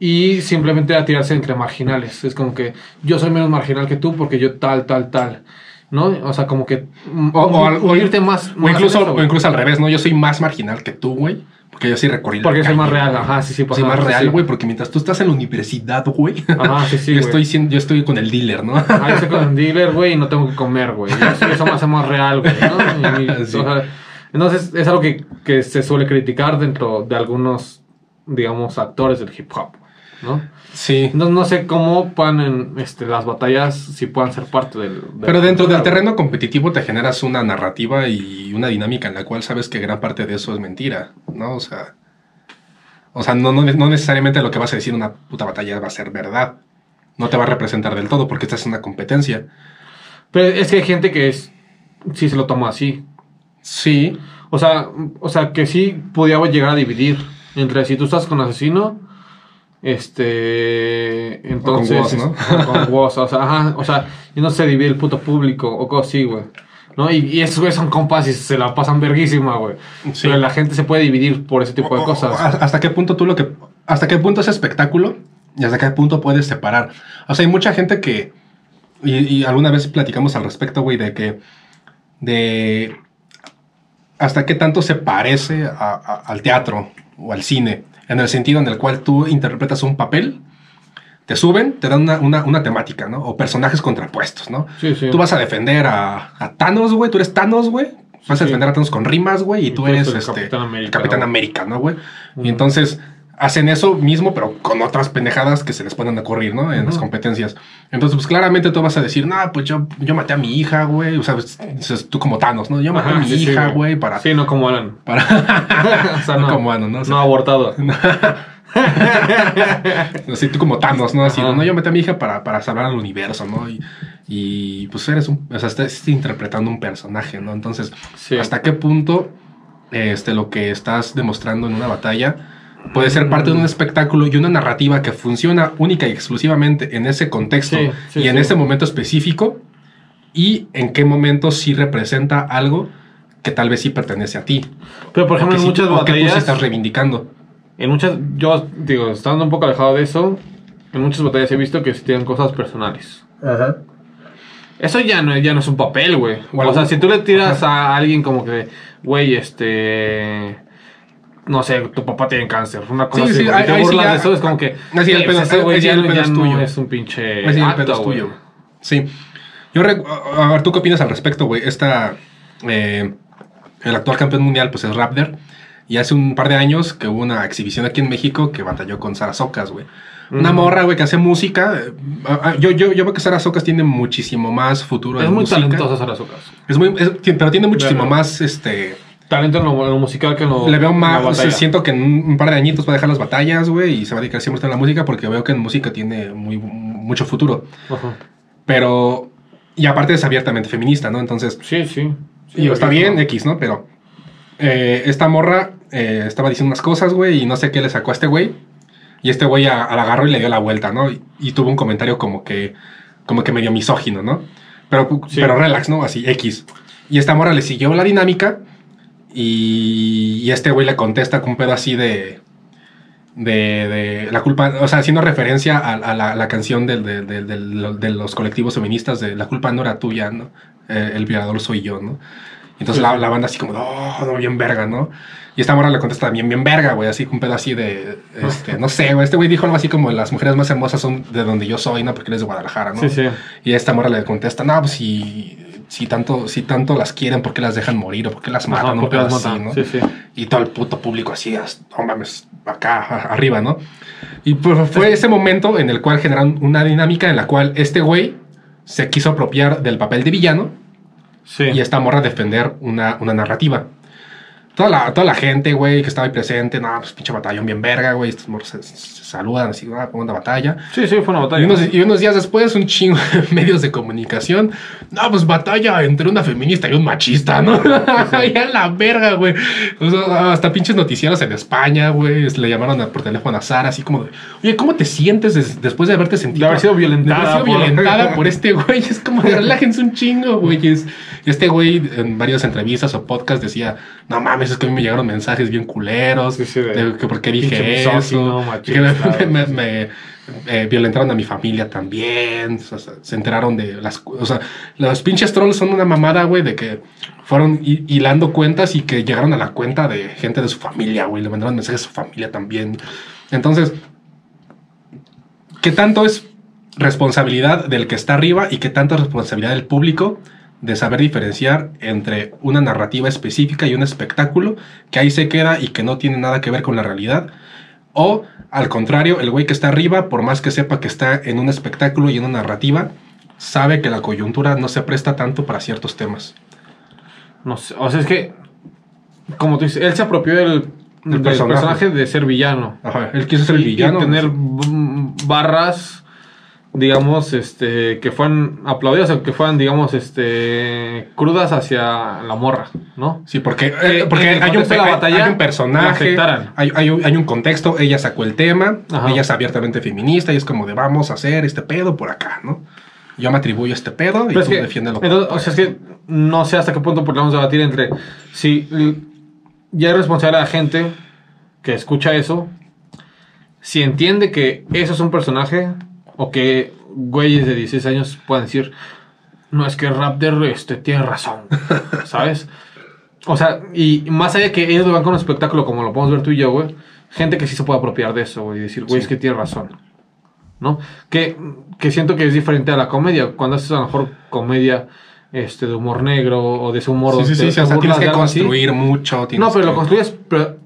Y simplemente a tirarse entre marginales. Es como que yo soy menos marginal que tú porque yo tal, tal, tal. ¿No? O sea, como que. mm, O, o, al- o- unirte más. o más incluso, eso, o incluso al revés, ¿no? Yo soy más marginal que tú, güey. Porque yo sí recorrí Porque soy más real, ajá, sí, sí, pues, Soy ajá, más real, sí. güey, porque mientras tú estás en la universidad, güey. Ajá, sí, sí. yo, estoy, siendo- yo estoy con el dealer, ¿no? Ah, yo estoy con el dealer, güey, y no tengo que comer, güey. Eso, me hace más real, güey, ¿no? Y- y- Sí. o sea, entonces, es algo que, que se suele criticar dentro de algunos, digamos, actores del hip hop, ¿no? Sí. Entonces, no sé cómo puedan en este, las batallas, si puedan ser parte del. del- Pero dentro del terreno competitivo te generas una narrativa y una dinámica en la cual sabes que gran parte de eso es mentira, ¿no? O sea, o sea no, no, no necesariamente lo que vas a decir en una puta batalla va a ser verdad. No te va a representar del todo porque estás en una competencia. Pero es que hay gente que es, sí se lo toma así. Sí, O sea, o sea, que sí podía llegar a dividir entre si tú estás con asesino, este, entonces, Woz, ¿no? es- o con Woz, o sea, ajá, o sea, y no se divide el puto público o cosas así, güey. ¿No? Y, y esos güeyes son compas y se la pasan verguísima, güey. Sí. Pero la gente se puede dividir por ese tipo de O- o- cosas. o- ¿Hasta qué punto tú lo que... ¿Hasta qué punto es espectáculo? Y hasta qué punto puedes separar. O sea, hay mucha gente que... Y, y alguna vez platicamos al respecto, güey, de que... De... Hasta qué tanto se parece a- a- al teatro o al cine. En el sentido en el cual tú interpretas un papel, te suben, te dan una, una- una temática, ¿no? O personajes contrapuestos, ¿no? Sí, sí. Tú vas a defender a, a Thanos, güey. Tú eres Thanos, güey. Vas a defender a Thanos con rimas, güey. Y, tú eres este, Capitán América, Capitán ¿no, güey? Y entonces, hacen eso mismo, pero con otras pendejadas que se les pueden ocurrir, ¿no? En las competencias. Entonces, pues claramente tú vas a decir, no, pues yo, yo maté a mi hija, güey. O sea, pues, tú como Thanos, ¿no? Yo maté a mi sí, hija, güey, para... Sí, no como Alan. para... o sea, no no, como Ano, ¿no? O sea, no abortado. Así tú como Thanos, ¿no? Así, Ajá. no, yo maté a mi hija para, para salvar al universo, ¿no? Y, y, pues eres un... O sea, estás interpretando un personaje, ¿no? Entonces, Sí. ¿hasta qué punto este, lo que estás demostrando en una batalla puede ser parte de un espectáculo y una narrativa que funciona única y exclusivamente en ese contexto Sí, sí, y en sí. ese momento específico? ¿Y en qué momento sí representa algo que tal vez sí pertenece a ti? Pero por ejemplo, en sí- muchas o que tú sí batallas. estás reivindicando. En muchas, yo digo, estando un poco alejado de eso, en muchas batallas he visto que tienen cosas personales. Eso ya no, ya no es un papel, güey. O sea, si tú le tiras Ajá. a alguien como que, güey, este. No sé, tu papá tiene cáncer. Una cosa Sí, así, sí, güey, y ahí- te ahí sí burlas ya- de eso, es como que. Así el pedo- ese güey ahí sí ya, el pedo ya es no tuyo. es un pinche. Ese acto, pedo es tuyo. Sí. Yo, a ver, ¿tú qué opinas al respecto, güey? Esta, eh, el actual campeón mundial, pues es Raptor. Y hace un par de años que hubo una exhibición aquí en México que batalló con Sara Socas, güey. Una Mm. morra, güey, que hace música. eh, Yo, yo, yo veo que Sara Socas tiene muchísimo más futuro Es en muy música. talentosa Sara Socas. Es muy, es- pero tiene muchísimo más, este... Talento en lo, en lo musical que en lo. Le veo más, o sea, siento que en un, par de añitos va a dejar las batallas, güey, y se va a dedicar siempre a la música porque veo que en música tiene muy, mucho futuro. Ajá. Pero, y aparte es abiertamente feminista, ¿no? Entonces, Sí, sí. Sí, digo, está bien, X, ¿no? Pero eh, esta morra eh, estaba diciendo unas cosas, güey, y no sé qué le sacó a este güey. Y este güey a- a la agarró y le dio la vuelta, ¿no? Y, y tuvo un comentario como que, como que medio misógino, ¿no? Pero, Sí. pero relax, ¿no? Así, X. Y esta morra le siguió la dinámica y, y este güey le contesta con un pedo así de... De, de la culpa, o sea, haciendo referencia a, a la, la canción del- del- del- de los colectivos feministas de la culpa no era tuya, ¿no? Eh, el violador soy yo, ¿no? Entonces la, la banda así como, no, no, bien verga, ¿no? Y esta morra le contesta, bien, bien verga, güey, así un pedo así de, este, no sé, güey, este güey dijo algo así como, las mujeres más hermosas son de donde yo soy, ¿no? Porque eres de Guadalajara, ¿no? Sí, sí. Y esta morra le contesta, no, pues si, si, tanto, si tanto las quieren, ¿por qué las dejan morir? ¿O por qué las matan? Porque las así, matan. ¿no? Sí, sí. Y todo el puto público así, as- no mames, acá, arriba, ¿no? Y pues fue ese momento en el cual generaron una dinámica en la cual este güey se quiso apropiar del papel de villano y esta morra defender una, una narrativa. Toda la, toda la gente, güey, que estaba ahí presente, no, pues pinche batallón bien verga, güey, estos morros se, se saludan así, ¿cómo anda batalla? Sí, sí, fue una Y batalla. unos, y unos días después, un chingo de medios de comunicación. No, pues batalla entre una feminista y un machista, ¿no? ya la verga, güey. O sea, hasta pinches noticieros en España, güey. Le llamaron a- por teléfono a Sara, así como de, oye, ¿cómo te sientes des- después de haberte sentido? De haber sido violentada De haber sido por- violentada por este güey. Es como relájense un chingo, güey. Y este güey en varias entrevistas o podcasts decía, no mames, es que a mí me llegaron mensajes bien culeros. Sí, sí, de- que por qué dije eso. machista, que me- me- me- eh, violentaron a mi familia también. o sea, se enteraron de las. O sea, los pinches trolls son una mamada, güey, de que fueron hi- hilando cuentas y que llegaron a la cuenta de gente de su familia, güey. Le mandaron mensajes a su familia también. Entonces, ¿qué tanto es responsabilidad del que está arriba y qué tanto es responsabilidad del público? De saber diferenciar entre una narrativa específica y un espectáculo que ahí se queda y que no tiene nada que ver con la realidad o al contrario, el güey que está arriba, por más que sepa que está en un espectáculo y en una narrativa, sabe que la coyuntura no se presta tanto para ciertos temas. No sé, o sea, es que, como tú dices, él se apropió del, del personaje. personaje. de ser villano. Ajá, él quiso ser Y- villano. Y tener barras, digamos, este, que fueran aplaudidas o que fueran, digamos, este, crudas hacia la morra, ¿no? Sí, porque, Que eh, porque hay, un, la batalla hay un personaje, hay, hay un, hay un contexto, ella sacó el tema, Ajá. ella es abiertamente feminista y es como de vamos a hacer este pedo por acá, ¿no? Yo me atribuyo este pedo y Pero tú que, defiéndelo. entonces, o sea, es que no sé hasta qué punto podríamos debatir entre si ya es responsable a la gente que escucha eso, si entiende que eso es un personaje o que güeyes de 16 años puedan decir, no es que Raptor este, tiene razón, ¿sabes? O sea, y más allá de que ellos lo van con un espectáculo como lo podemos ver tú y yo, güey, gente que sí se puede apropiar de eso, güey, y decir, güey, Sí. es que tiene razón. ¿no? Que, que siento que es diferente a la comedia. Cuando haces a lo mejor comedia este, de humor negro o de ese humor Sí, sí, sí, sí, o sea, tienes que algo así. construir mucho. No, pero lo que- construyes, pero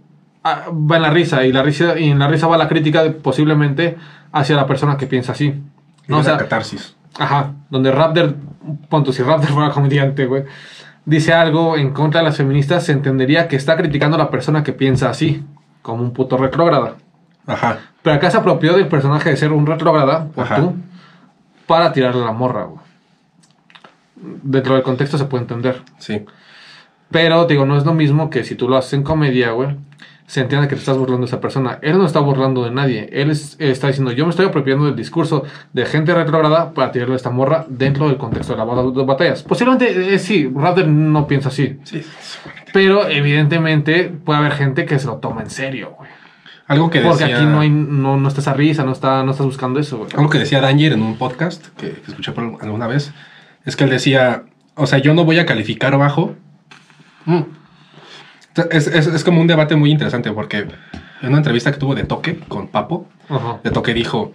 ah, va en la risa y la risa y en la risa va la crítica de- posiblemente hacia la persona que piensa así. No, o sea, catarsis. Ajá, donde Raptor, punto, si Raptor fuera comediante, güey, dice algo en contra de las feministas, se entendería que está criticando a la persona que piensa así, como un puto retrógrada. Ajá. Pero acá se apropió del personaje de ser un retrógrada, por Ajá. tú, para tirarle la morra, güey. Dentro del contexto se puede entender. Sí. Pero, digo, no es lo mismo que si tú lo haces en comedia, güey, se entiende que te estás burlando de esa persona. Él no está burlando de nadie. Él es- está diciendo, yo me estoy apropiando del discurso de gente retrógrada para tirarle a esta morra dentro del contexto de las bat- batallas. Posiblemente, eh, sí, Raptor no piensa así. Sí. Pero, evidentemente, puede haber gente que se lo toma en serio, güey. Algo que Porque decía, aquí no, hay, no, no está esa risa, no, está, no estás buscando eso, güey. algo que decía Danger en un podcast que, que escuché por alguna vez es que él decía, o sea, yo no voy a calificar bajo. Mm. Es, es- es como un debate muy interesante porque en una entrevista que tuvo de Toque con Papo, Ajá. de Toque dijo,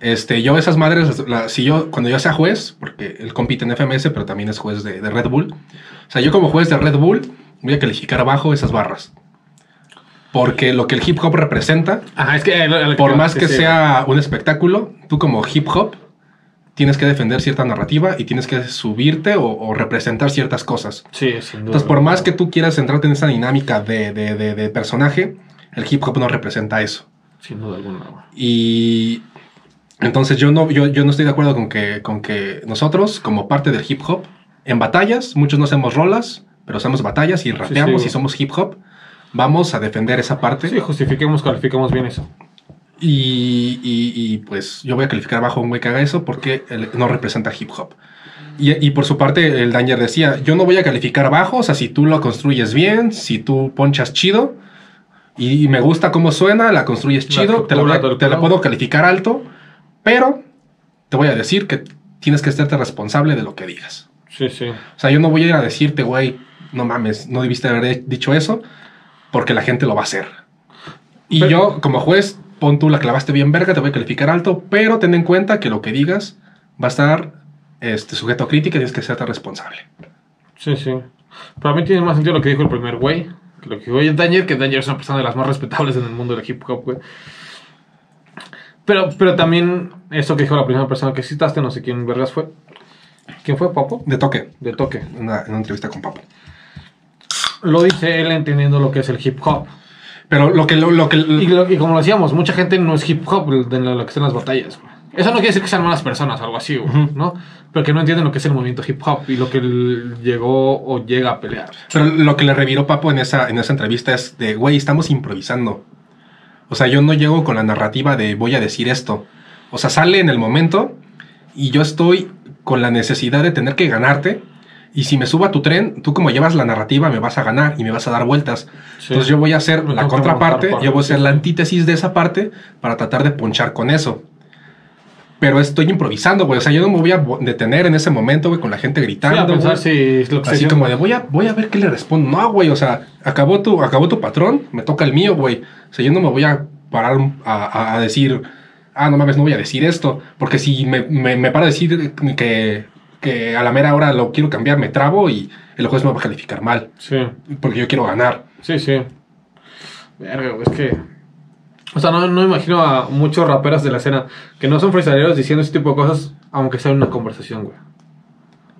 este, yo esas madres, la- si yo, cuando yo sea juez, porque él compite en FMS, pero también es juez de, de Red Bull, o sea, yo como juez de Red Bull voy a calificar abajo esas barras. Porque lo que el hip hop representa, Ajá, es que... eh, por más que sí. sea un espectáculo, tú como hip hop tienes que defender cierta narrativa y tienes que subirte o, o representar ciertas cosas. Sí, sin duda. Entonces, por más que tú quieras centrarte en esa dinámica de, de- de- de personaje, el hip hop no representa eso. Sin duda alguna. Y entonces yo no, yo, yo no estoy de acuerdo con que, con que nosotros, como parte del hip hop, en batallas, muchos no hacemos rolas, pero hacemos batallas y rapeamos sí. y somos hip hop, vamos a defender esa parte. Sí, justifiquemos, califiquemos bien eso. Y, y- y, pues yo voy a calificar bajo un güey que haga eso porque él no representa hip hop. Y, y por su parte, el Danger decía: Yo no voy a calificar bajo, o sea, si tú lo construyes bien, si tú ponchas chido y, me gusta cómo suena, la construyes La chido, te la, voy a- estructura del te la puedo calificar alto, pero te voy a decir que tienes que estarte responsable de lo que digas. Sí, sí. O sea, yo no voy a ir a decirte, güey, no mames, no debiste haber dicho eso, porque la gente lo va a hacer. Y Pero- yo, como juez, pon tú la clavaste bien verga, te voy a calificar alto, pero ten en cuenta que lo que digas va a estar este, sujeto a crítica y tienes que serte responsable. Sí, sí. Para mí tiene más sentido lo que dijo el primer güey. Que lo que dijo Danger, que Danger es una persona de las más respetables en el mundo del hip hop, güey. Pero, pero también eso que dijo la primera persona que citaste, no sé quién vergas fue. ¿Quién fue, Papo? De toque, De toque. en una, en una entrevista con Papo. Lo dice él entendiendo lo que es el hip hop. Pero lo que... Lo, lo que Y, lo- y como lo decíamos, mucha gente no es hip hop de lo, que están las batallas. güey. Eso no quiere decir que sean malas personas o algo así, güey. ¿no? Pero que no entienden lo que es el movimiento hip hop y lo que llegó o llega a pelear. Pero lo que le reviró Papo en esa, en esa entrevista es de, güey, estamos improvisando. O sea, yo no llego con la narrativa de voy a decir esto. O sea, sale en el momento y yo estoy con la necesidad de tener que ganarte. Y si me subo a tu tren, tú como llevas la narrativa me vas a ganar y me vas a dar vueltas. Sí. Entonces yo voy a hacer la contraparte, yo voy a hacer sí, la sí. antítesis de esa parte para tratar de ponchar con eso. Pero estoy improvisando, güey. O sea, yo no me voy a detener en ese momento, güey, con la gente Sí, gritando. a pensar si es lo que Así como de voy a, voy a ver qué le respondo. No, güey, o sea, acabó tu, acabó tu patrón, me toca el mío, güey. O sea, yo no me voy a parar a decir, ah, no mames, no voy a decir esto. Porque si me, me, me para a decir que, que a la mera hora lo quiero cambiar, me trabo y el juez me va a calificar mal. Sí, Porque yo quiero ganar. sí, sí. Verga, güey, es que. O sea, no, no imagino a muchos raperos de la escena que no son freestyleros diciendo ese tipo de cosas, aunque sea en una conversación, güey.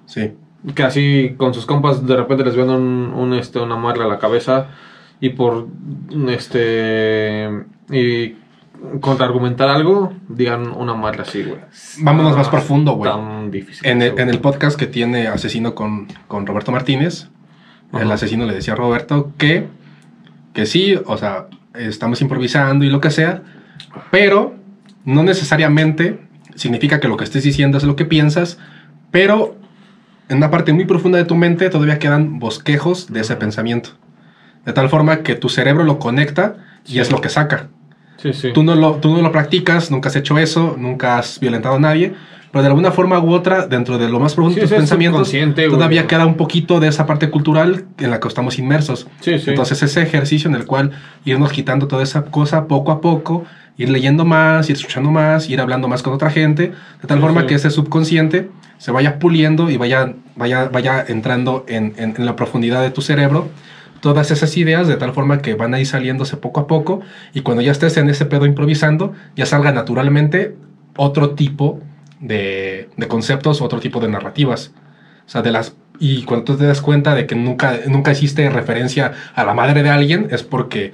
Sí. Que así con sus compas de repente les ven un, un, este, una marla a la cabeza y por este y contraargumentar algo digan una marla así, güey. Vámonos Ah, más profundo, güey. Tan difícil. En el, en el podcast que tiene Asesino con, con Roberto Martínez, el asesino le decía a Roberto que, que sí, o sea, estamos improvisando y lo que sea, pero no necesariamente significa que lo que estés diciendo es lo que piensas, pero en una parte muy profunda de tu mente todavía quedan bosquejos de ese pensamiento. De tal forma que tu cerebro lo conecta y Sí. es lo que saca. Sí, sí. Tú no, lo, tú no lo practicas, nunca has hecho eso, nunca has violentado a nadie, pero de alguna forma u otra, dentro de lo más profundo Sí, de tus pensamientos, güey. todavía queda un poquito de esa parte cultural en la que estamos inmersos. Sí, sí. Entonces ese ejercicio en el cual irnos quitando toda esa cosa poco a poco, ir leyendo más, ir escuchando más, ir hablando más con otra gente, de tal forma que ese subconsciente se vaya puliendo y vaya, vaya, vaya entrando en, en- en la profundidad de tu cerebro. Todas esas ideas de tal forma que van a ir saliéndose poco a poco y cuando ya estés en ese pedo improvisando, ya salga naturalmente otro tipo de, conceptos, otro tipo de narrativas. O sea, de las y cuando tú te das cuenta de que nunca, nunca hiciste referencia a la madre de alguien, es porque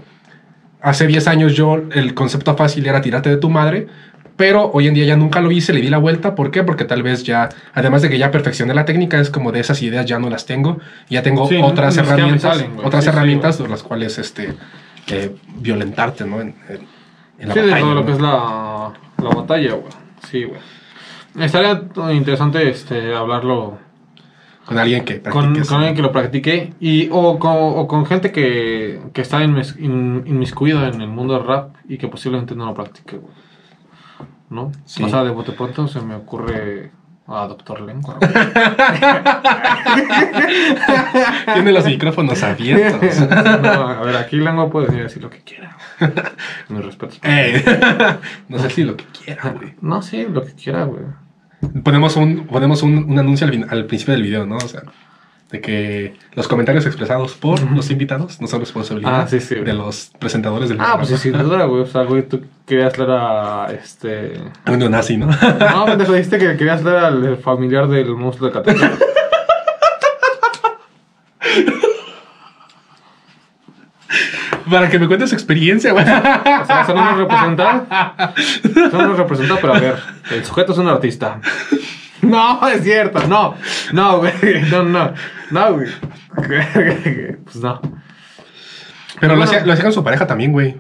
hace 10 años yo el concepto fácil era tirarte de tu madre, pero hoy en día ya nunca lo hice, le di la vuelta. ¿Por qué? Porque tal vez ya, además de que ya perfeccioné la técnica, es como de esas ideas ya no las tengo. Ya tengo Sí, otras no, herramientas, salen, otras Sí, sí, herramientas de las cuales este, eh, violentarte, ¿no? En, en- en la Sí, de batalla, todo lo que es la, la batalla, güey. Sí, güey. Estaría interesante este, hablarlo Con alguien que con, alguien que lo practique y, o, con, o con gente que, que está inmis- in- inmiscuida en el mundo del rap y que posiblemente no lo practique, güey. ¿No? Sí. O sea, de bote pronto se me ocurre a Doctor Lengua. Tiene los micrófonos abiertos. No, a ver, aquí Lengua puede decir así lo que quiera. Mis respetos. Ey, no sé si lo que quiera, güey. No, sí, lo que quiera, güey. Ponemos un, ponemos un, un anuncio al principio del video, ¿no? O sea, de que los comentarios expresados por los invitados no son responsabilidad Ah, sí, sí, de los presentadores del Ah, pues sí, programa. sin duda, güey. O sea, güey, tú querías leer a este. Un neonazi, ¿no? No, pendejo, dijiste que querías leer al familiar del monstruo de Catepec. Para que me cuentes su experiencia, güey. O sea, eso no nos representa. Eso no nos representa, pero a ver, el sujeto es un artista. No, es cierto, no. No, güey. No, no. No, güey. Pues no. Pero lo hacía, lo hacía con su pareja también, güey.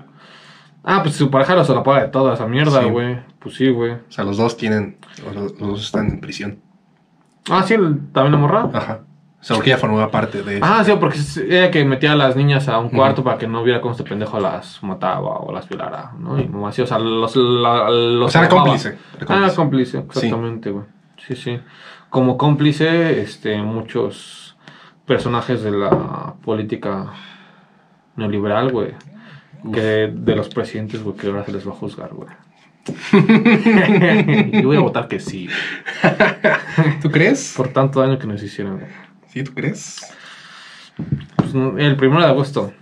Ah, pues su pareja lo se la paga de toda esa mierda, Sí. güey. Pues sí, güey. O sea, los dos tienen, los, los dos están en prisión. Ah, sí, el- también la morra. Ajá. O sea, porque ella formaba parte de... Ah, sí, porque es ella que metía a las niñas a un cuarto para que no viera cómo este pendejo las mataba o las violara, ¿no? Y mamá, sí, o sea, los, la- los O sea, era cómplice, era Ah, cómplice, exactamente, güey. Sí. sí, Como cómplice, este, muchos personajes de la política neoliberal, güey. Que de los presidentes, güey, que ahora se les va a juzgar, güey. Yo voy a votar que sí, ¿Tú crees? por tanto daño que nos hicieron, güey. ¿Sí, tú crees? Pues, el primero de agosto.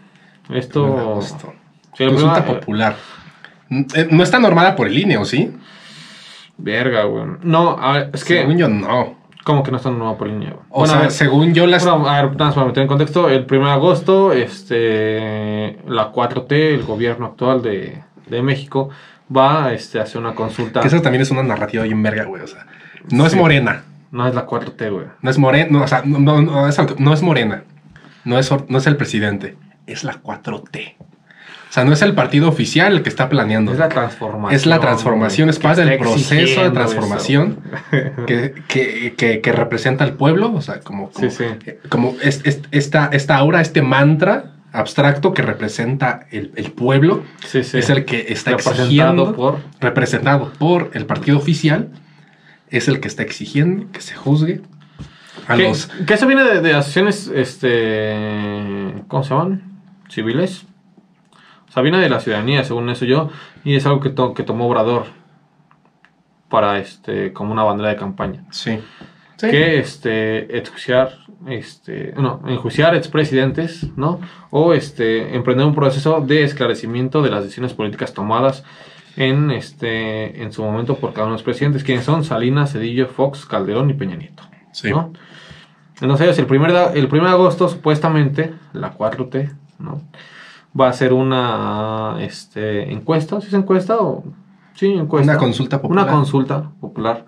Esto. Sí, el Consulta primero- popular. Eh, No está normada por el INE, ¿o sí? Verga, güey. No, a ver, es que. Según yo, no. ¿Cómo que no está en nueva por línea, güey? O Bueno, sea, ver, según yo las... bueno, a ver, nada más para meter en contexto. El 1 de agosto, este. La 4T, el gobierno actual de, de México, va este, a hacer una consulta. Que esa también es una narrativa bien verga, güey. O sea, no es morena. No es la 4T, güey. No es morena. No, o sea, no, no, no es, no es morena. No es, no es el presidente. Es la 4T. O sea, no es el partido oficial el que está planeando. Es la transformación. Es la transformación, es parte del proceso de transformación que, que, que, que representa al pueblo. O sea, como, como, Sí, sí. eh, como es, es- esta, esta aura, este mantra abstracto que representa el, el pueblo, Sí, sí. es el que está Representado exigiendo, por. representado por el partido oficial, es el que está exigiendo que se juzgue a que, los... que eso viene de, de asociaciones, este, ¿cómo se llaman? Civiles. O sea, viene de la ciudadanía, según eso yo, y es algo que, to- que tomó Obrador para, este, como una bandera de campaña. Sí. Sí. Que, este, enjuiciar, este, no, enjuiciar expresidentes, ¿no? O, este, emprender un proceso de esclarecimiento de las decisiones políticas tomadas en, este, en su momento por cada uno de los presidentes, quienes son Salinas, Cedillo, Fox, Calderón y Peña Nieto. Sí. ¿no? Entonces, el primer, el primer de agosto, supuestamente, la 4T, ¿no? Va a ser una este, encuesta, ¿sí es encuesta o...? Sí, encuesta. Una consulta popular. Una consulta popular,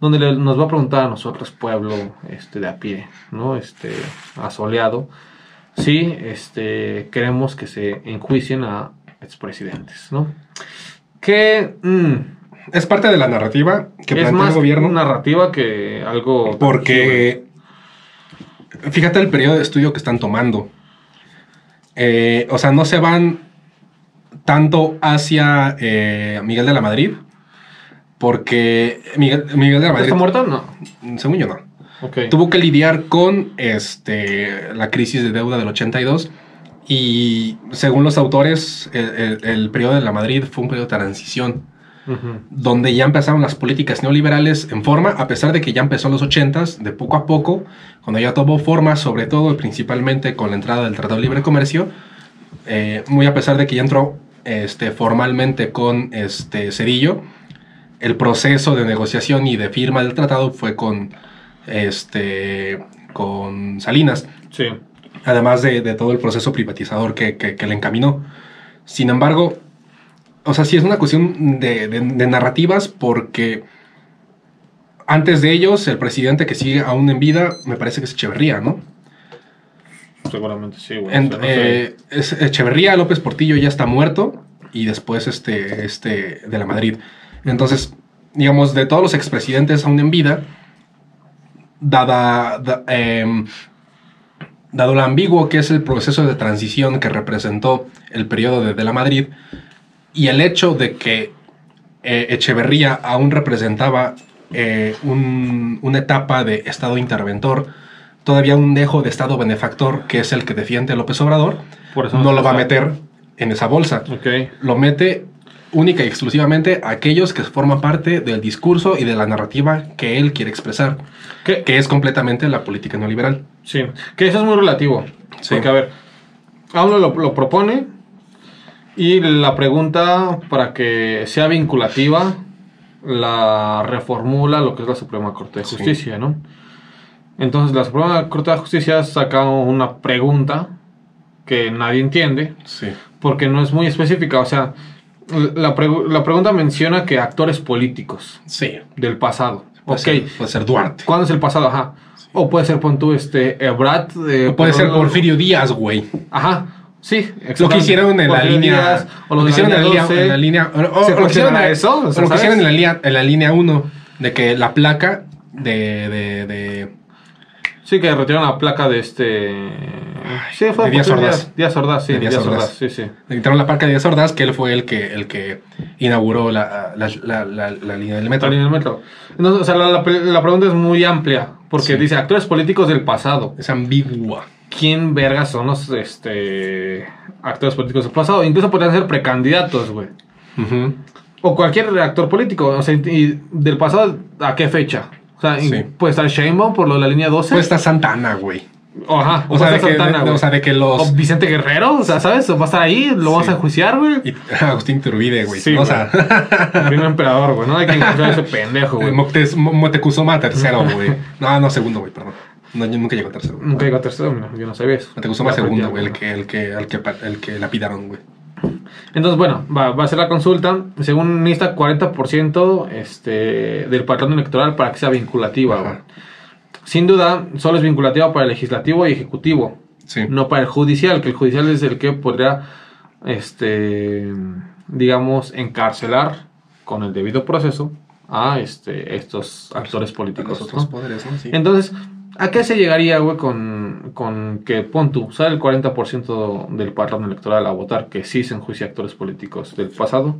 donde le- nos va a preguntar a nosotros, pueblo este, de a pie, ¿no? Este, asoleado, si este, queremos que se enjuicien a expresidentes, ¿no? Que mm, Es parte de la narrativa que es plantea más el gobierno. narrativa que algo... Porque fíjate el periodo de estudio que están tomando. Eh, o sea, no se van tanto hacia eh, Miguel de la Madrid, porque Miguel, Miguel de la Madrid, ¿Está muerto? No. según yo no, tuvo que lidiar con este, la crisis de deuda del 82 y según los autores, el, el- el periodo de la Madrid fue un periodo de transición. Donde ya empezaron las políticas neoliberales en forma, a pesar de que ya empezó en los 80s, de poco a poco, cuando ya tomó forma, sobre todo y principalmente con la entrada del Tratado de Libre Comercio, eh, muy a pesar de que ya entró este, formalmente con este Cedillo, el proceso de negociación y de firma del tratado fue con, este, con Salinas. Sí. Además de, todo el proceso privatizador que, que, le encaminó. Sin embargo, o sea, sí es una cuestión de, de, narrativas porque antes de ellos, el presidente que sigue aún en vida, me parece que es Echeverría, ¿no? Seguramente sí, eh, Echeverría, López Portillo ya está muerto y después este, este de la Madrid. Entonces, digamos, de todos los expresidentes aún en vida, dada, em, dado lo ambiguo que es el proceso de transición que representó el periodo de, de la Madrid, y el hecho de que eh, Echeverría aún representaba eh, una etapa de Estado interventor, todavía un dejo de Estado benefactor, que es el que defiende López Obrador, no lo va a meter en esa bolsa. Lo mete única y exclusivamente a aquellos que forman parte del discurso y de la narrativa que él quiere expresar, que es completamente la política neoliberal. Sí, que eso es muy relativo. Porque, a ver, a uno lo, lo propone, y la pregunta, para que sea vinculativa, la reformula lo que es la Suprema Corte de Justicia, ¿no? Entonces la Suprema Corte de Justicia saca una pregunta que nadie entiende, sí. porque no es muy específica, o sea, la, pregunta menciona que actores políticos sí. del pasado. Puede, ser, puede ser Duarte. ¿Cuándo es el pasado? Ajá. O puede ser, pon tú, este, Ebrat. o puede ser Porfirio Díaz, güey. Ajá. Sí, lo que hicieron en la línea. o lo que hicieron en la línea. O, lo que hicieron, eso? O lo que hicieron en la línea, en la línea 1. De que la placa de, de, de Sí, que retiraron la placa de este. Sí, fue de Díaz Ordaz. Díaz Ordaz, sí. Díaz Ordaz. sí, sí. Quitaron la placa de Díaz Ordaz, que él fue el que, el que inauguró la, la, la, la línea del metro. La línea del metro. Entonces, o sea, la, pregunta es muy amplia, porque dice actores políticos del pasado. Es ambigua quién vergas son los este, actores políticos del pasado. Incluso podrían ser precandidatos, güey. O cualquier actor político. O sea, y del pasado, ¿a qué fecha? O sea, puede estar Sheinbaum por lo de la línea 12. Puede estar Santana, güey. Ajá, o, sea, de Santana, que, o sea, de que los. O Vicente Guerrero, o sea, ¿sabes? Va a estar ahí, lo vamos a enjuiciar, güey. Y Agustín Turbide, güey. Sí, o sea. El emperador, güey, ¿no? Hay que encontrar ese pendejo, güey. Moctezuma tercero, güey. No, no, segundo, güey, perdón. No, yo nunca llegó a tercero. Nunca llegó a tercero, yo no sabía eso. Te gustó más segundo, güey, el que, el, que, el, que, el que lapidaron, güey. Entonces, bueno, va, va, a ser la consulta. Según necesita 40% este, del patrón electoral para que sea vinculativa. Sin duda, solo es vinculativa para el legislativo y ejecutivo. Sí. No para el judicial, que el judicial es el que podría, este, digamos, encarcelar con el debido proceso a este, estos actores políticos. otros poderes, ¿no? Sí. Entonces, ¿A qué se llegaría, güey, con, con que pon tú, sale el 40% del padrón electoral a votar que sí se enjuicia actores políticos del pasado?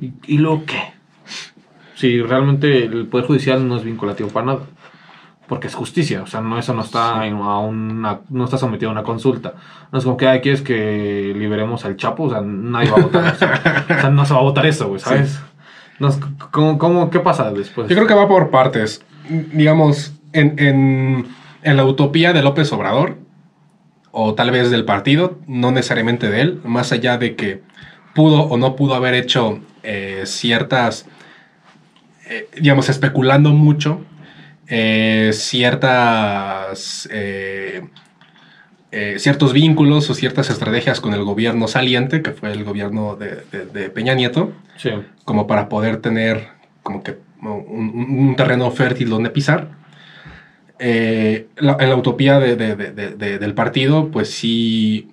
¿Y, ¿Y lo qué? Si realmente el Poder Judicial no es vinculativo para nada. Porque es justicia, o sea, no, eso no está, a una, no está sometido a una consulta. No es como que aquí es que liberemos al Chapo, o sea, nadie va a votar eso. o sea, no se va a votar eso, güey, ¿sabes? ¿cómo, cómo, qué pasa después? Yo creo que va por partes. Digamos, en, la utopía de López Obrador, o tal vez del partido, no necesariamente de él, más allá de que pudo o no pudo haber hecho eh, ciertas, eh, digamos, especulando mucho, eh, ciertas, ciertos vínculos o ciertas estrategias con el gobierno saliente, que fue el gobierno de, Peña Nieto, como para poder tener como que un terreno fértil donde pisar eh, en la utopía del partido, pues sí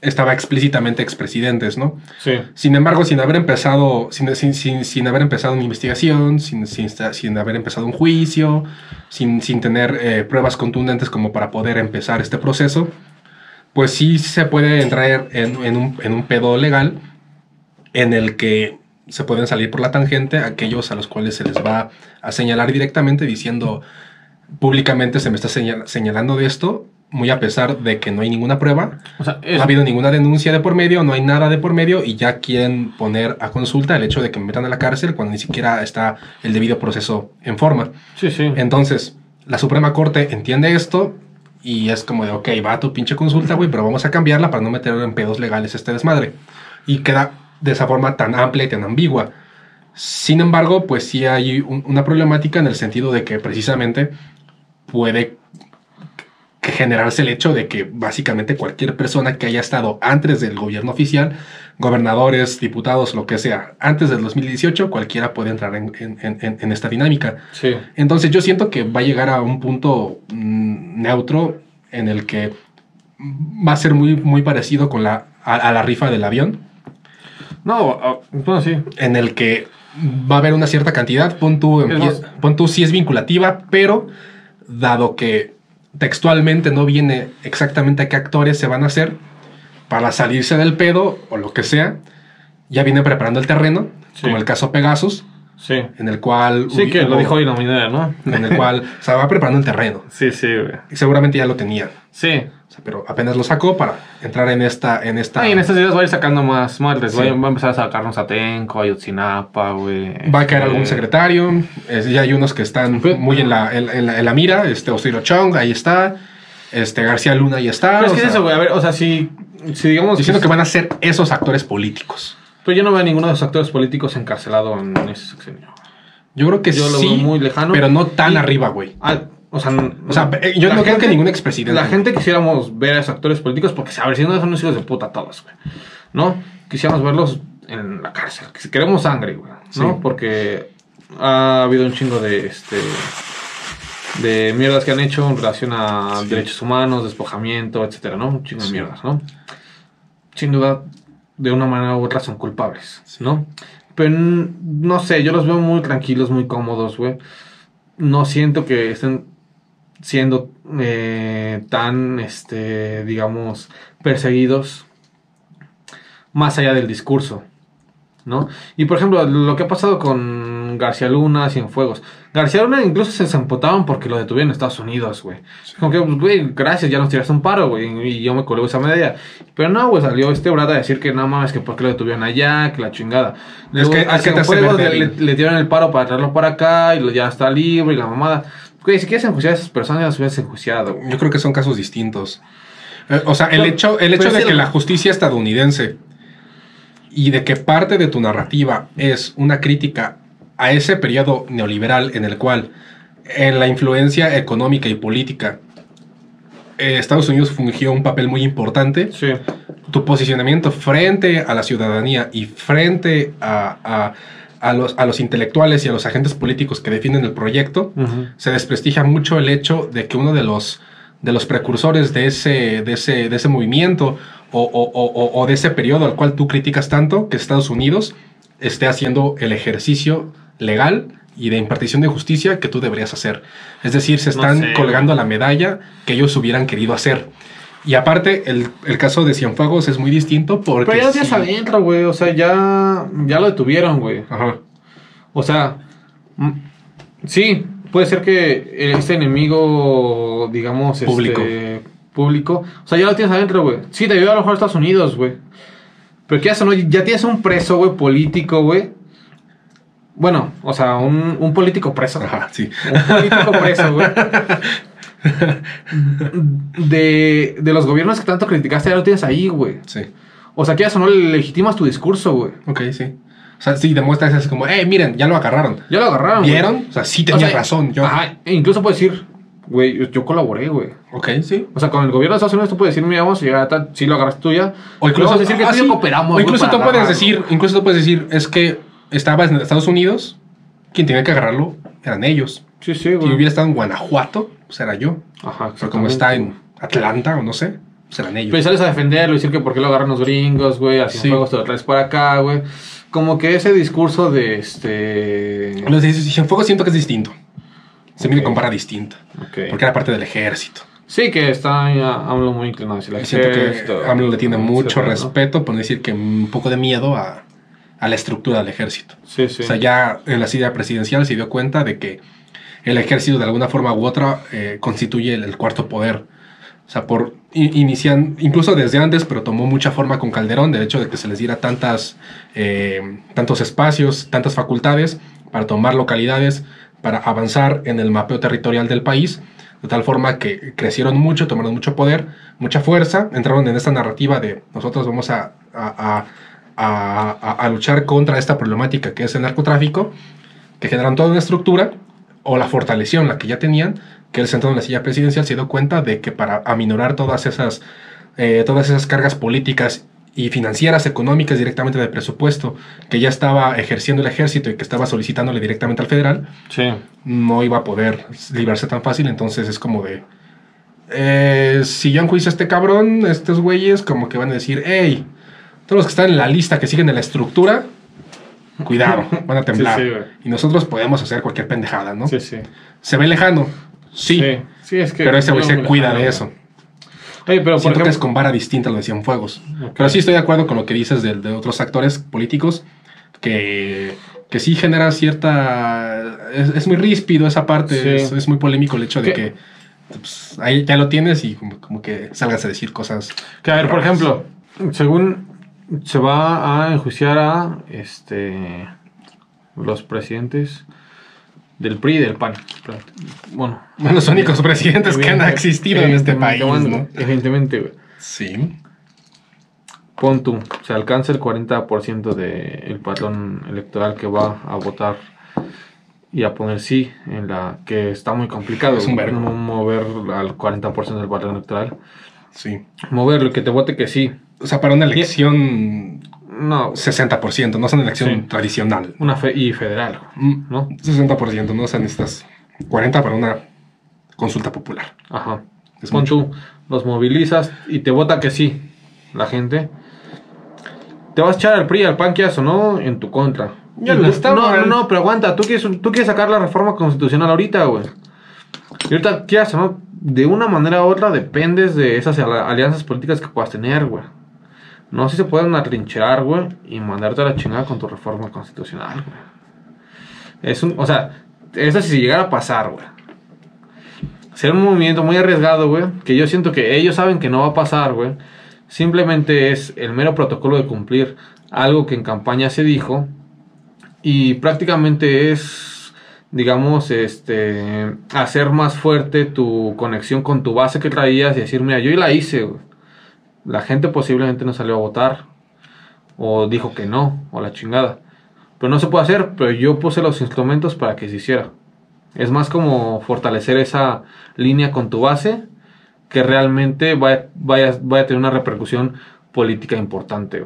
estaba explícitamente expresidentes, ¿no? Sí. Sin embargo, sin haber empezado, sin, sin, sin, haber empezado una investigación, sin, sin, haber empezado un juicio, sin, tener eh, pruebas contundentes como para poder empezar este proceso, pues sí se puede entrar en, en, un, en un pedo legal en el que se pueden salir por la tangente aquellos a los cuales se les va a señalar directamente diciendo públicamente se me está señalando de esto muy a pesar de que no hay ninguna prueba, O sea, no ha habido ninguna denuncia de por medio, no hay nada de por medio y ya quieren poner a consulta el hecho de que me metan a la cárcel cuando ni siquiera está el debido proceso en forma. sí, sí. Entonces, la Suprema Corte entiende esto y es como de, ok, va tu pinche consulta, güey, pero vamos a cambiarla para no meter en pedos legales este desmadre. Y queda de esa forma tan amplia y tan ambigua. Sin embargo, pues sí hay un- una problemática en el sentido de que precisamente puede generarse el hecho de que básicamente cualquier persona que haya estado antes del gobierno oficial, gobernadores, diputados, lo que sea, antes del 2018, cualquiera puede entrar en- en- en- en esta dinámica. Sí. Entonces yo siento que va a llegar a un punto mm, neutro en el que va a ser muy, muy parecido con la, a, a la rifa del avión, No, ah, bueno, sí. en el que va a haber una cierta cantidad, pon tú, pon tú si es vinculativa, pero dado que textualmente no viene exactamente a qué actores se van a hacer, para salirse del pedo o lo que sea, ya viene preparando el terreno, Sí. como el caso Pegasus, Sí. en el cual... Sí, que lo dijo hoy la mañana, ¿no? En el cual se va preparando el terreno. Sí, sí, güey. Y seguramente ya lo tenía. Sí. O sea, pero apenas lo sacó para entrar en esta. En esta Ah, y en estos días va a ir sacando más. Va, Sí. a- va a empezar a sacarnos a Tenco, a Yotzinapa, güey. Va a caer Este, algún secretario. es- ya hay unos que están muy en la, en, en la, en la mira. Este Osirio Chong, ahí está. Este García Luna, ahí está. Pero es que es sea, eso, güey. A ver, o sea, si, si digamos. Diciendo que van a ser esos actores políticos. Pues yo no veo a ninguno de los actores políticos encarcelado en ese sexenio. Yo creo que Yo lo sí. veo muy lejano. Pero no tan Y- arriba, güey. Ah, o sea, O sea, yo no creo que ningún expresidente. La gente quisiéramos ver a esos actores políticos porque, a ver, si no son unos hijos de puta todos, güey. ¿No? Quisiéramos verlos en la cárcel. Queremos sangre, güey. ¿No? Sí. Porque ha habido un chingo de este de mierdas que han hecho en relación a Sí. derechos humanos, despojamiento, etcétera, ¿no? Un chingo de mierdas, ¿no? Sin duda, de una manera u otra son culpables, ¿no? Pero no sé, yo los veo muy tranquilos, muy cómodos, güey. No siento que estén siendo eh, tan, este, digamos, perseguidos más allá del discurso, ¿no? Y por ejemplo, lo que ha pasado con García Luna, Cienfuegos. García Luna incluso se desamputaban porque lo detuvieron en Estados Unidos, güey. Como que, pues, güey, gracias, ya nos tiraste un paro, güey, y yo me colé esa medalla. Pero no, güey, salió este Brada a decir que no mames, que por qué lo detuvieron allá, que la chingada. Es que- es que te le, le, le dieron el paro para traerlo para acá y lo- ya está libre y la mamada. Güey, si quieres enjuiciar a esas personas, las hubieras enjuiciado. Yo creo que son casos distintos. Eh, O sea, el hecho, el hecho de que la justicia estadounidense y de que parte de tu narrativa es una crítica a ese periodo neoliberal en el cual en la influencia económica y política eh, Estados Unidos fungió un papel muy importante, Sí. tu posicionamiento frente a la ciudadanía y frente a, a- a los, a los intelectuales y a los agentes políticos que defienden el proyecto, se desprestigia mucho el hecho de que uno de los, de los precursores de ese, de ese, de ese movimiento o, o- o- de ese periodo al cual tú criticas tanto, que Estados Unidos esté haciendo el ejercicio legal y de impartición de justicia que tú deberías hacer. Es decir, se No están sé, colgando la medalla que ellos hubieran querido hacer. Y aparte, el, el caso de Cienfuegos es muy distinto porque... Pero ya lo tienes sí- adentro, güey. O sea, ya, ya lo detuvieron, güey. Ajá. O sea, mm, sí, puede ser que este enemigo, digamos, este, Público. público. O sea, ya lo tienes adentro, güey. Sí, te ayuda a lo mejor a Estados Unidos, güey. Pero ¿qué haces, no? Ya tienes un preso, güey, político, güey. Bueno, o sea, un, un político preso. Ajá, sí. Un político preso, güey. De, de los gobiernos que tanto criticaste, ya lo tienes ahí, güey. Sí. O sea, que eso no legitimas tu discurso, güey. Ok, sí. O sea, sí, demuestras así como, eh, miren, ya lo agarraron. Ya lo agarraron. güey. ¿Vieron? O sea, sí O tenía sea, razón. Yo. Ajá, e incluso puedes decir, güey, yo, colaboré, güey. Ok, sí. O sea, con el gobierno de Estados Unidos tú puedes decir, mira, vamos a llegar a tal, sí lo agarraste tú ya. O incluso a decir que ah, tú sí. cooperamos. O incluso tú puedes decir, incluso tú puedes decir, es que estabas en Estados Unidos, quien tenía que agarrarlo eran ellos. Sí, sí, Si güey. hubiera estado en Guanajuato, pues era yo. Ajá, Pero como está en Atlanta o no sé, pues eran ellos. Pero sales a defenderlo y decir que por qué lo agarran los gringos, güey, así Sí. juegos te lo traes para acá, güey. Como que ese discurso de este. Los de Cienfuegos siento que es distinto. Se me Ok. compara distinto. Ok. Porque era parte del ejército. Sí, que está AMLO muy inclinado hacia el Y siento que AMLO le tiene mucho etcétera, ¿no? respeto, por decir que un poco de miedo a, a la estructura del ejército. Sí, sí. O sea, ya en la silla presidencial se dio cuenta de que el ejército de alguna forma u otra eh, constituye el, cuarto poder. O sea, por inician, incluso desde antes, pero tomó mucha forma con Calderón, del hecho de que se les diera tantas, eh, tantos espacios, tantas facultades para tomar localidades, para avanzar en el mapeo territorial del país, de tal forma que crecieron mucho, tomaron mucho poder, mucha fuerza, entraron en esta narrativa de nosotros vamos a, a, a, a luchar contra esta problemática que es el narcotráfico, que generan toda una estructura o la fortalecieron, la que ya tenían, que el centro de la silla presidencial se dio cuenta de que para aminorar todas esas, eh, todas esas cargas políticas y financieras, económicas directamente del presupuesto que ya estaba ejerciendo el ejército y que estaba solicitándole directamente al federal, no iba a poder librarse tan fácil. Entonces es como de, eh, si yo enjuicio a este cabrón, estos güeyes como que van a decir, hey, todos los que están en la lista que siguen de la estructura, cuidado, van a temblar. y nosotros podemos hacer cualquier pendejada, ¿no? Sí, sí. Se ve lejano, Sí. sí. es que. Pero ese güey se cuida de eso. Oye, pero Siento que es con vara distinta lo de Cienfuegos. Pero sí estoy de acuerdo con lo que dices de, otros actores políticos que, que sí genera cierta. Es, muy ríspido esa parte. Es, muy polémico el hecho de que pues, ahí ya lo tienes y como, que salgas a decir cosas. Que a ver, por ejemplo, según se va a enjuiciar a este los presidentes del PRI y del PAN. Bueno, los únicos presidentes que han existido en este país, ¿no? Evidentemente, güey. Sí. Pon tú, se alcanza el 40% del patrón electoral que va a votar y a poner sí en la que está muy complicado. Es un verbo. Mover al 40% del patrón electoral. Sí. Moverlo, que te vote que sí. O sea, para una elección no. 60%, no es una elección tradicional. Una fe y federal, mm, ¿no? 60%, no o sea, necesitas 40 para una consulta popular. Ajá. Es Pon tú, los movilizas y te vota que sí, la gente. Te vas a echar al PRI, al PAN, o no, en tu contra. Ya no, no, no, pero aguanta, tú quieres, tú quieres sacar la reforma constitucional ahorita, güey. Y ahorita, ¿qué haces, no? De una manera u otra dependes de esas alianzas políticas que puedas tener, güey. No si se pueden atrincherar, güey, y mandarte a la chingada con tu reforma constitucional, güey. Es un, o sea, eso si llegara a pasar, güey. Ser un movimiento muy arriesgado, güey, que yo siento que ellos saben que no va a pasar, güey. Simplemente es el mero protocolo de cumplir algo que en campaña se dijo y prácticamente es digamos, este, hacer más fuerte tu conexión con tu base que traías y decir, mira, yo la hice, güey. La gente posiblemente no salió a votar. O dijo que no, o la chingada. Pero no se puede hacer, pero yo puse los instrumentos para que se hiciera. Es más como fortalecer esa línea con tu base que realmente vaya, a tener una repercusión política importante,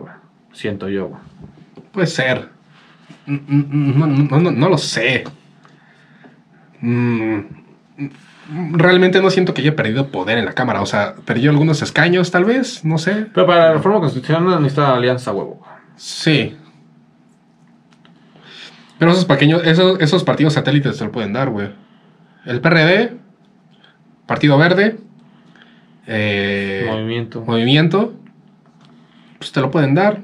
Siento yo, Puede ser. No, no lo sé. Mm, realmente no siento que haya perdido poder en la Cámara. O sea, perdió algunos escaños, tal vez, no sé. Pero para la reforma constitucional necesita alianza huevo. Sí. Pero esos pequeños, esos, esos partidos satélites se lo pueden dar, güey. El PRD, Partido Verde, eh, Movimiento. Movimiento, pues te lo pueden dar.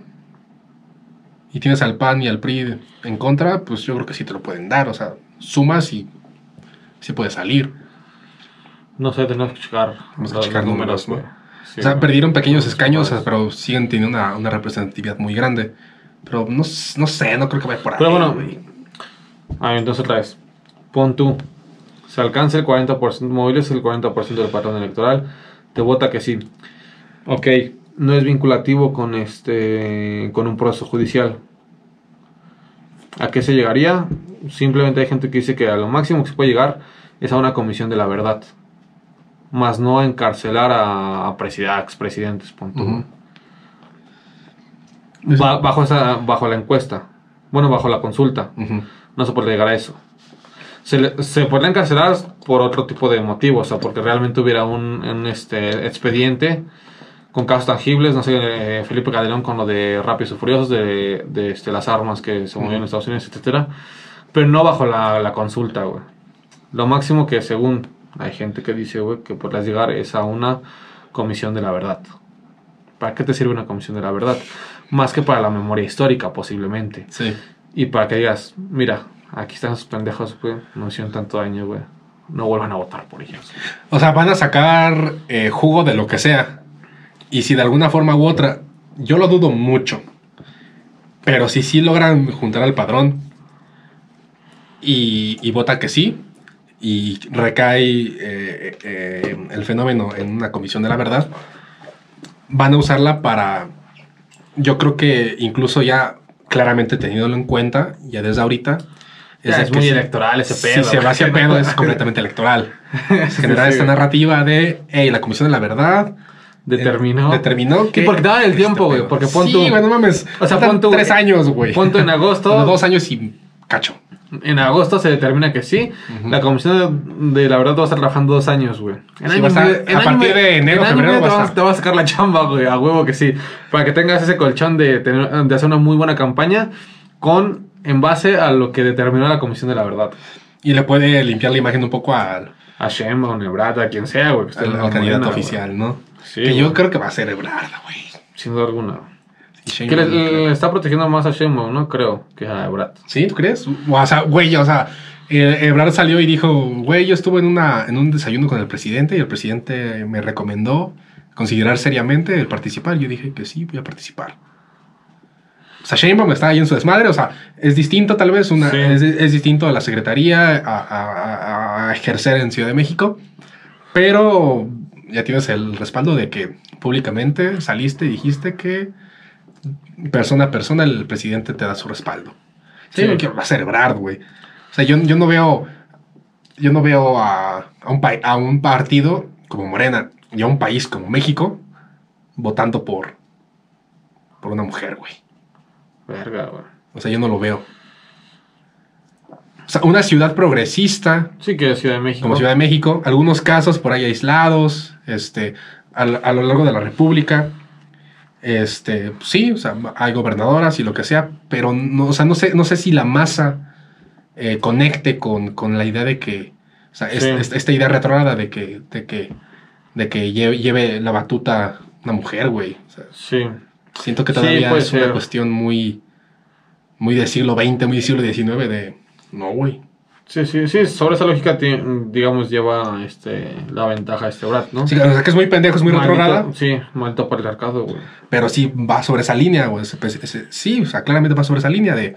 Y tienes al PAN y al PRI en contra, pues yo creo que sí te lo pueden dar. O sea, sumas y sí puede salir. No sé, tenemos que checar. Vamos a checar números, o sea, perdieron pequeños escaños, pero siguen teniendo una, representatividad muy grande. Pero no, no, sé, no creo que vaya por ahí. Pero bueno, a entonces otra vez. Pon tú. Se alcanza el 40%, móviles el 40% del patrón electoral. Te vota que sí. Ok, no es vinculativo con este con un proceso judicial. ¿A qué se llegaría? Simplemente hay gente que dice que a lo máximo que se puede llegar es a una comisión de la verdad más no encarcelar a, a expresidentes, bajo, esa, bajo la encuesta, bueno, bajo la consulta, no se puede llegar a eso. Se, se podría encarcelar por otro tipo de motivos, o sea, porque realmente hubiera un, este, expediente con casos tangibles, no sé, eh, Felipe Calderón con lo de Rápidos y Furiosos, de, de este, las armas que se movieron en Estados Unidos, etcétera, pero no bajo la, la consulta, güey. Lo máximo que según hay gente que dice, güey, que podrás llegar es a una comisión de la verdad. ¿Para qué te sirve una comisión de la verdad? Más que para la memoria histórica, posiblemente. Sí. Y para que digas, mira, aquí están esos pendejos, güey, no hicieron tanto daño, güey. no vuelvan a votar por ellos. O sea, van a sacar eh, jugo de lo que sea. Y si de alguna forma u otra, yo lo dudo mucho. Pero si sí logran juntar al padrón y, y vota que sí, y recae eh, eh, el fenómeno en una comisión de la verdad, van a usarla para, yo creo que incluso ya claramente teniéndolo en cuenta, ya desde ahorita, es, es muy si- electoral ese pedo. Si se va hacia pedo, es completamente electoral. Generar sí. esta narrativa de, hey, la Comisión de la Verdad Determinó. eh, determinó que. Sí, porque te daban el este tiempo, güey, porque pon sí, tú- güey, no mames. O sea, pon tú, Tres años, güey. pon tú en agosto. Dos años y cacho. En agosto se determina que sí. La comisión de, de la verdad va a estar trabajando dos años, güey. En Sí, año va a en a año partir de enero, en año febrero medio va a te, vas, vas a sacar la chamba, güey, a huevo que sí. Para que tengas ese colchón de, tener- de hacer una muy buena campaña con en base a lo que determinó la comisión de la verdad. Y le puede limpiar la imagen un poco al, A Sheinbaum, Ebrard, a quien sea, güey. que al- candidato oficial, ¿no? Sí, que yo creo que va a ser Ebrard, güey. güey. Sin duda alguna. Que le, está protegiendo más a Sheinbaum, ¿no? Creo que a Ebrard. ¿Sí? ¿Tú crees? O sea, güey, o sea, eh, Ebrard salió y dijo, güey, yo estuve en, una, en un desayuno con el presidente y el presidente me recomendó considerar seriamente el participar. Yo dije que sí, voy a participar. O sea, Sheinbaum está ahí en su desmadre, o sea, es distinto tal vez, una, Sí. es, es distinto a la secretaría, a, a- a ejercer en Ciudad de México, pero ya tienes el respaldo de que públicamente saliste y dijiste que persona a persona el presidente te da su respaldo. Sí, Sí. va a ser Ebrard, güey. O sea, yo, yo no veo. Yo no veo a, a un, a un partido como Morena y a un país como México votando por, por una mujer, güey. Verga, güey. O sea, yo no lo veo. O sea, una ciudad progresista Sí que es Ciudad de México. como Ciudad de México, algunos casos por ahí aislados, este, a, a lo largo de la República. Este, sí, o sea, hay gobernadoras y lo que sea, pero no, o sea, no sé, no sé si la masa eh, conecte con, con la idea de que, o sea, es- Sí. es- esta idea retrógrada de que, de que, de que lleve, lleve la batuta una mujer, güey. O sea, Sí. siento que todavía es una cuestión muy, muy del siglo XX, muy del siglo XIX de, no, güey. Sí, sí, sí, sobre esa lógica, digamos, lleva este, la ventaja este Brad, ¿no? Sí, o sea, que es muy pendejo, es muy Maldito- retrógrada. Sí, maldito patriarcado, güey. Pero sí va sobre esa línea, güey. Sí, o sea, claramente va sobre esa línea de.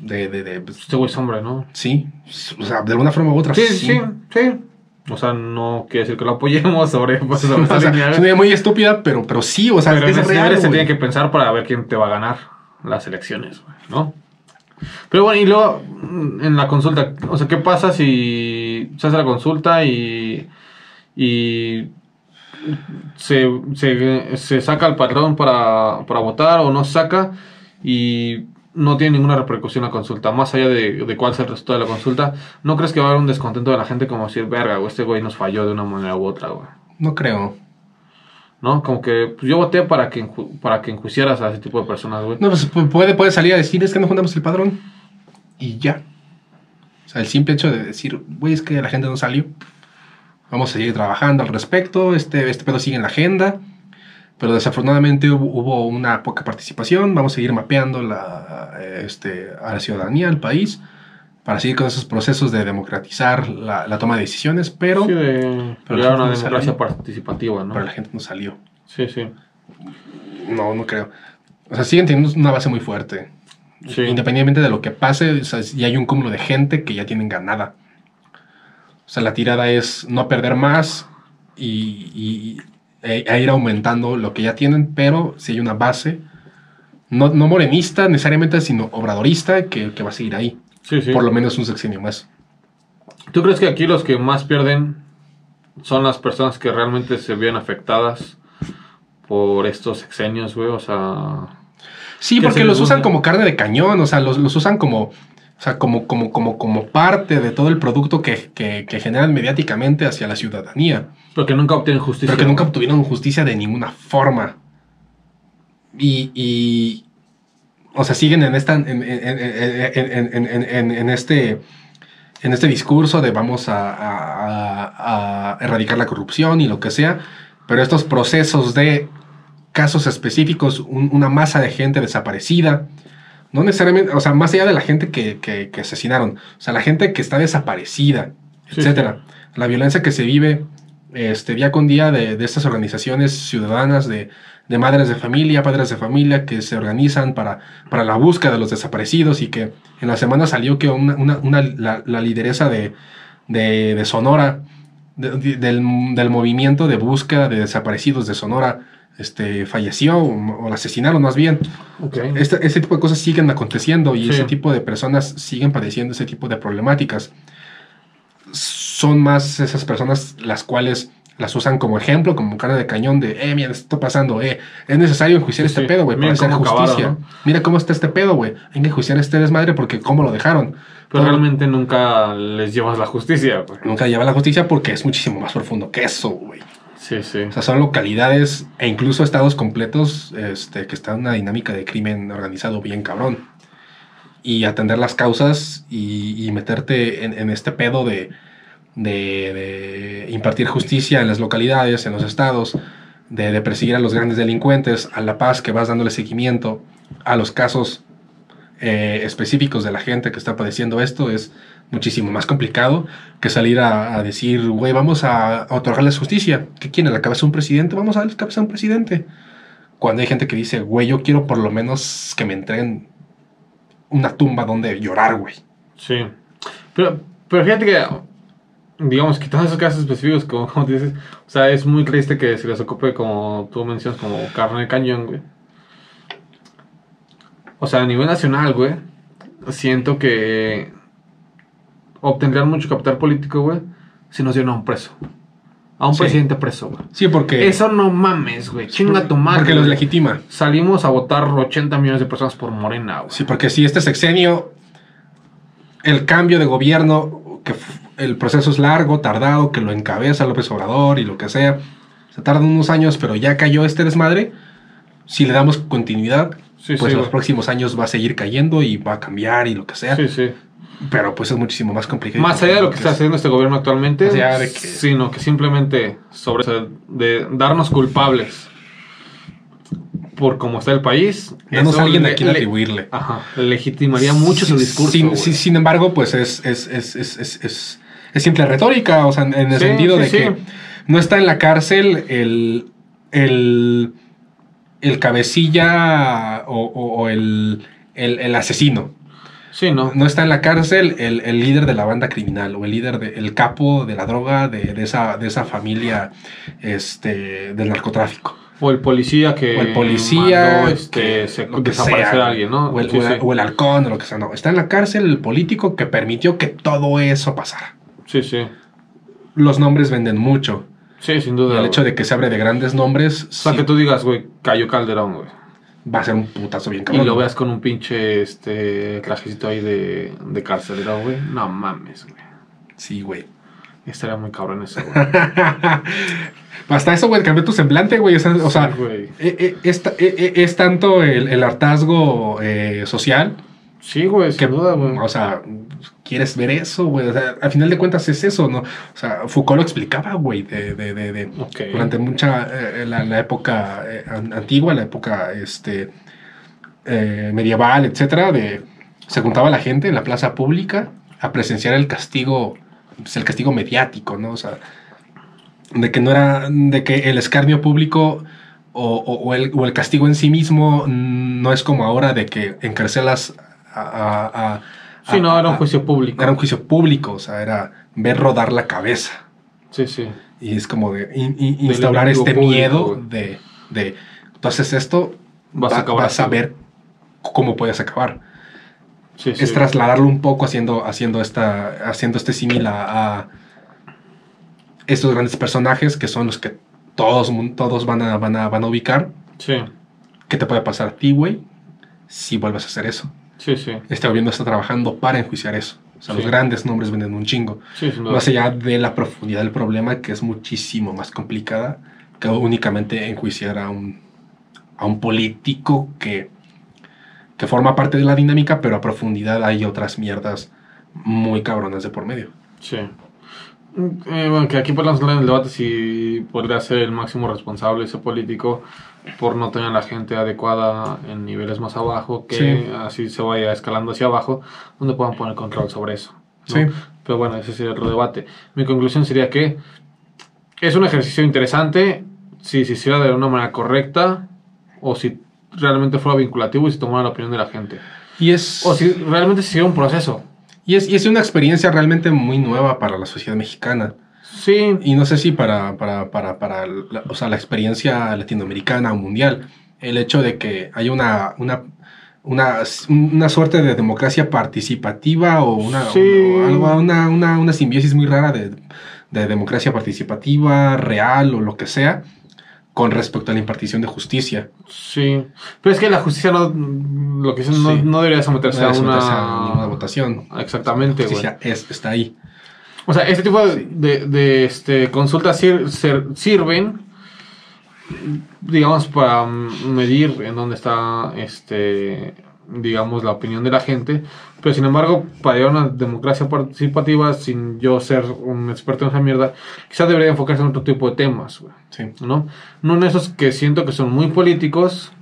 de, de, de- pues, Este güey es hombre, ¿no? sí, o sea, de alguna forma u otra. Sí, sí, sí. O sea, no quiere decir que lo apoyemos sobre, pues, sobre esa O sea, línea. es una idea muy estúpida, pero, pero sí, o sea, Pero es ese real. se tiene que pensar para ver quién te va a ganar las elecciones, güey, ¿no? Pero bueno, y luego mm, en la consulta, o sea, ¿qué pasa si se hace la consulta y, y se, se, se saca el padrón para, para votar o no saca y no tiene ninguna repercusión la consulta, más allá de, de cuál sea el resultado de la consulta, ¿no crees que va a haber un descontento de la gente como decir, verga, güey, este güey nos falló de una manera u otra, güey? No creo. ¿No? Como que pues, yo voté para que, para que enjuiciaras a ese tipo de personas, güey. No, pues pu- puede, puede salir a decir, es que no juntamos el padrón. Y ya. O sea, el simple hecho de decir, güey, es que la gente no salió. Vamos a seguir trabajando al respecto. Este, este pedo sigue en la agenda. Pero desafortunadamente hubo, hubo una poca participación. Vamos a seguir mapeando la, este, a la ciudadanía, al país, para seguir con esos procesos de democratizar la, la toma de decisiones. Pero, sí, de pero la una gente no democracia salió. participativa, ¿no? pero la gente no salió. Sí, sí. No, no creo. O sea, siguen teniendo una base muy fuerte. Sí. Independientemente de lo que pase, o sea, ya hay un cúmulo de gente que ya tienen ganada. O sea, la tirada es no perder más y, y- e, e ir aumentando lo que ya tienen, pero si hay una base, no, no morenista necesariamente, sino obradorista, que, que va a seguir ahí. Sí, sí. Por lo menos un sexenio más. ¿Tú crees que aquí los que más pierden son las personas que realmente se ven afectadas por estos sexenios, güey? O sea... Sí, Que porque los usan como carne de cañón, o sea, los, los usan como, o sea, como, como, como, como parte de todo el producto que, que, que generan mediáticamente hacia la ciudadanía. Porque nunca obtienen justicia. pero que nunca obtuvieron justicia de ninguna forma. Y, y, o sea, siguen en esta, en, este, en este discurso de vamos a, a- a- a erradicar la corrupción y lo que sea, pero estos procesos de casos específicos, un- una masa de gente desaparecida, no necesariamente, o sea, más allá de la gente que, que- que asesinaron, o sea, la gente que está desaparecida Sí, etcétera. La violencia que se vive este, día con día de, de estas organizaciones ciudadanas, de, de madres de familia, padres de familia, que se organizan para, para la búsqueda de los desaparecidos y que en la semana salió que una, una- una- la, la lideresa de, de, de Sonora, de- de- del, del movimiento de búsqueda de desaparecidos de Sonora, este, falleció o, o la asesinaron más bien. Ok. Este, ese tipo de cosas siguen aconteciendo y Sí. ese tipo de personas siguen padeciendo ese tipo de problemáticas. Son más esas personas las cuales las usan como ejemplo, como cara de cañón de, eh, mira, esto está pasando, eh, es necesario enjuiciar Sí, este sí. pedo, güey, para hacer justicia. acabaron, Mira cómo está este pedo, güey. Hay que enjuiciar este desmadre porque cómo lo dejaron. Pero realmente nunca les llevas la justicia, güey. Nunca lleva a la justicia porque es muchísimo más profundo que eso, güey. Sí, sí. O sea, son localidades e incluso estados completos este, que están en una dinámica de crimen organizado bien cabrón. Y atender las causas y, y meterte en, en este pedo de, de- de impartir justicia en las localidades, en los estados, de, perseguir a los grandes delincuentes, a la paz que vas dándole seguimiento a los casos eh, específicos de la gente que está padeciendo esto es muchísimo más complicado que salir a, decir, güey, vamos a, otorgarles justicia. ¿Qué quieren? ¿La cabeza de un presidente? Vamos a darles cabeza a un presidente. Cuando hay gente que dice, güey, yo quiero por lo menos que me entreguen una tumba donde llorar, güey. Sí. Pero, pero fíjate que, digamos, quitando esos casos específicos, como, como dices, o sea, es muy triste que se les ocupe, como tú mencionas, como carne de cañón, güey. O sea, a nivel nacional, güey, siento que obtendrían mucho capital político, güey, si nos dieran a un preso. A un Sí. presidente preso, güey. Sí, porque... Eso no mames, güey. Chinga tu madre. Porque los legitima. Salimos a votar 80 millones de personas por Morena, güey. Sí, porque si este sexenio, el cambio de gobierno, que el proceso es largo, tardado, que lo encabeza López Obrador y lo que sea, se tardan unos años, pero ya cayó este desmadre. Si le damos continuidad, Sí, pues sí, en los próximos años va a seguir cayendo y va a cambiar y lo que sea. Sí, sí. Pero pues es muchísimo más complicado. Más allá de lo que está haciendo este gobierno actualmente, que- sino que simplemente sobre de darnos culpables por cómo está el país. Danos a alguien le- a quien le- atribuirle. Ajá, legitimaría mucho su discurso. Sin, güey. sin- sin embargo, pues es, es, es, es, es, simple retórica, o sea, en, en el Sí, sentido sí, de sí. que no está en la cárcel el, el, el cabecilla o, o- o el, el, el asesino. Sí, ¿no? No está en la cárcel el, el líder de la banda criminal o el líder, de, el capo de la droga de, de esa, de esa familia este, del narcotráfico. O el policía que O el policía, mandó, este, que- se, desaparecer sea, a alguien, ¿no? O el, Sí, o el- sí. o el halcón, o lo que sea. No, está en la cárcel el político que permitió que todo eso pasara. Sí, sí. Los nombres venden mucho. Sí, sin Y duda. el güey. hecho de que se abre de grandes nombres O sea, sí, que tú digas, güey, cayó Calderón, güey. va a ser un putazo bien Y cabrón. lo veas con un pinche este trajecito ahí de, de carcelero, güey. No mames, güey. Sí, güey. Estaría muy cabrón eso, güey. Hasta eso, güey, cambió tu semblante, güey. O sea, o sea, Sí, güey. es, ta- eh, eh, es tanto el, el hartazgo eh, social Sí, güey, que, sin duda, güey. o sea, quieres ver eso, güey. O sea, al final de cuentas es eso, ¿no? O sea, Foucault lo explicaba, güey, de, de, de, de- durante mucha, eh, la, la época eh, an- antigua, la época, este, eh, medieval, etcétera, de, se juntaba la gente en la plaza pública a presenciar el castigo, pues, el castigo mediático, ¿no? O sea, de que no era, de que el escarnio público o, o- o el, o el castigo en sí mismo mm, no es como ahora de que encarcelas a... a- a- Sí, a- no, era un a- juicio público. Era un juicio público, o sea, era ver rodar la cabeza. Sí, sí. Y es como de in- in- Del instaurar este público, miedo de, de, entonces esto Vas a va- acabar vas a así. ver cómo puedes acabar. Sí, sí. Es trasladarlo un poco haciendo, haciendo, esta, haciendo este símil a, a estos grandes personajes que son los que todos, todos van, a, van, a, van a ubicar. Sí, ¿Qué te puede pasar a ti, güey? Si vuelves a hacer eso. Sí, sí. Este gobierno está trabajando para enjuiciar eso. O sea, Sí. los grandes nombres venden un chingo. Sí. Más allá de la profundidad del problema, que es muchísimo más complicada que únicamente enjuiciar a un, a un político que, que forma parte de la dinámica, pero a profundidad hay otras mierdas muy cabronas de por medio. Sí. Eh, bueno, que aquí podemos hablar en el debate si podría ser el máximo responsable ese político por no tener a la gente adecuada en niveles más abajo, que Sí. así se vaya escalando hacia abajo, donde puedan poner control sobre eso. ¿no? Sí. Pero bueno, ese sería otro debate. Mi conclusión sería que es un ejercicio interesante si se hiciera de una manera correcta o si realmente fuera vinculativo y se tomara la opinión de la gente. Y es... O si realmente se hiciera un proceso. Y es, y es una experiencia realmente muy nueva para la sociedad mexicana. Sí. Y no sé si para, para, para, para la, o sea, la experiencia latinoamericana o mundial, el hecho de que hay una, una, una, una suerte de democracia participativa o una, Sí. algo, una, una, una simbiosis muy rara de, de democracia participativa, real o lo que sea, con respecto a la impartición de justicia. Sí. Pero es que la justicia no. Lo que dicen, no, Sí. no debería someterse No a una. a votación. Exactamente, La justicia es, está ahí. O sea, este tipo de, de- de, este, consultas sir- ser- sirven, digamos, para medir en dónde está, este, digamos, la opinión de la gente. Pero sin embargo, para llevar una democracia participativa, sin yo ser un experto en esa mierda, quizás debería enfocarse en otro tipo de temas, güey. Sí. ¿no? No en esos que siento que son muy políticos,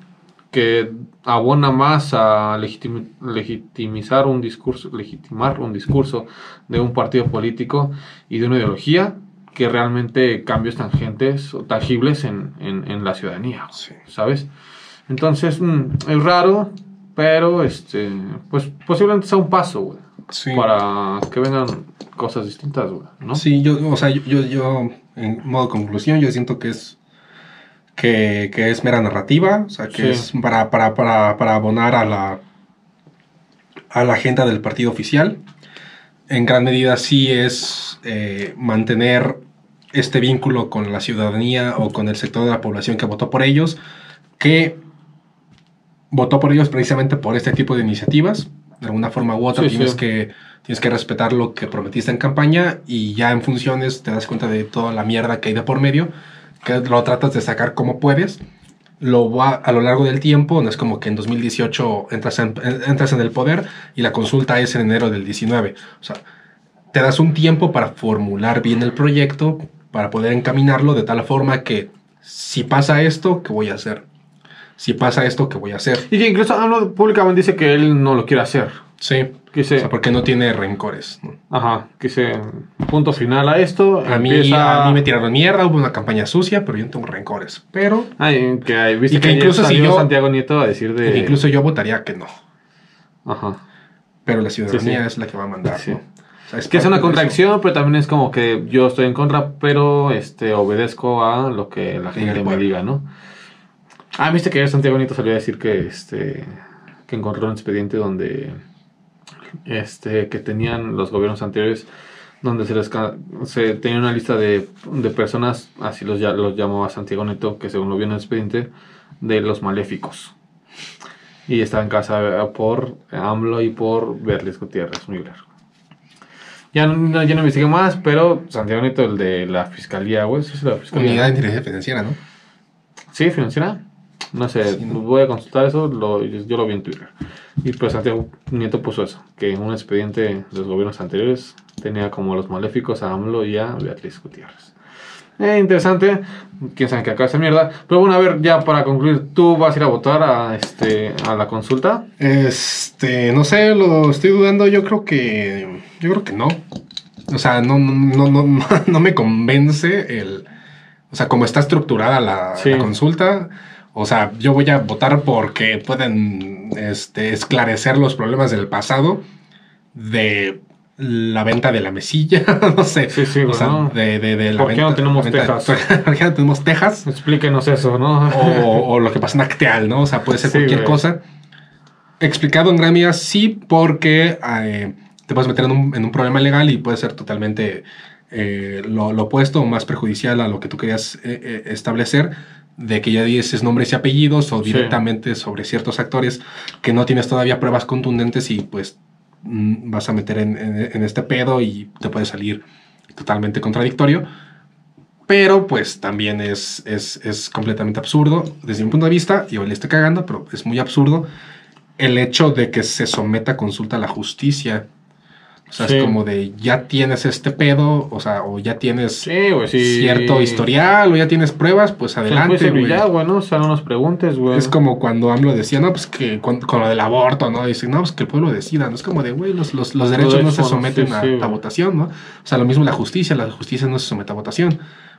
que abona más a legitimi- legitimizar un discurso, legitimar un discurso de un partido político y de una ideología que realmente cambios tangentes o tangibles en, en- en la ciudadanía, Sí. ¿sabes? Entonces, mm, es raro, pero este, pues posiblemente sea un paso, güey, Sí. para que vengan cosas distintas, güey, ¿no? Sí, yo, o sea, yo, yo, yo, en modo conclusión, yo siento que es que, que es mera narrativa, o sea, que Sí. es para, para, para, para abonar a la, a la agenda del partido oficial. En gran medida sí es eh, mantener este vínculo con la ciudadanía o con el sector de la población que votó por ellos, que votó por ellos precisamente por este tipo de iniciativas. De alguna forma u otra Sí, tienes, sí. Que, tienes que respetar lo que prometiste en campaña y ya en funciones te das cuenta de toda la mierda que hay de por medio, que lo tratas de sacar como puedes. Lo va a lo largo del tiempo, no es como que en 2018 entras en, entras en el poder y la consulta es en enero del 19. O sea, te das un tiempo para formular bien el proyecto, para poder encaminarlo de tal forma que si pasa esto, ¿qué voy a hacer? Si pasa esto, ¿qué voy a hacer? Y que incluso AMLO públicamente dice que él no lo quiere hacer. Sí. Que O se, sea, porque no tiene rencores. ¿no? ajá, que se punto final a esto. A mí, a mí me tiraron mierda, hubo una campaña sucia, pero yo no tengo rencores. Pero Ay, que hay- viste Y que incluso si yo- Santiago Nieto a decir de. incluso yo votaría que no. Ajá. Pero la ciudadanía Sí, sí. es la que va a mandar. Sí. ¿no? O sea, Es que es una contradicción, pero también es como que yo estoy en contra, pero este obedezco a lo que la gente me diga, ¿no? Ah, viste que ayer Santiago Nieto salió a decir que este que encontró un expediente donde este que tenían los gobiernos anteriores donde se les se tenía una lista de, de personas, así los, ya- los llamaba Santiago Neto, que según lo vio en el expediente, de los maléficos. Y estaba en casa por AMLO y por Berles Gutiérrez Müller. Ya no, ya no investigué más, pero Santiago Neto, el de la fiscalía, güey, sí es la fiscalía. Unidad de inteligencia financiera, ¿no? Sí, financiera. No sé, Sí, ¿no? voy a consultar eso, lo- yo lo vi en Twitter. Y pues Santiago Nieto puso eso, que en un expediente de los gobiernos anteriores tenía como los maléficos a AMLO y a Beatriz Gutiérrez. Eh, interesante, quién sabe qué acaba esa mierda. Pero bueno, a ver, ya para concluir, ¿tú vas a ir a votar a, este, a la consulta? Este, no sé, lo estoy dudando. Yo creo que. Yo creo que no. O sea, no, no, no, no, no me convence el. O sea, como está estructurada la, Sí. la consulta. O sea, yo voy a votar porque pueden este, esclarecer los problemas del pasado de la venta de la mesilla, no sé. Sí, sí, o sea, de, de, de la ¿Por qué no tenemos Texas? ¿Por qué no tenemos Texas? Explíquenos eso, ¿no? o, o lo que pasa en Acteal, ¿no? O sea, puede ser Sí, cualquier güey. cosa. Explicado en gran medida, sí, porque eh, te puedes meter en un, en un problema legal y puede ser totalmente eh, lo, lo opuesto o más perjudicial a lo que tú querías eh, eh, establecer, de que ya dices nombres y apellidos o Sí. directamente sobre ciertos actores que no tienes todavía pruebas contundentes y pues mm, vas a meter en, en- en este pedo y te puede salir totalmente contradictorio. Pero pues también es, es, es completamente absurdo desde mi punto de vista, y hoy le estoy cagando, pero es muy absurdo el hecho de que se someta a consulta a la justicia. O sea, Sí. es como de ya tienes este pedo, o sea, o ya tienes Sí, güey, sí. cierto historial, o ya tienes pruebas, pues adelante, güey. ya, güey, ¿no? O sea, no nos preguntes, güey. Es como cuando AMLO decía, no, pues que con, con lo del aborto, ¿no? Dice, no, pues que el pueblo decida, ¿no? Es como de, güey, los, los, los derechos no se someten a, votación, ¿no? O sea, lo mismo la justicia, la justicia no se somete a votación.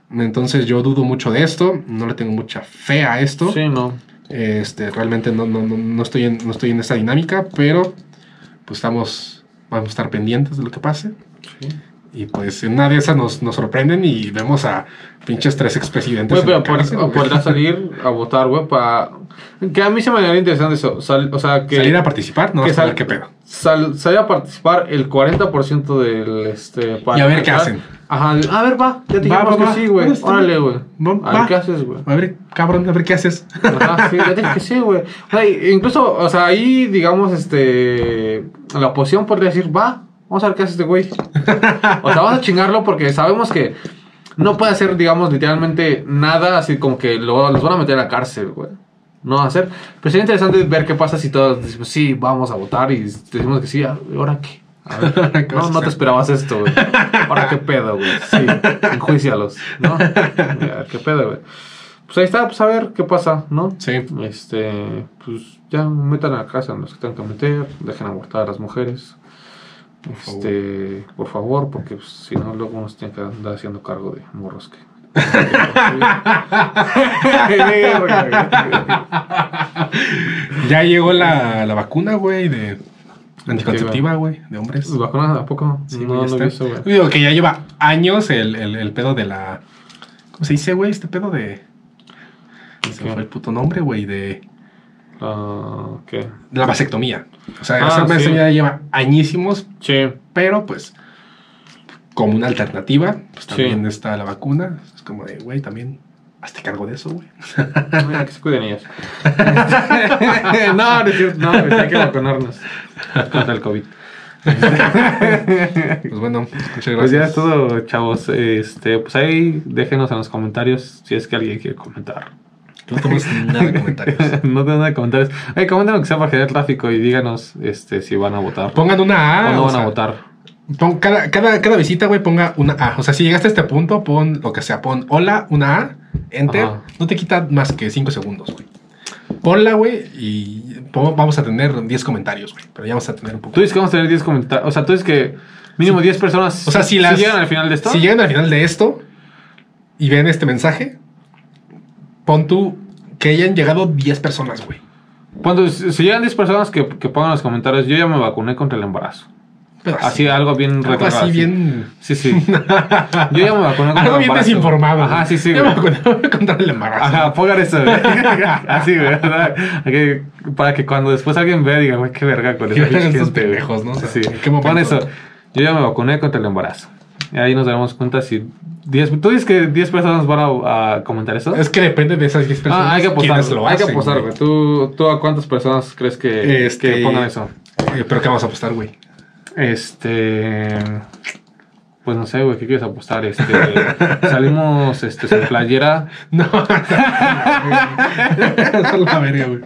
Entonces yo dudo mucho de esto, no le tengo mucha fe a esto. Sí, no. Este, realmente no, no, no, no estoy en, no estoy en esa dinámica, pero pues estamos, vamos a estar pendientes de lo que pase. Sí. Y pues en una de esas nos, nos sorprenden y vemos a pinches tres expresidentes. Güey, pero podrás salir a votar, güey, para... Que a mí se me haría interesante eso. sal- o sea, que... Salir a participar, no que vas a ver sal- qué pedo. sal- salir a participar el 40% del... Este, Y a ver qué hacen. Ajá, a ver, va, ya te dijimos que va. sí, güey. Órale, güey. A ver qué haces, güey. A ver, cabrón, a ver qué haces. Ajá, sí, ya te dije que sí, güey. O sea, incluso, o sea, ahí, digamos, este. La oposición podría decir, va, vamos a ver qué hace este güey. O sea, vamos a chingarlo porque sabemos que no puede hacer, digamos, literalmente nada así como que lo, los van a meter a la cárcel, güey. No va a hacer. Pero sería interesante ver qué pasa si todos decimos, sí, vamos a votar y decimos que sí, ¿ahora qué? A ver, ¿Qué no, no te esperabas esto, güey. ¿Ahora qué pedo, güey? Sí, enjuicialos, ¿no? A ver, ¿Qué pedo, güey? Pues ahí está, pues a ver qué pasa, ¿no? Sí. Este, pues ya metan a la casa a los que tengan que meter, dejen abortar a las mujeres. Este, por favor, porque pues, si no, luego uno se tiene que andar haciendo cargo de morros que. Ya llegó la, la vacuna, güey, de anticonceptiva, güey, de hombres. ¿Vacunas a poco? Sí, no, ya no visto, güey. Digo que ya lleva años el, el, el pedo de la. ¿Cómo se dice, güey? Este pedo de. Se ¿Qué? fue el puto nombre, güey, de, Ah, ¿Qué? de la vasectomía. O sea, Ah, esa sí. vasectomía ya lleva añísimos, Sí. pero pues. Como una alternativa, pues Sí. también está la vacuna. Es como de, güey, también. Hazte cargo de eso, güey. Mira, que se cuiden ellos. no, no es cierto, no, hay que vacunarnos contra el COVID. Pues bueno, muchas gracias. Pues ya es todo, chavos. Este, pues ahí déjenos en los comentarios si es que alguien quiere comentar. No tenemos nada de comentarios. no tengo nada de comentarios. Ay, comenten lo que sea para generar tráfico y díganos este, si van a votar Pongan una A. o no o van sea, a votar. Pon cada, cada, cada visita, güey, ponga una A. O sea, si llegaste a este punto, pon lo que sea. Pon hola, una A, enter. Ajá. No te quita más que 5 segundos, güey. Ponla, güey, y vamos a tener 10 comentarios, güey. Pero ya vamos a tener un poco. Tú dices que vamos a tener 10 comentarios. O sea, tú dices que mínimo 10 personas O sea, si las- llegan al final de esto. Si llegan al final de esto y ven este mensaje, pon tú que hayan llegado 10 personas, güey. Cuando si llegan 10 personas que, que pongan los comentarios, yo ya me vacuné contra el embarazo. Así, algo bien algo retrasado, así bien. Sí, sí. Yo ya me vacuné contra Algo el bien desinformado. Ajá, sí, sí, güey. me contra el embarazo. Ajá, pongan eso, güey. Así, güey. Para que cuando después alguien vea, diga, güey, qué verga con ¿Qué esa verga pinche estos gente, güey. pendejos, no? O sea, sí. ¿en qué momento? Pon eso. Yo ya me vacuné contra el embarazo. Y ahí nos daremos cuenta si 10... ¿Tú dices que 10 personas van a, a comentar eso? Es que depende de esas 10 personas. ah, hay que apostar. quiénes lo hay que hacen, apostar, güey. ¿Tú, ¿Tú a cuántas personas crees que, Este- que pongan eso? Eh, pero ¿qué vamos a apostar, güey? Este. Pues no sé, güey, ¿qué quieres apostar? Este. salimos este, sin playera. No. Es la verga, güey.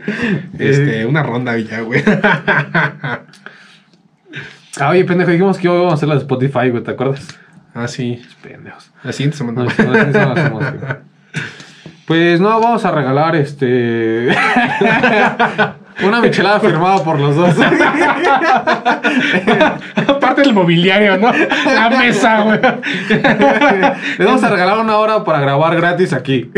Este, una ronda ya, güey. Ah, oye, pendejo, dijimos que íbamos a hacer la de Spotify, güey, ¿te acuerdas? Ah, sí. Pendejos. La siguiente semana. No, no, eso no hacemos, güey. Pues no, vamos a regalar este. Una michelada firmada por los dos. Aparte del mobiliario, ¿no? La mesa, güey. Les vamos a regalar una hora para grabar gratis aquí.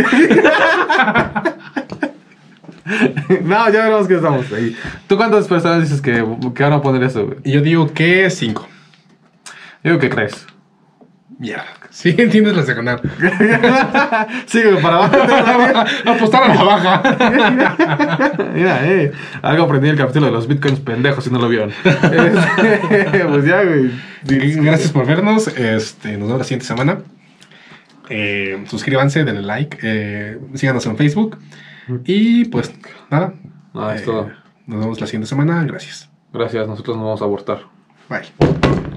No, ya veremos que estamos ahí. ¿Tú cuántas personas dices que, que van a poner eso, güey? Yo digo que 5. Digo que crees. Mierda. Sí, entiendes la secundaria. Sí, para abajo. Apostar a la baja. Mira, eh. Algo aprendí en el capítulo de los bitcoins pendejos si no lo vieron. Este, pues ya, güey. Gracias por vernos. Este, nos vemos la siguiente semana. Eh, suscríbanse, denle like. eh, síganos en Facebook. Y pues nada. No, es Eh, todo. Nos vemos la siguiente semana. Gracias. Gracias, nosotros nos vamos a abortar. Bye.